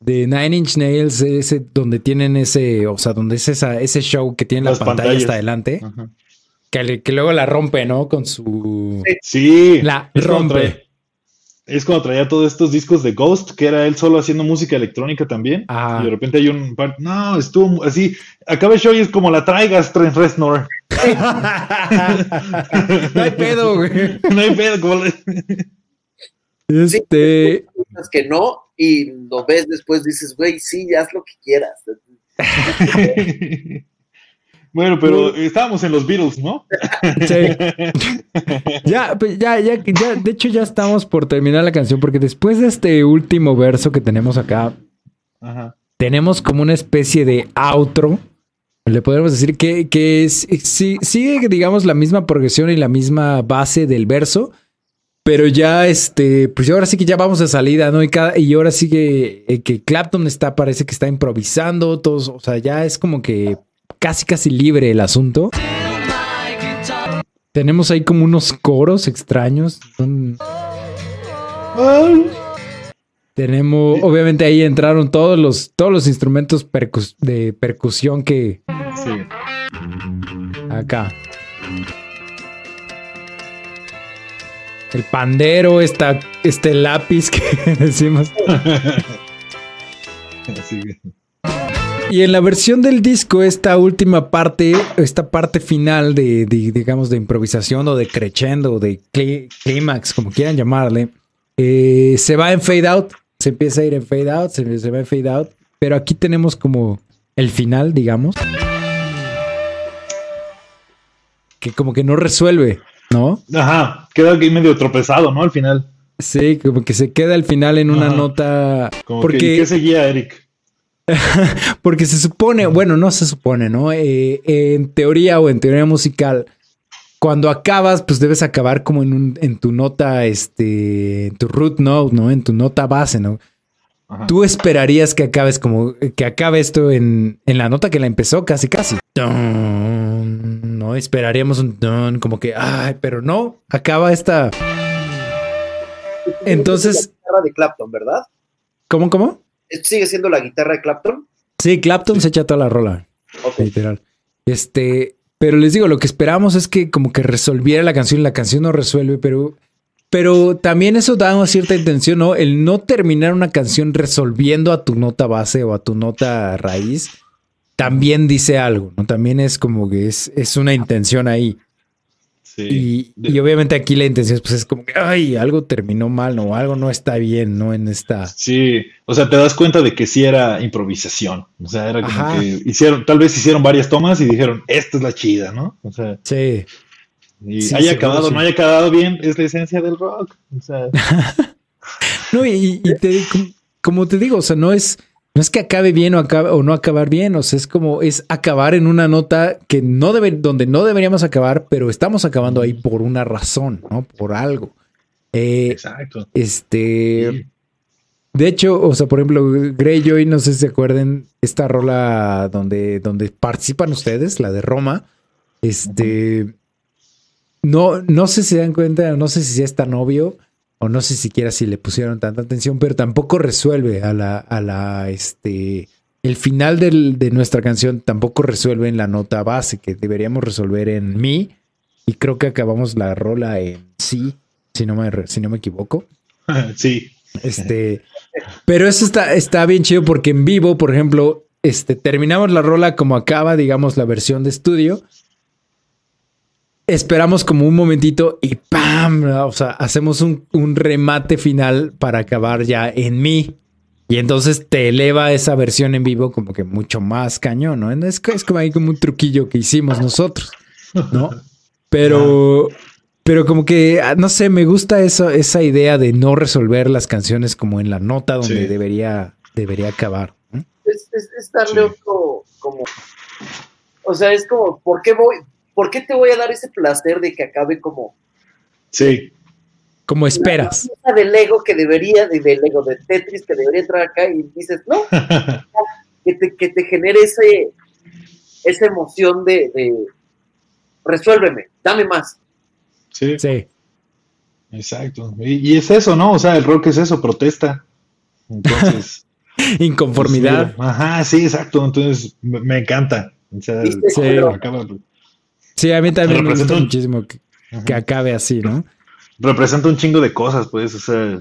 de, Nine Inch Nails, ese donde tienen ese, o sea, donde es esa, ese show que tiene la pantalla hasta adelante. Que, que, luego la rompe, ¿no? Con su. Sí. La rompe. Es cuando traía todos estos discos de Ghost, que era él solo haciendo música electrónica también. Y de repente hay un No, estuvo así. Acaba el show y es como la traigas, Trent Reznor. <laughs> no hay pedo, güey. <laughs> No hay pedo. Como Este. Sí, que no, y lo ves después, dices, güey, sí, haz lo que quieras. <laughs> Bueno, pero estábamos en los Beatles, ¿no? Sí. <laughs> ya, pues, ya, ya, ya, de hecho ya estamos por terminar la canción porque después de este último verso que tenemos acá, tenemos como una especie de outro. Le podemos decir que, que sigue, digamos, la misma progresión y la misma base del verso, pero ya, este, pues ahora sí que ya vamos de salida, ¿no? Y, cada, y ahora sí que, eh, que Clapton está, parece que está improvisando, todos, o sea, ya es como que casi casi libre el asunto. Tenemos ahí como unos coros extraños. Tenemos, obviamente ahí entraron todos los, todos los instrumentos de percusión que... Sí. Acá. El pandero, esta, este lápiz que <laughs> decimos. Así y en la versión del disco, esta última parte, esta parte final de, digamos, de improvisación o de crescendo o de clímax, como quieran llamarle, eh, se va en fade out, se empieza a ir en fade out, se, va en fade out, pero aquí tenemos como el final, digamos, que como que no resuelve, ¿no? Ajá, queda aquí medio tropezado, ¿no? Al final. Sí, como que se queda al final en una nota. porque... ¿Qué seguía, Eric? <laughs> Porque se supone, bueno, no se supone, ¿no? Eh, en teoría o en teoría musical, cuando acabas, pues debes acabar como en, un, en tu nota, este, en tu root note, ¿no? En tu nota base, ¿no? Tú esperarías que acabes como, que acabe esto en, en la nota que la empezó casi, casi. No, esperaríamos un don, como que, ay, pero no, acaba esta. Entonces. de Clapton, ¿verdad? ¿Cómo, cómo? sigue siendo la guitarra de Clapton? Sí, Clapton se echa toda la rola. Literal. Este, pero les digo, lo que esperamos es que como que resolviera la canción. La canción no resuelve, pero, pero también eso da una cierta intención, ¿no? El no terminar una canción resolviendo a tu nota base o a tu nota raíz, también dice algo, ¿no? También es como que es, es una intención ahí. Y, obviamente aquí la intención pues, es como que, ay, algo terminó mal, ¿no? Algo no está bien, ¿no? En esta... Sí, o sea, te das cuenta de que sí era improvisación. O sea, era como que hicieron, tal vez hicieron varias tomas y dijeron, esta es la chida, ¿no? O sea... Sí. Y haya acabado, no haya acabado bien, es la esencia del rock. O sea... <laughs> no, y, te, como te digo, o sea, no es no es que acabe bien o, acabe, o no acabar bien, o sea, es como es acabar en una nota que no debe, donde no deberíamos acabar, pero estamos acabando ahí por una razón, ¿no? Por algo. Eh, Exacto. Este. De hecho, o sea, por ejemplo, Greyjoy, no sé si se acuerden, esta rola donde, donde participan ustedes, la de Roma. Este. No, no sé si se dan cuenta, no sé si ya está novio o no sé siquiera si le pusieron tanta atención, pero tampoco resuelve a la, a la, este, el final de nuestra canción tampoco resuelve en la nota base que deberíamos resolver en mi, y creo que acabamos la rola en sí, si no me, si no me equivoco. <laughs> Sí. Este, pero eso está, está bien chido porque en vivo, por ejemplo, este, terminamos la rola como acaba, digamos, la versión de estudio, esperamos como un momentito y ¡pam! O sea, hacemos un, remate final para acabar ya en mí. Y entonces te eleva esa versión en vivo como que mucho más cañón, ¿no? Es, es como ahí como un truquillo que hicimos nosotros, ¿no? Pero, pero como que, ah, no sé, me gusta eso, esa idea de no resolver las canciones como en la nota donde debería, debería acabar. Es, es, darle otro, como, o sea, es como, ¿por qué voy? ¿Por qué te voy a dar ese placer de que acabe como... Sí. Como esperas. La de Lego que debería, de, Lego de Tetris que debería entrar acá y dices, no, <laughs> que, te, que te genere ese, esa emoción de, de resuélveme, dame más. Sí. Sí. Exacto. Y, es eso, ¿no? O sea, el rock es eso, protesta. Entonces. <laughs> Inconformidad. Pues, ajá, sí, exacto. Entonces, me, encanta. sí. Sí. a mí también me gusta muchísimo que, acabe así, ¿no? Representa un chingo de cosas, pues, o sea,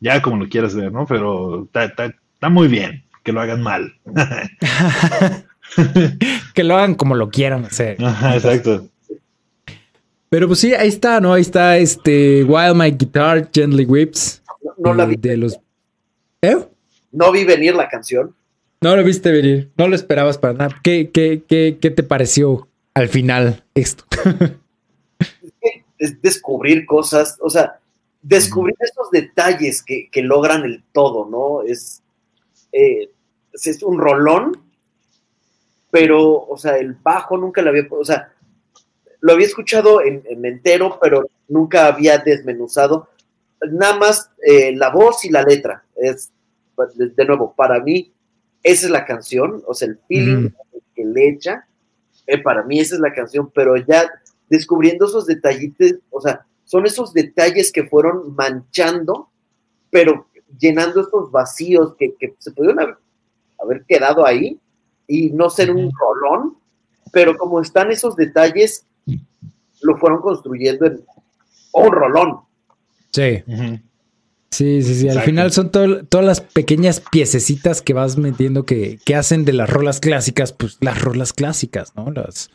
ya como lo quieras ver, ¿no? Pero está muy bien que lo hagan mal. <laughs> que lo hagan como lo quieran hacer. Ajá, exacto. Pero pues sí, ahí está, ¿no? Ahí está este While My Guitar Gently Whips. No, la vi. De los... ¿Eh? No vi venir la canción. No lo viste venir, no lo esperabas para nada. ¿Qué, qué, qué, qué te pareció al final esto? es, descubrir cosas, o sea, descubrir estos detalles que, que logran el todo, ¿no? Es, eh, es un rolón, pero, o sea, el bajo nunca lo había, o sea, lo había escuchado en, entero, pero nunca había desmenuzado. Nada más eh, la voz y la letra. Es, de nuevo, para mí, esa es la canción, o sea, el feeling que le echa, eh, para mí esa es la canción, pero ya descubriendo esos detallitos, o sea, son esos detalles que fueron manchando, pero llenando estos vacíos que, se pudieron haber, haber, quedado ahí y no ser un rolón, pero como están esos detalles, lo fueron construyendo en un rolón. Sí. Sí, sí, sí. Al final son todas las pequeñas piececitas que vas metiendo que, hacen de las rolas clásicas, pues las rolas clásicas, ¿no? Las,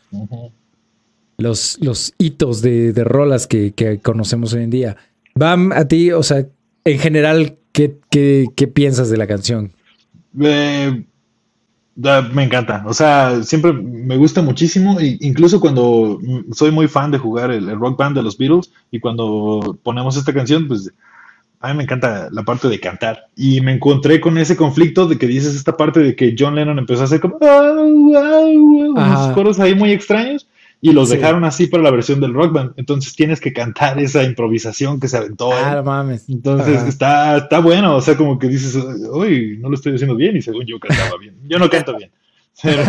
los, los hitos de, rolas que, conocemos hoy en día. Bam, a ti, o sea, en general, ¿qué, qué, piensas de la canción? Eh, me encanta, o sea, siempre me gusta muchísimo, incluso cuando soy muy fan de jugar el, rock band de los Beatles y cuando ponemos esta canción, pues a mí me encanta la parte de cantar y me encontré con ese conflicto de que dices esta parte de que John Lennon empezó a hacer como unos coros ahí muy extraños y los dejaron así para la versión del rock band. Entonces tienes que cantar esa improvisación que se aventó. Ah, mames. Entonces está, está bueno, o sea, como que dices, uy, no lo estoy haciendo bien y según yo cantaba bien. Yo no canto bien, <laughs> pero,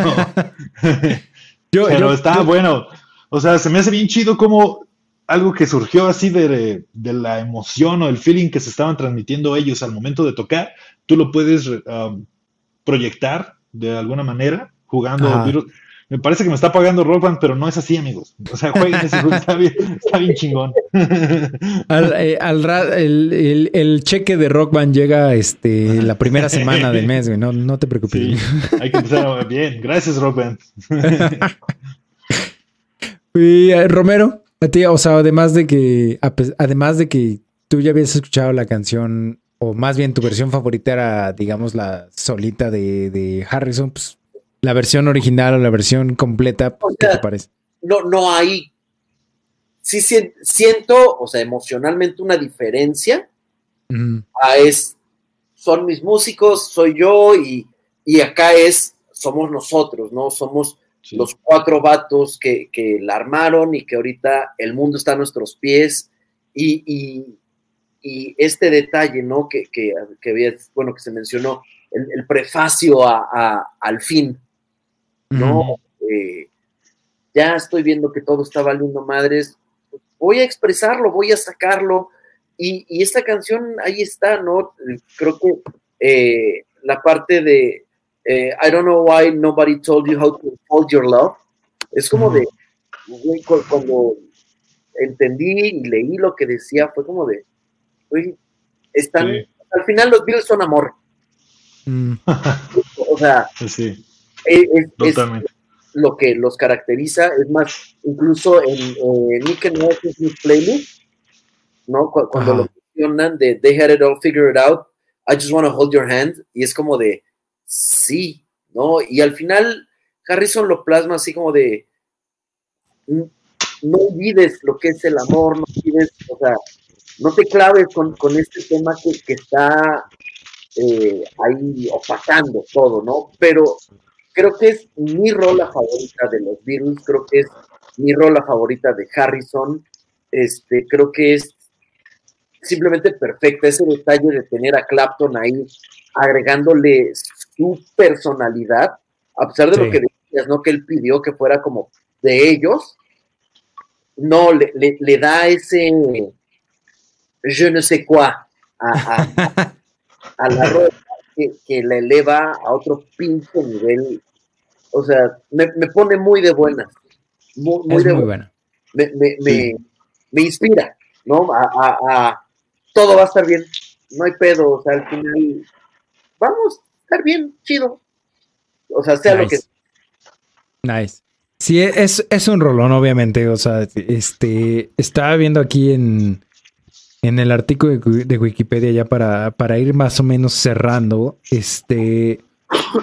<laughs> <laughs> pero está bueno. O sea, se me hace bien chido como algo que surgió así de, de, la emoción o el feeling que se estaban transmitiendo ellos al momento de tocar, tú lo puedes um, proyectar de alguna manera jugando me parece que me está pagando Rock Band, pero no es así, amigos. O sea, jueguen ese juego, <laughs> está bien, está bien chingón. Al, eh, el, cheque de Rock Band llega este, la primera semana del mes, güey. No, no te preocupes. hay que empezar bien. Gracias, Rock Band. <laughs> y eh, Romero, a ti, o sea, además de que, además de que tú ya habías escuchado la canción, o más bien tu versión favorita era, digamos, la solita de, de Harrison, pues la versión original o la versión completa, ¿qué te parece? No, no hay. Sí siento, o sea, emocionalmente una diferencia. Ah, es, son mis músicos, soy yo y, acá es, somos nosotros, ¿no? Somos los cuatro vatos que, la armaron y que ahorita el mundo está a nuestros pies y, este detalle, ¿no? Que, que, había, bueno, que se mencionó, el, prefacio al fin, ¿no? Eh, ya estoy viendo que todo está valiendo madres, voy a expresarlo, voy a sacarlo. Y, esta canción ahí está, ¿no? Creo que eh, la parte de eh, I don't know why nobody told you how to hold your love, es como de, cuando entendí y leí lo que decía, fue como de, están, al final los Beatles son amor. Mm. <laughs> o sea, sí. Es, lo que los caracteriza. Es más, incluso en eh, Nick and Playlist, ¿no? Cuando lo mencionan de They had it all figured out, I just want to hold your hand, y es como de sí, ¿no? Y al final Harrison lo plasma así como de no olvides lo que es el amor, no olvides, o sea, no te claves con, este tema que, que está eh, ahí opacando todo, ¿no? Pero creo que es mi rola favorita de los Beatles, creo que es mi rola favorita de Harrison, este, creo que es simplemente perfecta. Ese detalle de tener a Clapton ahí agregándole su personalidad, a pesar de lo que decías, ¿no? Que él pidió que fuera como de ellos, no, le, le, da ese je ne sais quoi a, la <laughs> ropa que, que, la eleva a otro pinche nivel. O sea, me, pone muy de buena. Muy, de buena. Me, me, inspira, ¿no? A, a, todo va a estar bien. No hay pedo, o sea, al final vamos a estar bien, chido. O sea, sea lo que. Nice. Sí, es, es un rolón, obviamente. O sea, este estaba viendo aquí en, en el artículo de, Wikipedia ya para, para, ir más o menos cerrando. Este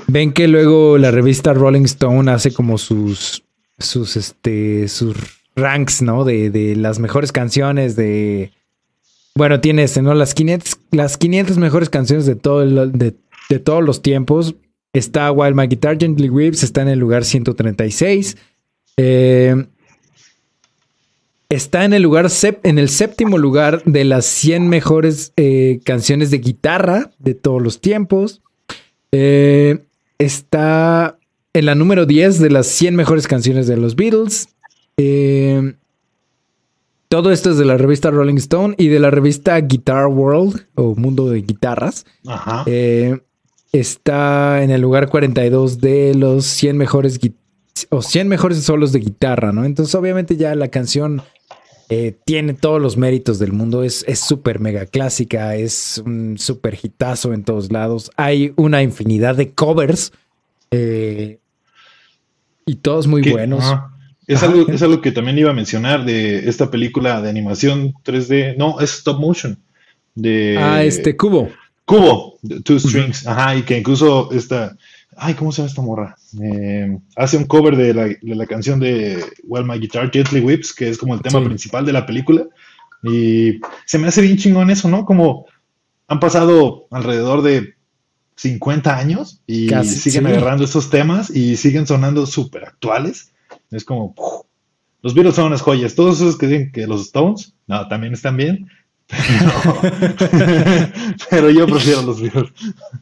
ven que luego la revista Rolling Stone hace como sus sus este sus ranks, ¿no? De, de las mejores canciones de bueno, tiene este, ¿no? Las 500, las 500 mejores canciones de todo el, de todos los tiempos. Está While My Guitar Gently Weeps, está en el lugar 136. Eh, está en el lugar en el séptimo lugar de las 100 mejores eh, canciones de guitarra de todos los tiempos. Eh, está en la número 10 de las 100 mejores canciones de los Beatles. todo esto es de la revista Rolling Stone y de la revista Guitar World o Mundo de Guitarras. Ajá está en el lugar 42 de los 100 mejores o 100 mejores solos de guitarra, ¿no? Entonces, obviamente, ya la canción eh, tiene todos los méritos del mundo. Es súper mega clásica, es un súper hitazo en todos lados. Hay una infinidad de covers eh, y todos muy buenos. Es, algo, es algo que también iba a mencionar de esta película de animación 3D. No, es stop motion. De, ah, este cubo. Cubo, Two Strings, ajá, y que incluso esta, ay, ¿cómo se llama esta morra? Eh, hace un cover de la, canción de Well My Guitar Gently Whips, que es como el tema principal de la película, y se me hace bien chingón eso, ¿no? Como han pasado alrededor de 50 años y siguen agarrando esos temas y siguen sonando súper actuales. Es como, los Beatles son unas joyas. Todos esos que dicen que los Stones, no, también están bien. <laughs> Pero, yo prefiero los Beatles.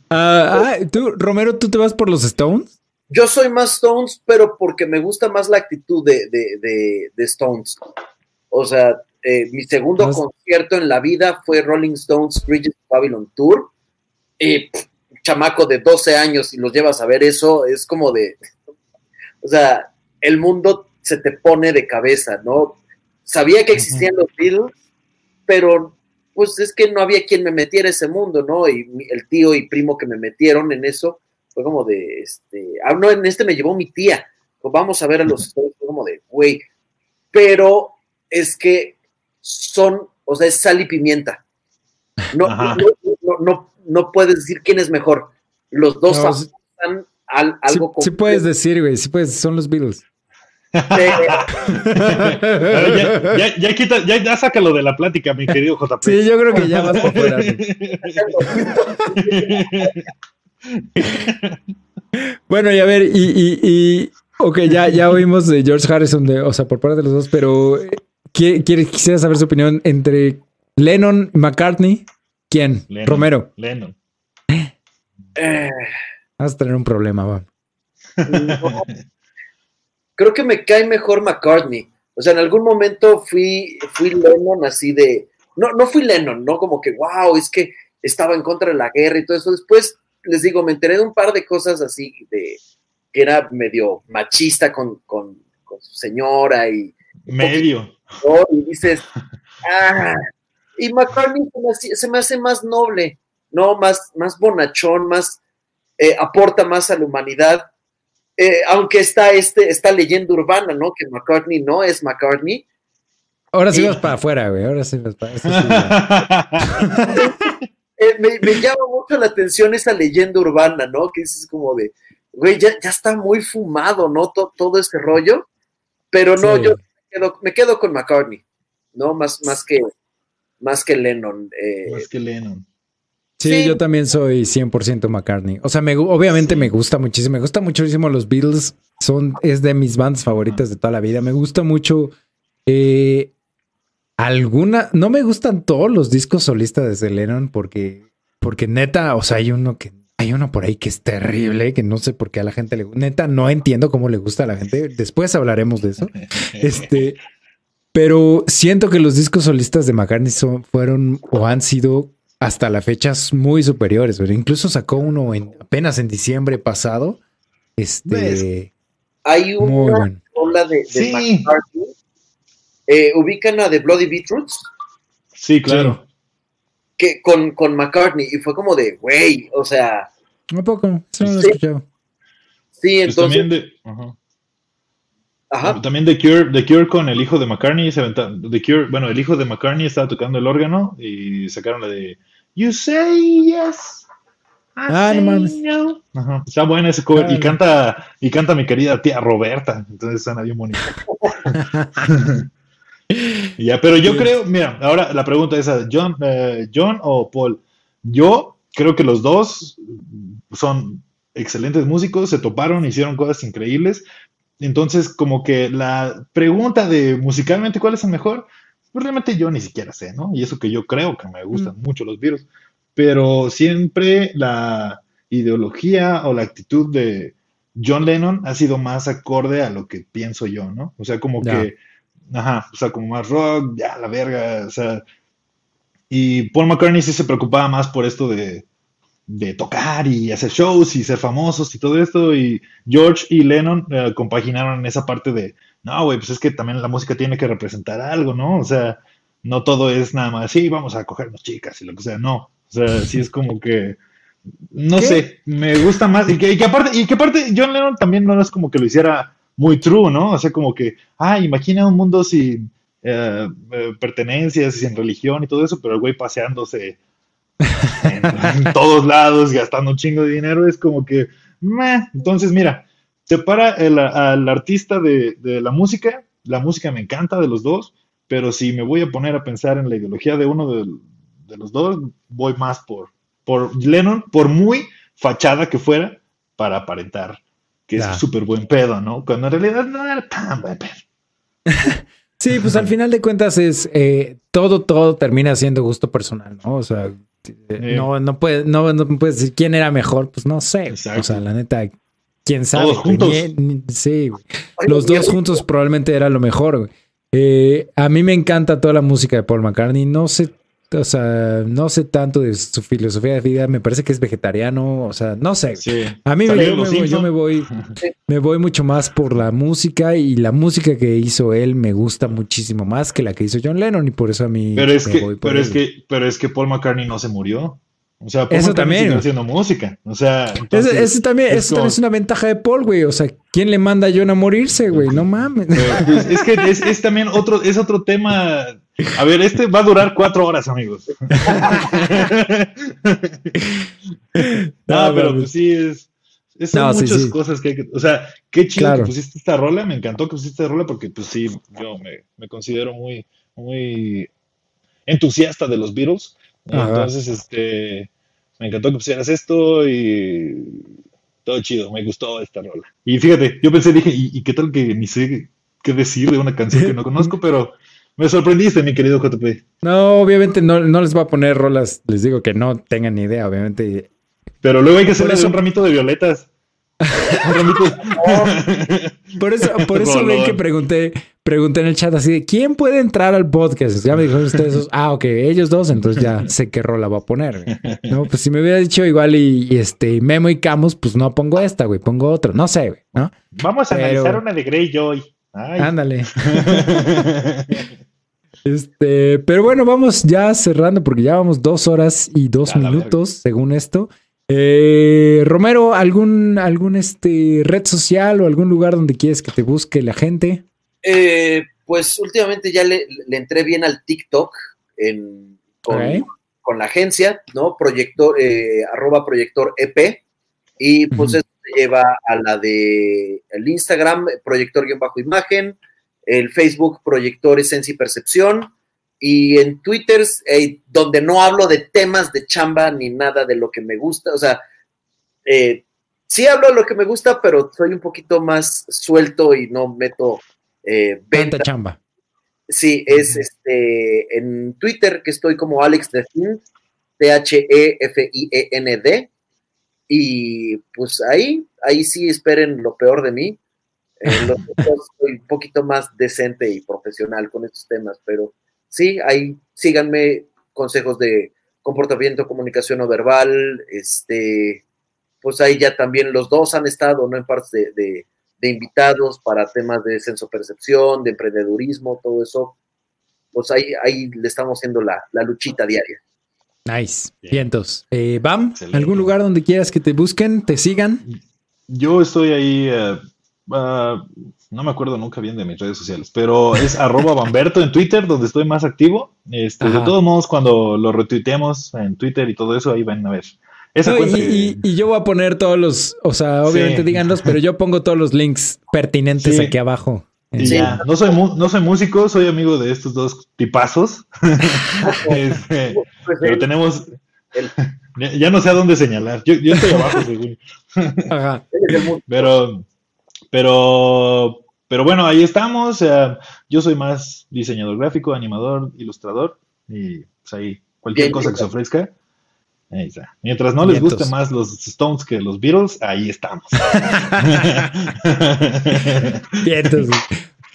Ah, ah, tú, Romero, ¿tú te vas por los Stones? Yo soy más Stones, pero porque me gusta más la actitud de, de, de, Stones. O sea, eh, mi segundo concierto en la vida fue Rolling Stones Bridges Babylon Tour. Y chamaco de 12 años y los llevas a ver eso, es como de. O sea, el mundo se te pone de cabeza, ¿no? Sabía que existían los Beatles, pero pues es que no había quien me metiera ese mundo, ¿no? Y el tío y primo que me metieron en eso fue como de, este, ah, no, en este me llevó mi tía, pues vamos a ver a los fue como de, güey, pero es que son, o sea, es sal y pimienta. No, no, no, puedes decir quién es mejor. Los dos están algo sí, sí, puedes decir, güey, sí puedes, son los Beatles ya, quita, ya, sácalo de la plática, mi querido JP. Sí, yo creo que ya vas por fuera. bueno, y a ver, y, y, y, ok, ya, ya oímos de George Harrison, de, o sea, por parte de los dos, pero eh, quiere, quisiera saber su opinión entre Lennon y McCartney. ¿Quién? Romero. Lennon. Eh. Vas a tener un problema, va creo que me cae mejor McCartney. O sea, en algún momento fui, fui Lennon así de, no, no fui Lennon, no como que, wow, es que estaba en contra de la guerra y todo eso. Después, les digo, me enteré de un par de cosas así, de que era medio machista con, su señora y... Medio. Y dices, <laughs> ah, y McCartney se me, hace, más noble, ¿no? Más, más bonachón, más, eh, aporta más a la humanidad. Eh, aunque está este, esta leyenda urbana, ¿no? Que McCartney no es McCartney. Ahora sí vas para afuera, güey. Ahora sí vas para <laughs> eh, me, llama mucho la atención esa leyenda urbana, ¿no? Que es como de, güey, ya, está muy fumado, ¿no? todo este rollo. Pero no, yo me quedo, con McCartney, ¿no? Más, más, que, más que Lennon. Eh, más que Lennon. Sí, yo también soy 100% McCartney. O sea, me, obviamente me gusta muchísimo. Me gusta muchísimo los Beatles. Son, es de mis bandas favoritas de toda la vida. Me gusta mucho. Eh, alguna, no me gustan todos los discos solistas de Lennon porque, porque neta, o sea, hay uno que hay uno por ahí que es terrible, que no sé por qué a la gente le gusta. Neta, no entiendo cómo le gusta a la gente. Después hablaremos de eso. <laughs> Este, pero siento que los discos solistas de McCartney son, fueron o han sido hasta la fecha muy superiores. Incluso sacó uno en, apenas en diciembre pasado. Este. Hay una ola de, McCartney. Eh, ¿Ubican a The Bloody Beetroots? Sí, claro que con, con McCartney y fue como de, güey, o sea... Un poco, eso no lo he escuchado. Sí, pues entonces... también de, ajá. También The Cure, The Cure con el hijo de McCartney, se The Cure, bueno, el hijo de McCartney estaba tocando el órgano y sacaron la de You say yes. ah, no mames. Ajá. Está buena ese cover. y canta, y canta mi querida tía Roberta. Entonces suena bien bonito. <laughs> ya, pero yo creo, mira, ahora la pregunta es, ¿John, eh, John o Paul? Yo creo que los dos son excelentes músicos, se toparon, hicieron cosas increíbles. Entonces, como que la pregunta de musicalmente cuál es el mejor, pues realmente yo ni siquiera sé, ¿no? Y eso que yo creo que me gustan mm. mucho los virus, pero siempre la ideología o la actitud de John Lennon ha sido más acorde a lo que pienso yo, ¿no? O sea, como que Ajá, o sea, como más rock, ya la verga, o sea. Y Paul McCartney sí se preocupaba más por esto de, de tocar y hacer shows y ser famosos y todo esto. Y George y Lennon eh, compaginaron esa parte de, no, güey, pues es que también la música tiene que representar algo, ¿no? O sea, no todo es nada más, sí, vamos a cogernos chicas y lo que sea, no. O sea, sí es como que, no sé, me gusta más. Y que, y que, aparte, y que aparte, John Lennon también no es como que lo hiciera muy true, ¿no? O sea, como que, ah, imagina un mundo sin eh, eh, pertenencias y sin religión y todo eso, pero el güey paseándose en, todos lados, gastando un chingo de dinero, es como que, meh. entonces mira, separa el, al artista de, la música, la música me encanta de los dos, pero si me voy a poner a pensar en la ideología de uno de, de los dos, voy más por, por Lennon, por muy fachada que fuera, para aparentar que es súper buen pedo, ¿no? Cuando en realidad no era tan buen pedo. <laughs> sí, pues al final de cuentas es eh, todo, todo termina siendo gusto personal, ¿no? O sea, no, no puede, no, no puedes decir quién era mejor, pues no sé. O sea, la neta, quién sabe. Todos juntos. sí, los dos juntos probablemente era lo mejor. Güey. Eh, a mí me encanta toda la música de Paul McCartney. No sé o sea, no sé tanto de su filosofía de vida, me parece que es vegetariano, o sea, no sé. A mí me, yo, me voy, yo, me voy, <laughs> me voy mucho más por la música y la música que hizo él me gusta muchísimo más que la que hizo John Lennon y por eso a mí pero es que, pero es que, pero es que Paul McCartney no se murió. O sea, Paul eso también. haciendo música. O sea, eso, también, es, eso es una ventaja de Paul, güey. O sea, ¿quién le manda a John a morirse, güey? No mames. Pues, es que es, es, también otro, es otro tema a ver, este va a durar cuatro horas, amigos. <laughs> no, pero pues sí, es, son muchas cosas que hay que. O sea, qué chido que pusiste esta rola. Me encantó que pusiste esta rola porque, pues sí, yo me, considero muy, muy entusiasta de los Beatles. Entonces, este. Me encantó que pusieras esto y todo chido, me gustó esta rola. Y fíjate, yo pensé, dije, ¿y, y qué tal que ni sé qué decir de una canción que no conozco? <laughs> Pero me sorprendiste, mi querido JP. No, obviamente no, no les voy a poner rolas, les digo que no tengan ni idea, obviamente. Pero luego hay que hacerles un ramito de violetas. <laughs> por eso, por eso ven que pregunté, pregunté en el chat así de quién puede entrar al podcast. Ya me dijeron ustedes, ah, ok, ellos dos, entonces ya sé qué rola va a poner. No, pues si me hubiera dicho igual y, este Memo y Camus, pues no pongo esta, güey, pongo otra, no sé, güey, ¿no? Vamos a analizar una de Greyjoy. Ándale. <laughs> Este, pero bueno, vamos ya cerrando porque ya vamos dos horas y dos minutos, según esto. Eh, Romero, ¿algún, algún este, red social o algún lugar donde quieres que te busque la gente? Eh, pues últimamente ya le, entré bien al TikTok con, la agencia, ¿no? Proyector, eh, arroba proyector EP. Y pues eso lleva a la de el Instagram, proyector-imagen, el Facebook Proyector Esencia y Percepción, y en Twitter, eh, donde no hablo de temas de chamba ni nada de lo que me gusta, o sea, eh, sí hablo de lo que me gusta, pero soy un poquito más suelto y no meto eh, venta. chamba. Sí, es este en Twitter que estoy como Alex Defin, T-H-E-F-I-E-N-D. Y pues ahí, ahí sí esperen lo peor de mí. Eh, <laughs> soy un poquito más decente y profesional con estos temas, pero sí, ahí síganme consejos de comportamiento, comunicación no verbal, este, pues ahí ya también los dos han estado, ¿no? En partes de, invitados para temas de senso-percepción, de emprendedurismo, todo eso, pues ahí, ahí le estamos haciendo la, luchita diaria. Nice. Vientos. Eh, Bam, ¿algún lugar donde quieras que te busquen, te sigan? Yo estoy ahí, eh, ah, no me acuerdo nunca bien de mis redes sociales, pero es <laughs> arroba Bamberto en Twitter, donde estoy más activo. Este, de todos modos, cuando lo retuiteemos en Twitter y todo eso, ahí van a ver. y, yo voy a poner todos los, o sea, obviamente díganlos, pero yo pongo todos los links pertinentes aquí abajo. No soy no soy músico, soy amigo de estos dos tipazos. <laughs> Este, pues pero tenemos. <laughs> Ya no sé a dónde señalar. Yo, yo estoy abajo, según. Ajá. Pero pero, pero bueno, ahí estamos. yo soy más diseñador gráfico, animador, ilustrador. Y pues ahí, cualquier cosa que se ofrezca. Ahí está. Mientras no les guste más los Stones que los Beatles, ahí estamos. <laughs>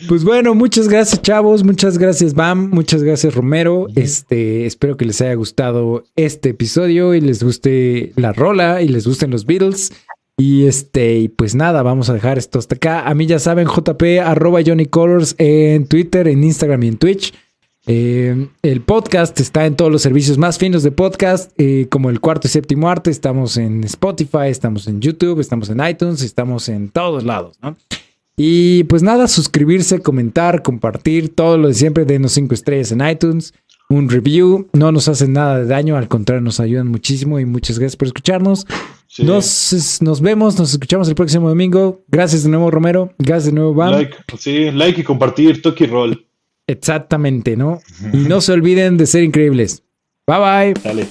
Pues bueno, muchas gracias, chavos. Muchas gracias, Bam. Muchas gracias, Romero. Este, espero que les haya gustado este episodio y les guste la rola y les gusten los Beatles. Y este, y pues nada, vamos a dejar esto hasta acá. A mí ya saben, JP, arroba Johnny Colors en Twitter, en Instagram y en Twitch. Eh, el podcast está en todos los servicios más finos de podcast, eh, como el cuarto y séptimo arte. Estamos en Spotify, estamos en YouTube, estamos en iTunes, estamos en todos lados, ¿no? Y pues nada, suscribirse, comentar, compartir, todo lo de siempre, denos cinco estrellas en iTunes un review. No nos hacen nada de daño, al contrario, nos ayudan muchísimo y muchas gracias por escucharnos. Nos, nos vemos, nos escuchamos el próximo domingo. Gracias de nuevo, Romero. Gracias de nuevo, Bam. Like, sí, like y compartir, toque y roll. Exactamente, ¿no? y no se olviden de ser increíbles. Bye bye. Dale.